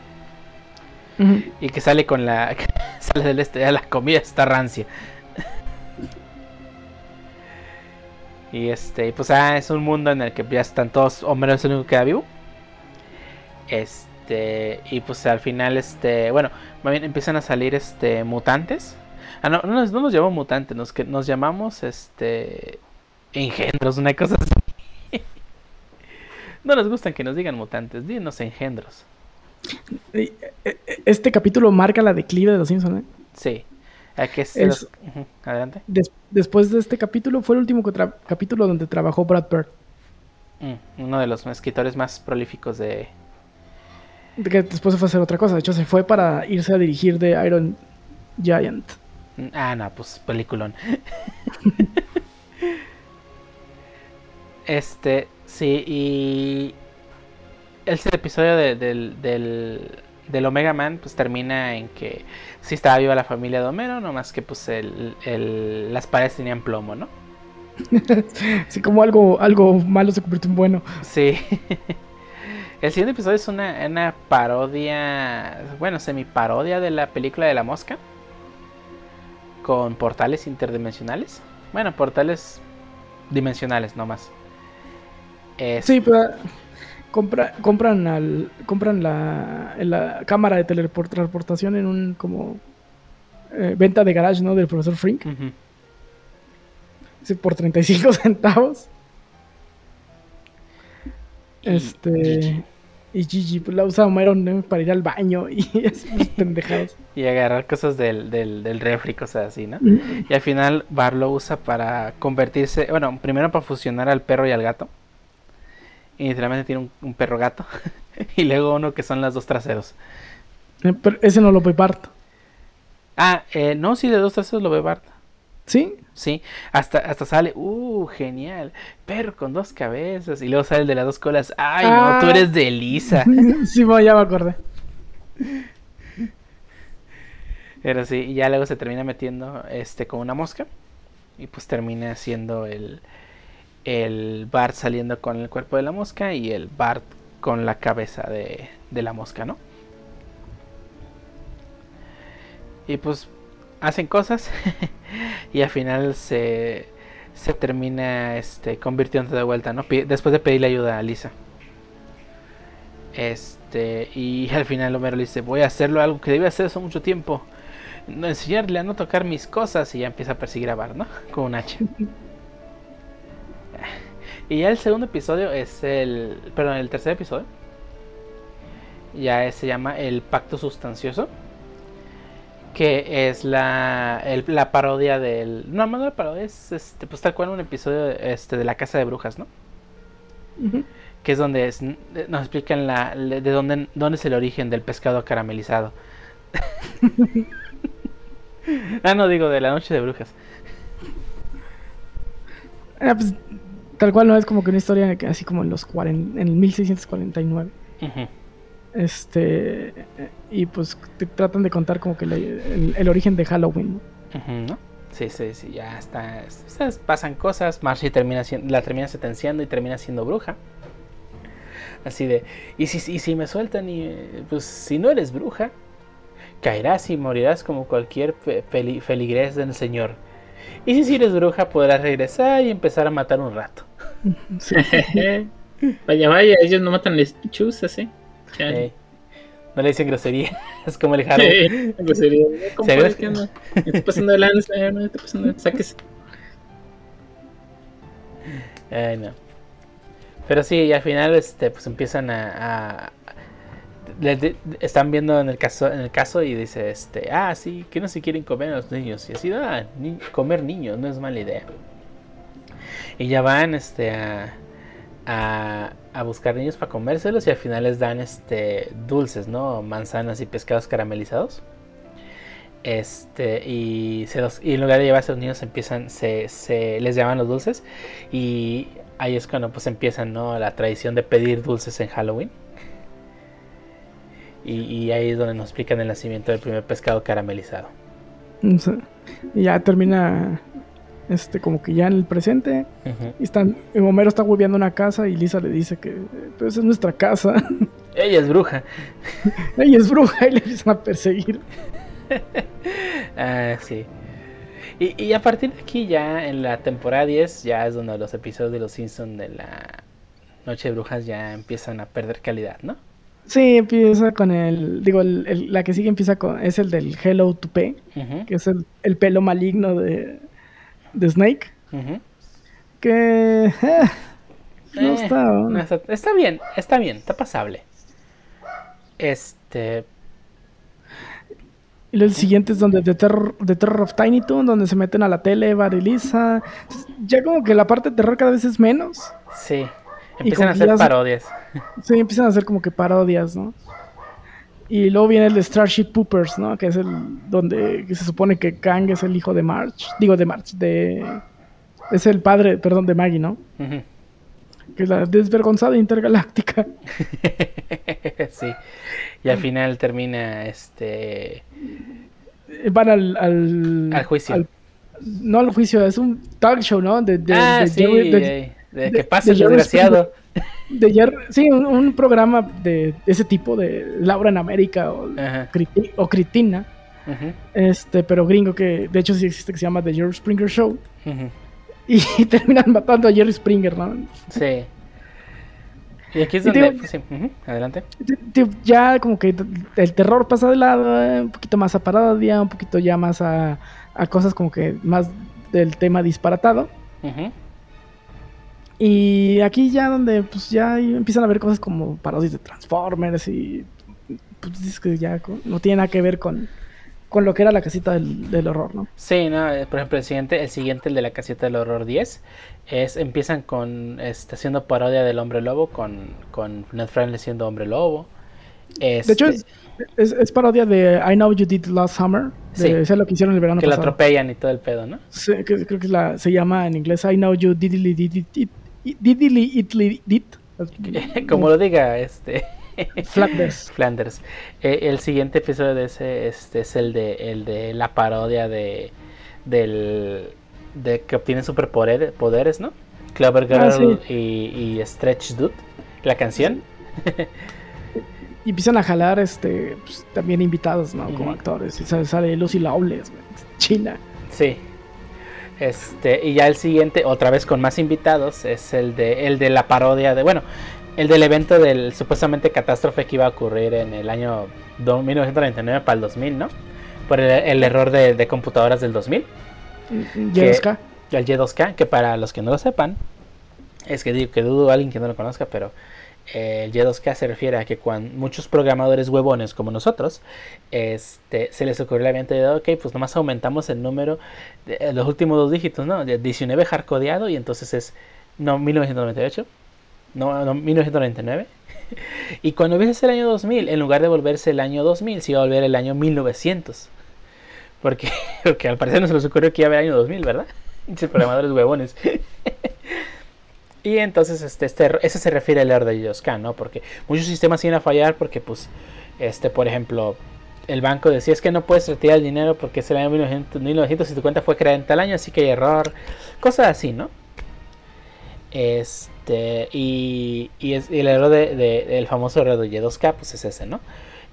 Y que sale con la <laughs> sale del este, ya la comida está rancia. Y este, pues ah, es un mundo en el que ya están todos, Homero es el único que queda vivo. Este, y pues al final este, bueno, bien empiezan a salir este mutantes. Ah, no, no nos, no nos llamamos mutantes, nos, que, nos llamamos este engendros, una cosa así. <laughs> No nos gustan que nos digan mutantes, dinos engendros. Eh, eh, Este capítulo marca la declive de los Simpsons, ¿eh? Sí. ¿A qué se Es- los- Adelante. Des- después de este capítulo fue el último capítulo donde trabajó Brad Bird. Mm, uno de los escritores más prolíficos de... De Que después se fue a hacer otra cosa. De hecho, se fue para irse a dirigir de Iron Giant. Ah, no, pues peliculón. <laughs> este, sí, y... Ese episodio de- del, del, del Omega Man pues termina en que sí estaba viva la familia de Homero, nomás que pues el, el- las paredes tenían plomo, ¿no? <laughs> Así como algo, algo malo se convirtió en bueno. Sí. <laughs> El siguiente episodio es una, una parodia, bueno, semi-parodia de la película de la mosca. Con portales interdimensionales. Bueno, portales dimensionales nomás. Es- Sí, pero compra, compran al, compran la, la cámara de teletransportación en un como eh, venta de garage, ¿no? Del profesor Frink. Ujú. Sí, por 35 <laughs> centavos. Y Este. Gigi. Y Gigi, pues la usa Homero ¿no? para ir al baño y <laughs> pendejados. Y agarrar cosas del, del, del refri, cosas así, ¿no? Y al final Bar lo usa para convertirse, bueno, primero para fusionar al perro y al gato. Y literalmente tiene un, un perro gato. <laughs> y luego uno que son las dos traseros. Eh, Pero ese no lo ve Bart. Ah, eh, no, sí, de dos traseros lo ve Bart. ¿Sí? Sí, hasta, hasta sale, uh, genial, perro con dos cabezas. Y luego sale el de las dos colas, ay, no, tú Ah. eres de Lisa. <laughs> sí, bueno, ya me acordé. Pero sí, y ya luego se termina metiendo este con una mosca. Y pues termina siendo el, el Bart saliendo con el cuerpo de la mosca y el Bart con la cabeza de, la mosca, ¿no? Y pues hacen cosas <laughs> y al final se, se termina este, convirtiendo de vuelta, ¿no? Después de pedirle ayuda a Lisa. Este, y <laughs> al final Homero le dice, voy a hacerlo algo que debí hacer hace mucho tiempo. No enseñarle a no tocar mis cosas y ya empieza a perseguir a Bart, ¿no? <laughs> Con un hacha. Y ya el segundo episodio es el, perdón, el tercer episodio. Ya es- se llama El Pacto Sustancioso. Que es la, el- la parodia del... No, no la parodia, es este, pues tal cual un episodio de, este, de la Casa de Brujas, ¿no? Que es donde es- nos explican la, de dónde, dónde es el origen del pescado caramelizado. <laughs> ah, no digo de la noche de brujas. Ah, pues, tal cual no es como que una historia así como en los 40, en el 1649. Ujú. Este. Y pues te tratan de contar como que el, el origen de Halloween. ¿no? Sí, sí, sí, ya está. Estas pasan cosas. Marcy termina la termina sentenciando y termina siendo bruja. Así de, y si, y si me sueltan y pues si no eres bruja, caerás y morirás como cualquier feli- feligrés del Señor. Y si eres bruja, podrás regresar y empezar a matar un rato. Vaya, vaya, ellos no matan las chuzas, ¿eh? No le dicen grosería, <laughs> es como el Harold. Eh, pues sería, ¿cómo ¿Sabes puedes que- no? Estoy pasando de lanza, no estoy pasando de sáquese. Ay, no. Pero sí, y al final este, pues empiezan a, a- les están viendo en el caso en el caso y dice este ah sí que no se quieren comer a los niños y así ah ni- comer niños no es mala idea y ya van este a, a, buscar niños para comérselos y al final les dan este dulces no manzanas y pescados caramelizados. Este y se los y en lugar de llevarse a los niños empiezan se, se les llaman los dulces y ahí es cuando pues empiezan no la tradición de pedir dulces en Halloween. Y, ahí es donde nos explican el nacimiento del primer pescado caramelizado. Sea, y ya termina. Este, como que ya en el presente. Ujú. Y están, Homero está hueveando una casa y Lisa le dice que pues es nuestra casa. <laughs> ella es bruja <laughs> Ella es bruja y le empiezan a perseguir. <laughs> ah sí y, y a partir de aquí ya en la temporada 10 ya es donde los episodios de los Simpsons de la Noche de Brujas ya empiezan a perder calidad ¿no? Sí, empieza con el. Digo, el- el- la que sigue empieza con. Es el del Hello to Ujú, que es el, el pelo maligno de, de Snake. Que. eh, no Eh, está. no está, está bien, está bien, está pasable. Este. Y el siguiente es donde The Terror, The Terror of Tiny Toon, donde se meten a la tele, Bar y Lisa. Entonces, ya como que la parte de terror cada vez es menos. Sí. Empiezan a hacer parodias. Sí, empiezan a hacer como que parodias, ¿no? Y luego viene el de Starship Poopers, ¿no? Que es el donde que se supone que Kang es el hijo de March. Digo, de March, de... Es el padre, perdón, de Maggie, ¿no? Que es la desvergonzada intergaláctica. <laughs> sí. Y al final termina este Van al... Al, al juicio. no al juicio, es un talk show, ¿no? De, de, ah, de sí, de- de que pase el desgraciado. De sí, un, un programa de ese tipo de Laura en América o. Criti- o Critina, este, pero gringo que de hecho sí existe que se llama The Jerry Springer Show y <laughs> terminan matando a Jerry Springer, ¿no? Sí. Y aquí es donde. digo- pues, sí, Adelante. Ya como que el terror pasa de lado, eh, un poquito más a parodia, un poquito ya más a, a cosas como que más del tema disparatado. Ujú. Y aquí ya donde pues ya empiezan a ver cosas como parodias de Transformers y pues dices que ya no tiene nada que ver con, con lo que era la casita del, del horror, ¿no? Sí, no, eh, por ejemplo, el siguiente, el siguiente, el de la casita del horror 10, es empiezan con este, haciendo parodia del hombre lobo, con, con Ned Friendly siendo hombre lobo. De hecho Este, es, es, es parodia de I Know You Did Last Summer, de Sí. ese es lo que hicieron el verano que lo pasado. atropellan y todo el pedo, ¿no? Sí, que- creo que es la, se llama en inglés I Know You Diddly Did It, Did. <laughs> Como lo diga este <laughs> Flanders. Flanders. Eh, el siguiente episodio de ese este, es el de el de la parodia de del de que obtienen superpoderes, poderes, ¿no? Clover Girl Ah, sí. y, y Stretch Dude, la canción. Y empiezan a jalar este pues, también invitados, ¿no? Como actores. Y sale, Lucy Lawless, China. Sí. Este, y ya el siguiente, otra vez con más invitados, es el de el de la parodia de, bueno, el del evento del supuestamente catástrofe que iba a ocurrir en el año do- 1999 para el 2000, ¿no? Por el, el error de, de computadoras del 2000, Yeska. el Y2K, que para los que no lo sepan, es que digo que dudo a alguien que no lo conozca, pero el Y2K se refiere a que cuando muchos programadores huevones como nosotros, este, se les ocurrió la mente de, ok, pues nomás aumentamos el número, eh, los últimos dos dígitos, ¿no? De 19 hardcodeado y entonces es, no, 1998, no, no 1999. <laughs> y cuando ves el año 2000, en lugar de volverse el año 2000, se iba a volver el año 1900. Porque, <laughs> porque al parecer no se les ocurrió que iba a haber año 2000, ¿verdad? <laughs> Dice programadores huevones. Y entonces este, este, ese se refiere al error de Yoska, ¿no? Porque muchos sistemas iban a fallar porque, pues, este, por ejemplo, el banco decía es que no puedes retirar el dinero porque es el año 1900, 1900 y tu cuenta fue creada en tal año, así que hay error. Cosas así, ¿no? Este, y, y, es, el error de, de- el famoso error de Y2K, pues es ese, ¿no?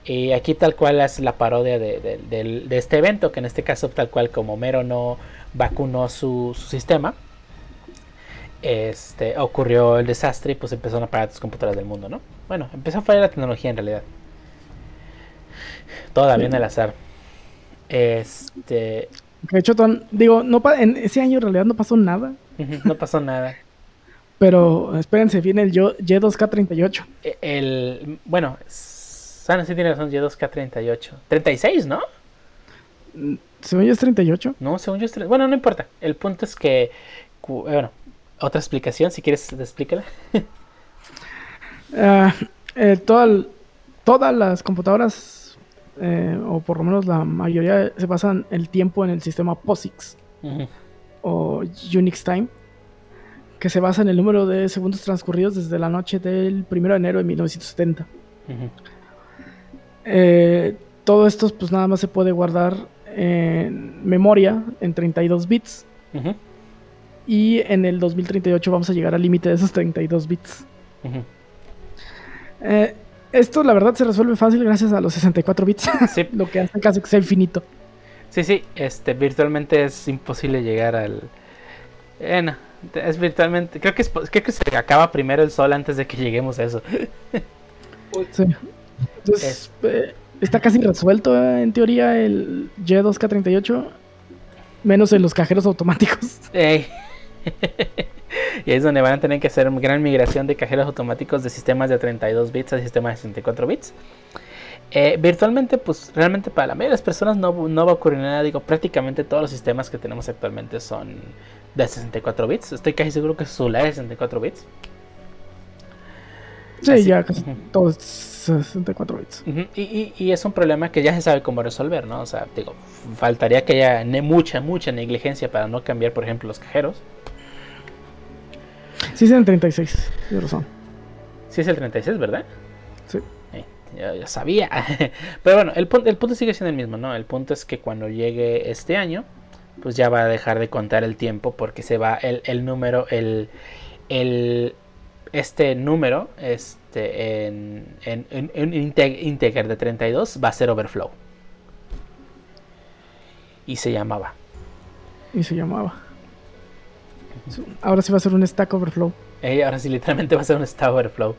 Y aquí tal cual es la parodia de, de- del- de este evento, que en este caso tal cual como Mero no vacunó su sistema, este, ocurrió el desastre y pues empezaron a apagar las computadoras del mundo, ¿no? Bueno, empezó a fallar la tecnología en realidad. Todavía en el azar. Este, De hecho, digo, no en ese año en realidad no pasó nada. no pasó nada. Pero espérense, viene el Yo- Y2K38. E- El, bueno, Sana sí tiene razón, Y2K38. 36, ¿no? Según yo es 38. No, según yo es tre- Bueno, no importa. El punto es que, cu- bueno, otra explicación, si quieres, explícala. <laughs> Ah, eh, toda todas las computadoras, eh, o por lo menos la mayoría, se basan el tiempo en el sistema POSIX o Unix Time, que se basa en el número de segundos transcurridos desde la noche del 1 de enero de 1970. ujú, Eh, todo esto pues nada más se puede guardar en memoria en 32 bits y en el 2038 vamos a llegar al límite de esos 32 bits. Eh, esto la verdad se resuelve fácil gracias a los 64 bits, Sí, <laughs> lo que hace casi que sea infinito. sí, sí, este, virtualmente es imposible llegar al... Eh, no, es virtualmente... Creo que, es, creo que se acaba primero el sol antes de que lleguemos a eso. <laughs> Sí. Entonces, eh, está casi resuelto eh, en teoría el Y2K38, menos en los cajeros automáticos. Ey. <laughs> y ahí es donde van a tener que hacer gran migración de cajeros automáticos de sistemas de 32 bits a sistemas de 64 bits. Eh, virtualmente, pues realmente para la mayoría de las personas no, no va a ocurrir nada. Digo, prácticamente todos los sistemas que tenemos actualmente son de 64 bits. Estoy casi seguro que su la es de 64 bits. Sí, Así- ya casi Ujú. todo es 64 bits. Y, y- y es un problema que ya se sabe cómo resolver, ¿no? O sea, digo, faltaría que haya mucha, mucha negligencia para no cambiar, por ejemplo, los cajeros. Sí, es en 36, tienes razón. Sí es el 36, ¿verdad? Sí. Eh, ya, ya sabía. <laughs> Pero bueno, el, el punto sigue siendo el mismo, ¿no? El punto es que cuando llegue este año, pues ya va a dejar de contar el tiempo porque se va el, el número, el, el, este número, este, en, en, en, en inte- integer de 32 va a ser overflow. Y se llamaba. Y se llamaba. Ahora sí va a ser un Stack Overflow. Eh, ahora sí, literalmente va a ser un Stack Overflow.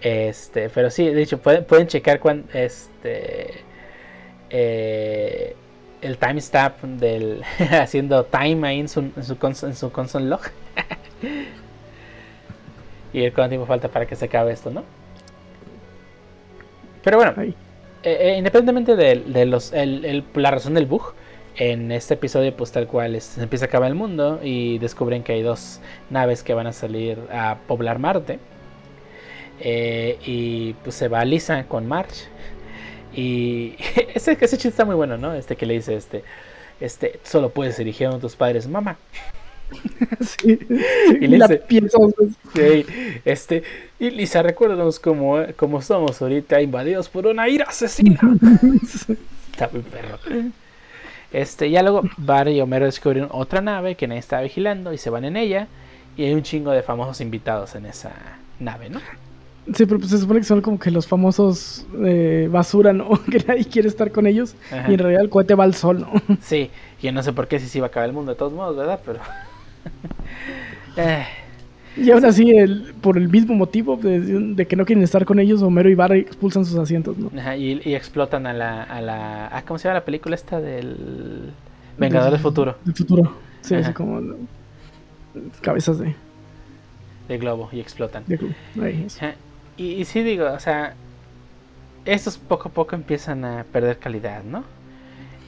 Este, pero sí, de hecho, pueden, pueden checar cuán, este, eh, el timestamp del <laughs> haciendo time ahí en su, en su, cons- en su console log. <laughs> y ver cuánto tiempo falta para que se acabe esto, ¿no? Pero bueno, eh, eh, independientemente de, de los, el- el- la razón del bug, en este episodio pues tal cual es- se empieza a acabar el mundo y descubren que hay dos naves que van a salir a poblar Marte. Eh, y pues se va Lisa con March. Y <laughs> ese, ese chiste está muy bueno, ¿no? Este que le dice este, este, solo puedes dirigir a tus padres, mamá. <laughs> sí. Y le dice-. Sí, este, y Lisa, recuérdanos cómo, cómo somos ahorita invadidos por una ira asesina. <laughs> Está muy perro. Este, ya luego Barry y Homero descubren otra nave que nadie está vigilando y se van en ella. Y hay un chingo de famosos invitados en esa nave, ¿no? Sí, pero pues se supone que son como que los famosos eh, basura, ¿no? <laughs> Que nadie quiere estar con ellos. Ajá. Y en realidad el cohete va al sol, ¿no? Sí, yo no sé por qué si se iba a acabar el mundo de todos modos, ¿verdad? Pero. <laughs> Eh, <laughs> Y aún así, el, por el mismo motivo de, de que no quieren estar con ellos, Homero y Barry expulsan sus asientos, ¿no? ajá, y, y explotan a la, a la. ah, ¿Cómo se llama la película esta del. Vengador del Futuro? Del futuro. Sí, Ajá. así como cabezas de, De globo y explotan. de ahí, Y, y sí digo, o sea, estos poco a poco empiezan a perder calidad, ¿no?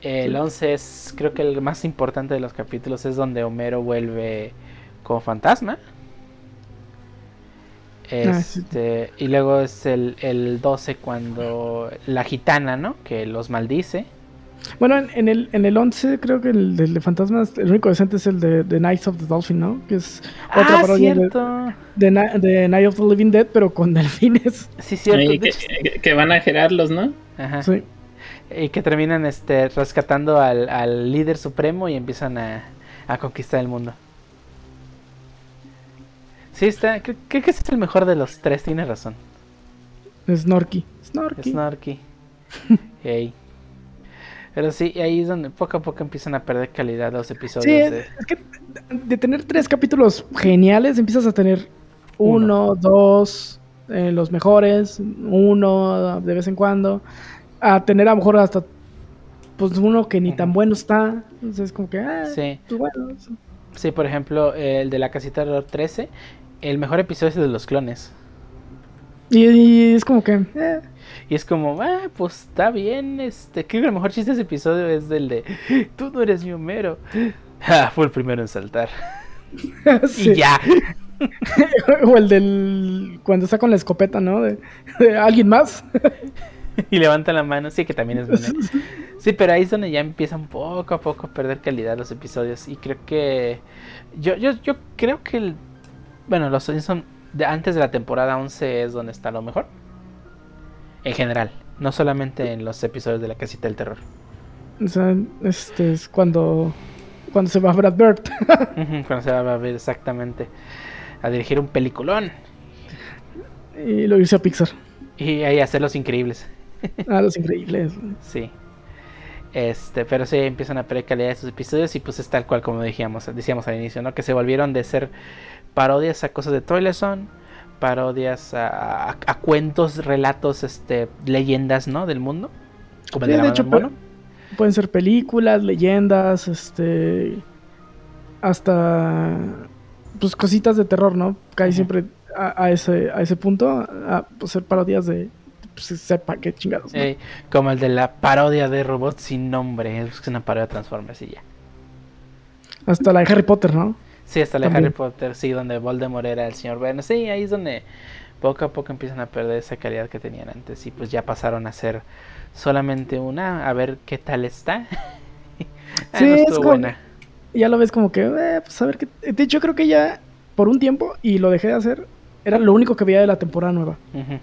El Sí. 11 es, creo que el más importante de los capítulos es donde Homero vuelve como fantasma. Ah, sí. Este, Y luego es el, el 12 cuando la gitana, ¿no? Que los maldice. Bueno, en, en el, en el 11 creo que el del de fantasmas, el único decente es el de, de Knights of the Dolphin, ¿no? Que es otra ah, parodia de, cierto. de, de Night of the Living Dead, pero con <laughs> delfines. Sí, cierto. Hecho, que- que van a gerarlos, ¿no? ajá. Sí. Y que terminan este, rescatando al, al líder supremo y empiezan a, a conquistar el mundo. Sí, está. Creo, creo que ese es el mejor de los tres, tiene razón. Snorky. Snorky. Snarky. <laughs> Ey. Pero sí, ahí es donde poco a poco empiezan a perder calidad los episodios. Sí, es, de- es que de tener tres capítulos geniales, empiezas a tener uno, dos, eh, los mejores, uno de vez en cuando, a tener a lo mejor hasta pues uno que ni tan bueno está. Entonces es como que, ah, Sí. pues bueno. sí. Por ejemplo, el de la casita de horror 13. El mejor episodio es el de los clones. Y, y es como que, eh, Y es como, ah, pues está bien. Este, creo que el mejor chiste de ese episodio es del de Tú no eres mi Homero. <laughs> Ah, fue el primero en saltar. <laughs> sí. Y ya. <laughs> o el del cuando está con la escopeta, ¿no? De, de alguien más. y levanta la mano. Sí, que también es bueno. Sí, pero ahí es donde ya empiezan poco a poco a perder calidad los episodios. Y creo que. Yo, yo, yo creo que el. Bueno, los son de antes de la temporada 11 es donde está lo mejor. En general. No solamente en los episodios de la casita del terror. O sea, este es cuando cuando se va Brad Bird. <laughs> Cuando se va a ver exactamente a dirigir un peliculón. y lo hizo a Pixar. Y ahí hacer los increíbles. Ah, los increíbles. Sí. Este, pero sí empiezan a perder calidad estos episodios y pues es tal cual como decíamos, decíamos al inicio, ¿no? Que se volvieron de ser parodias a cosas de Toilet Zone, parodias a, a- a cuentos, relatos, este, leyendas, ¿no? Del mundo. Como Sí, de la de hecho, pueden ser películas, leyendas, este. Hasta. Pues casi siempre a, a ese, a ese punto. A pues, ser parodias de pues, sepa qué chingados. ¿no? Ey, como el de la parodia de robots sin nombre. Es una parodia de Transformers y ya. Hasta la de Harry Potter, ¿no? Sí, hasta la de. Harry Potter, sí, donde Voldemort era el señor Vernon. Sí, ahí es donde poco a poco empiezan a perder esa calidad que tenían antes. Y pues ya pasaron a ser solamente una, a ver qué tal está. <laughs> Ah, Sí, no es como- buena. Ya lo ves como que, eh, pues a ver qué. De hecho, yo creo que ya por un tiempo, y lo dejé de hacer, era lo único que veía de la temporada nueva. Ujú.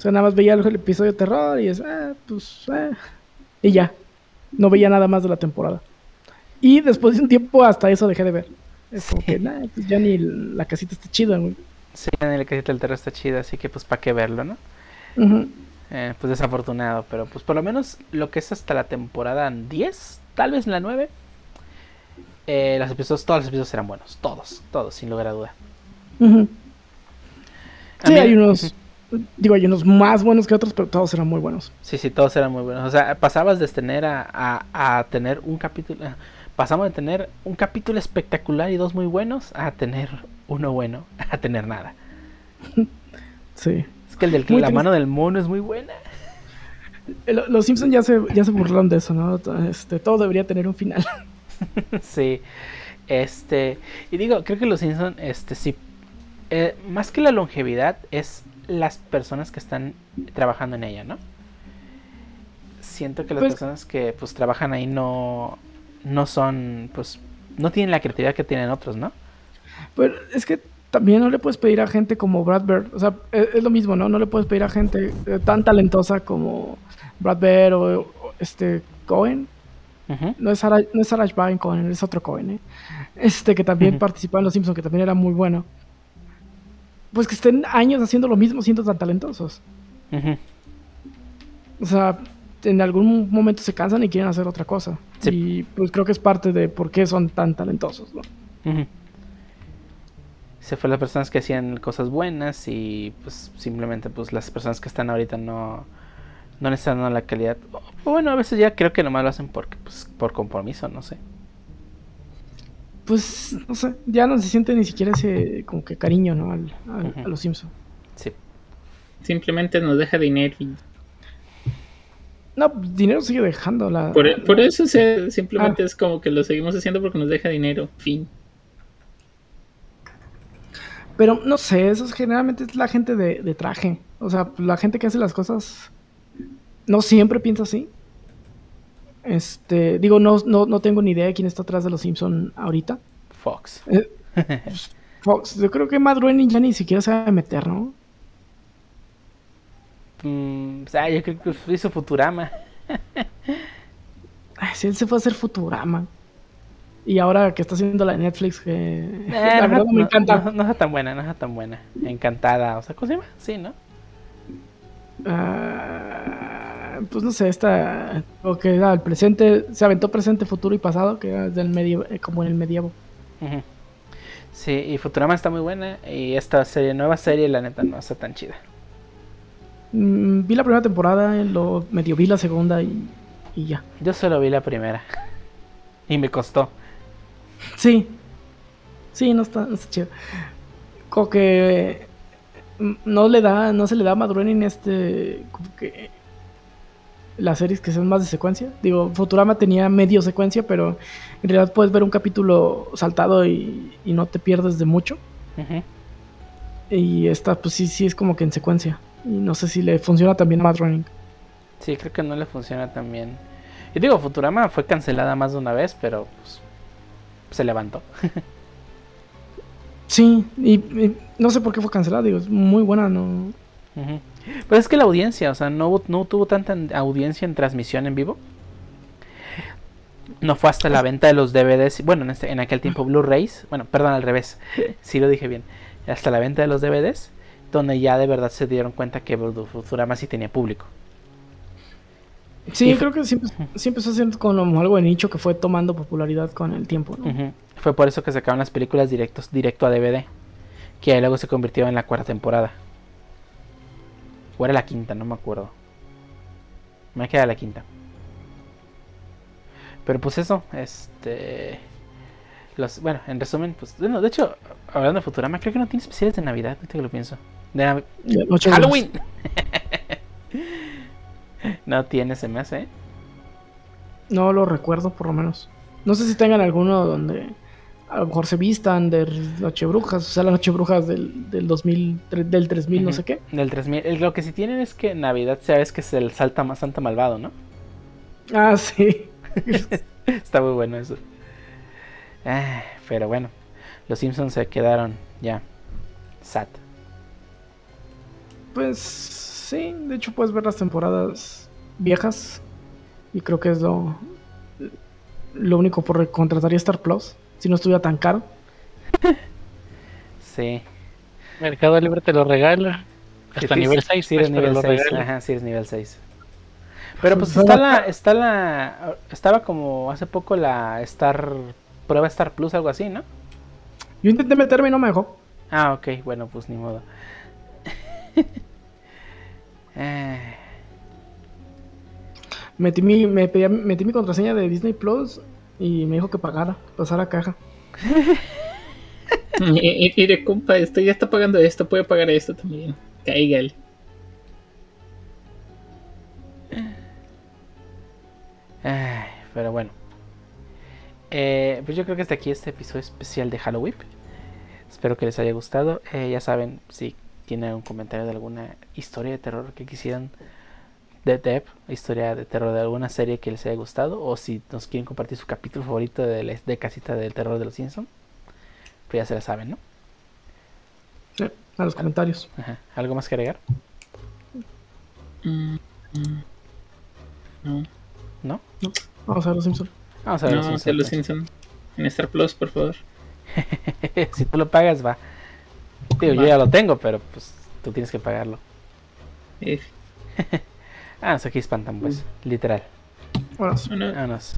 O sea, nada más veía el, el episodio de terror y es, ah, pues, eh. Y ya. No veía nada más de la temporada. Y después de un tiempo, hasta eso dejé de ver. Es como Sí. que, nah, pues ya ni la casita está chida, güey. Sí, en el casita del terror está chida, así que pues para qué verlo, ¿no? Eh, pues desafortunado, pero pues por lo menos lo que es hasta la temporada 10, tal vez la 9, eh, los episodios, todos los episodios eran buenos, todos, todos, sin lugar a duda. A Sí, mí- hay unos. Digo, hay unos más buenos que otros, pero todos eran muy buenos. Sí, sí, todos eran muy buenos. O sea, pasabas de tener a, a, a tener un capítulo, pasamos de tener un capítulo espectacular y dos muy buenos a tener uno bueno, a tener nada. <laughs> Sí. Es que el del Muy la triste. mano del mono es muy buena. Eh, lo- Los Simpsons ya se, ya se burlaron de eso, ¿no? Este, todo debería tener un final. <laughs> sí. Este, y digo, creo que los Simpson este sí eh, más que la longevidad es las personas que están trabajando en ella, ¿no? Siento que las Pues- personas que pues trabajan ahí no no son pues no tienen la creatividad que tienen otros, ¿no? Pero es que también no le puedes pedir a gente como Brad Bird. O sea, es, es lo mismo, ¿no? No le puedes pedir a gente eh, tan talentosa como Brad Bird o, o este Cohen. No es Sarah, no es Sarah Bain Cohen, es otro Cohen, ¿eh? Este que también Ujú. participó en Los Simpsons, que también era muy bueno. Pues que estén años haciendo lo mismo siendo tan talentosos. O sea, en algún momento se cansan y quieren hacer otra cosa. Sí. Y pues creo que es parte de por qué son tan talentosos, ¿no? Se fue las personas que hacían cosas buenas y pues simplemente pues las personas que están ahorita no no le están dando la calidad. O bueno, a veces ya creo que nomás lo hacen porque pues por compromiso, no sé. Pues, no sé, ya no se siente ni siquiera ese como que cariño, ¿no? Al-. A los Simpsons. Sí. Simplemente nos deja dinero y No, pues, dinero sigue dejando la... por, por eso se- Ah. simplemente es como que lo seguimos haciendo porque nos deja dinero. Fin. Pero no sé, eso es- generalmente es la gente de, de traje. O sea, la gente que hace las cosas no siempre piensa así. Este, digo, no, no, no tengo ni idea de quién está atrás de los Simpson ahorita. Fox. Eh, Fox, yo creo que Matt Groening ya ni siquiera se va a meter, ¿no? Mm, o sea, yo creo que hizo Futurama. <laughs> Ay, si él se fue a hacer Futurama. Y ahora que está haciendo la de Netflix, que Eh, la no, verdad no- me encanta. No, no está tan buena, no está tan buena. Encantada. O sea, ¿cómo se llama? Sí, ¿no? Ah, pues no sé, esta o que era el presente, se aventó presente, futuro y pasado, que era del medio, eh, como en el medievo. Sí, y Futurama está muy buena. Y esta serie, nueva serie, la neta, no está tan chida. Mm, vi la primera temporada, lo medio vi la segunda y, y ya. Yo solo vi la primera. Y me costó. Sí, sí, no está, no está chido. Como que mm, no le da, no se le da a Matt Groening este, como que las series que son más de secuencia. Digo, Futurama tenía medio secuencia, pero en realidad puedes ver un capítulo saltado y, y no te pierdes de mucho. Ujú. Y esta, pues sí, sí es como que en secuencia. Y no sé si le funciona también Mad Running. Sí, creo que no le funciona tan bien. Y digo, Futurama fue cancelada más de una vez, pero pues, se levantó. <laughs> Sí, y, y no sé por qué fue cancelada, digo, es muy buena, no. Ujú. Pero es que la audiencia, o sea, no, no tuvo tanta en- audiencia en transmisión en vivo. No fue hasta la venta de los DVDs, bueno, en, este- en aquel tiempo Blu-rays, bueno, perdón, al revés, <laughs> sí lo dije bien, hasta la venta de los DVDs, donde ya de verdad se dieron cuenta que Futurama sí tenía público. Sí, Y creo que siempre, siempre está haciendo como algo de nicho que fue tomando popularidad con el tiempo, ¿no? Fue por eso que sacaron las películas directos, directo a DVD, que ahí luego se convirtió en la cuarta temporada. O era la quinta, no me acuerdo. Me queda la quinta. Pero pues eso, este... Los, bueno, en resumen, pues... Bueno, de hecho, hablando de Futurama, creo que no tiene especiales de Navidad, ahorita que lo pienso. De Nav-. Halloween. <laughs> No tiene, se me hace. ¿eh? No lo recuerdo, por lo menos. No sé si tengan alguno donde a lo mejor se vistan de Nochebrujas, o sea, las Nochebrujas del, del 2000, tre- del 3000, no sé qué. Del 3000. El- Lo que sí tienen es que Navidad sabes que es el Salta más Santa Malvado, ¿no? Ah, sí. <laughs> Está muy bueno eso. Ah, pero bueno, los Simpsons se quedaron ya. Sat. Pues sí, de hecho puedes ver las temporadas viejas y creo que es lo lo único por contrataría Star Plus si no estuviera tan caro. Sí. Mercado Libre te lo regala. Hasta Sí, nivel sí, 6, Sí, eres pues, pero nivel lo 6. regala. Ajá, sí, eres nivel 6. Pero pues está la, está la, estaba como hace poco la Star, prueba Star Plus, algo así, ¿no? Yo intenté meterme y no me dejó. Ah, ok, bueno, pues ni modo. <laughs> Eh, Metí mi, me pedía- metí mi contraseña de Disney Plus y me dijo que pagara, pasara caja. <laughs> Y, de compa, este ya está pagando esto, puede pagar esto también. Cáigale. Ay, pero bueno. Eh, pues yo creo que hasta aquí este episodio especial de Halloween. Espero que les haya gustado. Eh, ya saben, si tienen algún comentario de alguna historia de terror que quisieran de Depp, historia de terror de alguna serie que les haya gustado, o si nos quieren compartir su capítulo favorito de, la- de Casita del Terror de los Simpsons, pues ya se la saben, ¿no? Sí, a los comentarios. Ajá. ¿Algo más que agregar? Mm, mm. No, ¿No? Vamos a ver los Simpsons. Vamos a ver no, los hacer los Simpsons. Simpson. En Star Plus, por favor. <laughs> si tú lo pagas, va. Digo, yo ya lo tengo, pero pues tú tienes que pagarlo. Eh, <laughs> Ah, aquí espantan, pues. Literal. Bueno, bueno, Vámonos.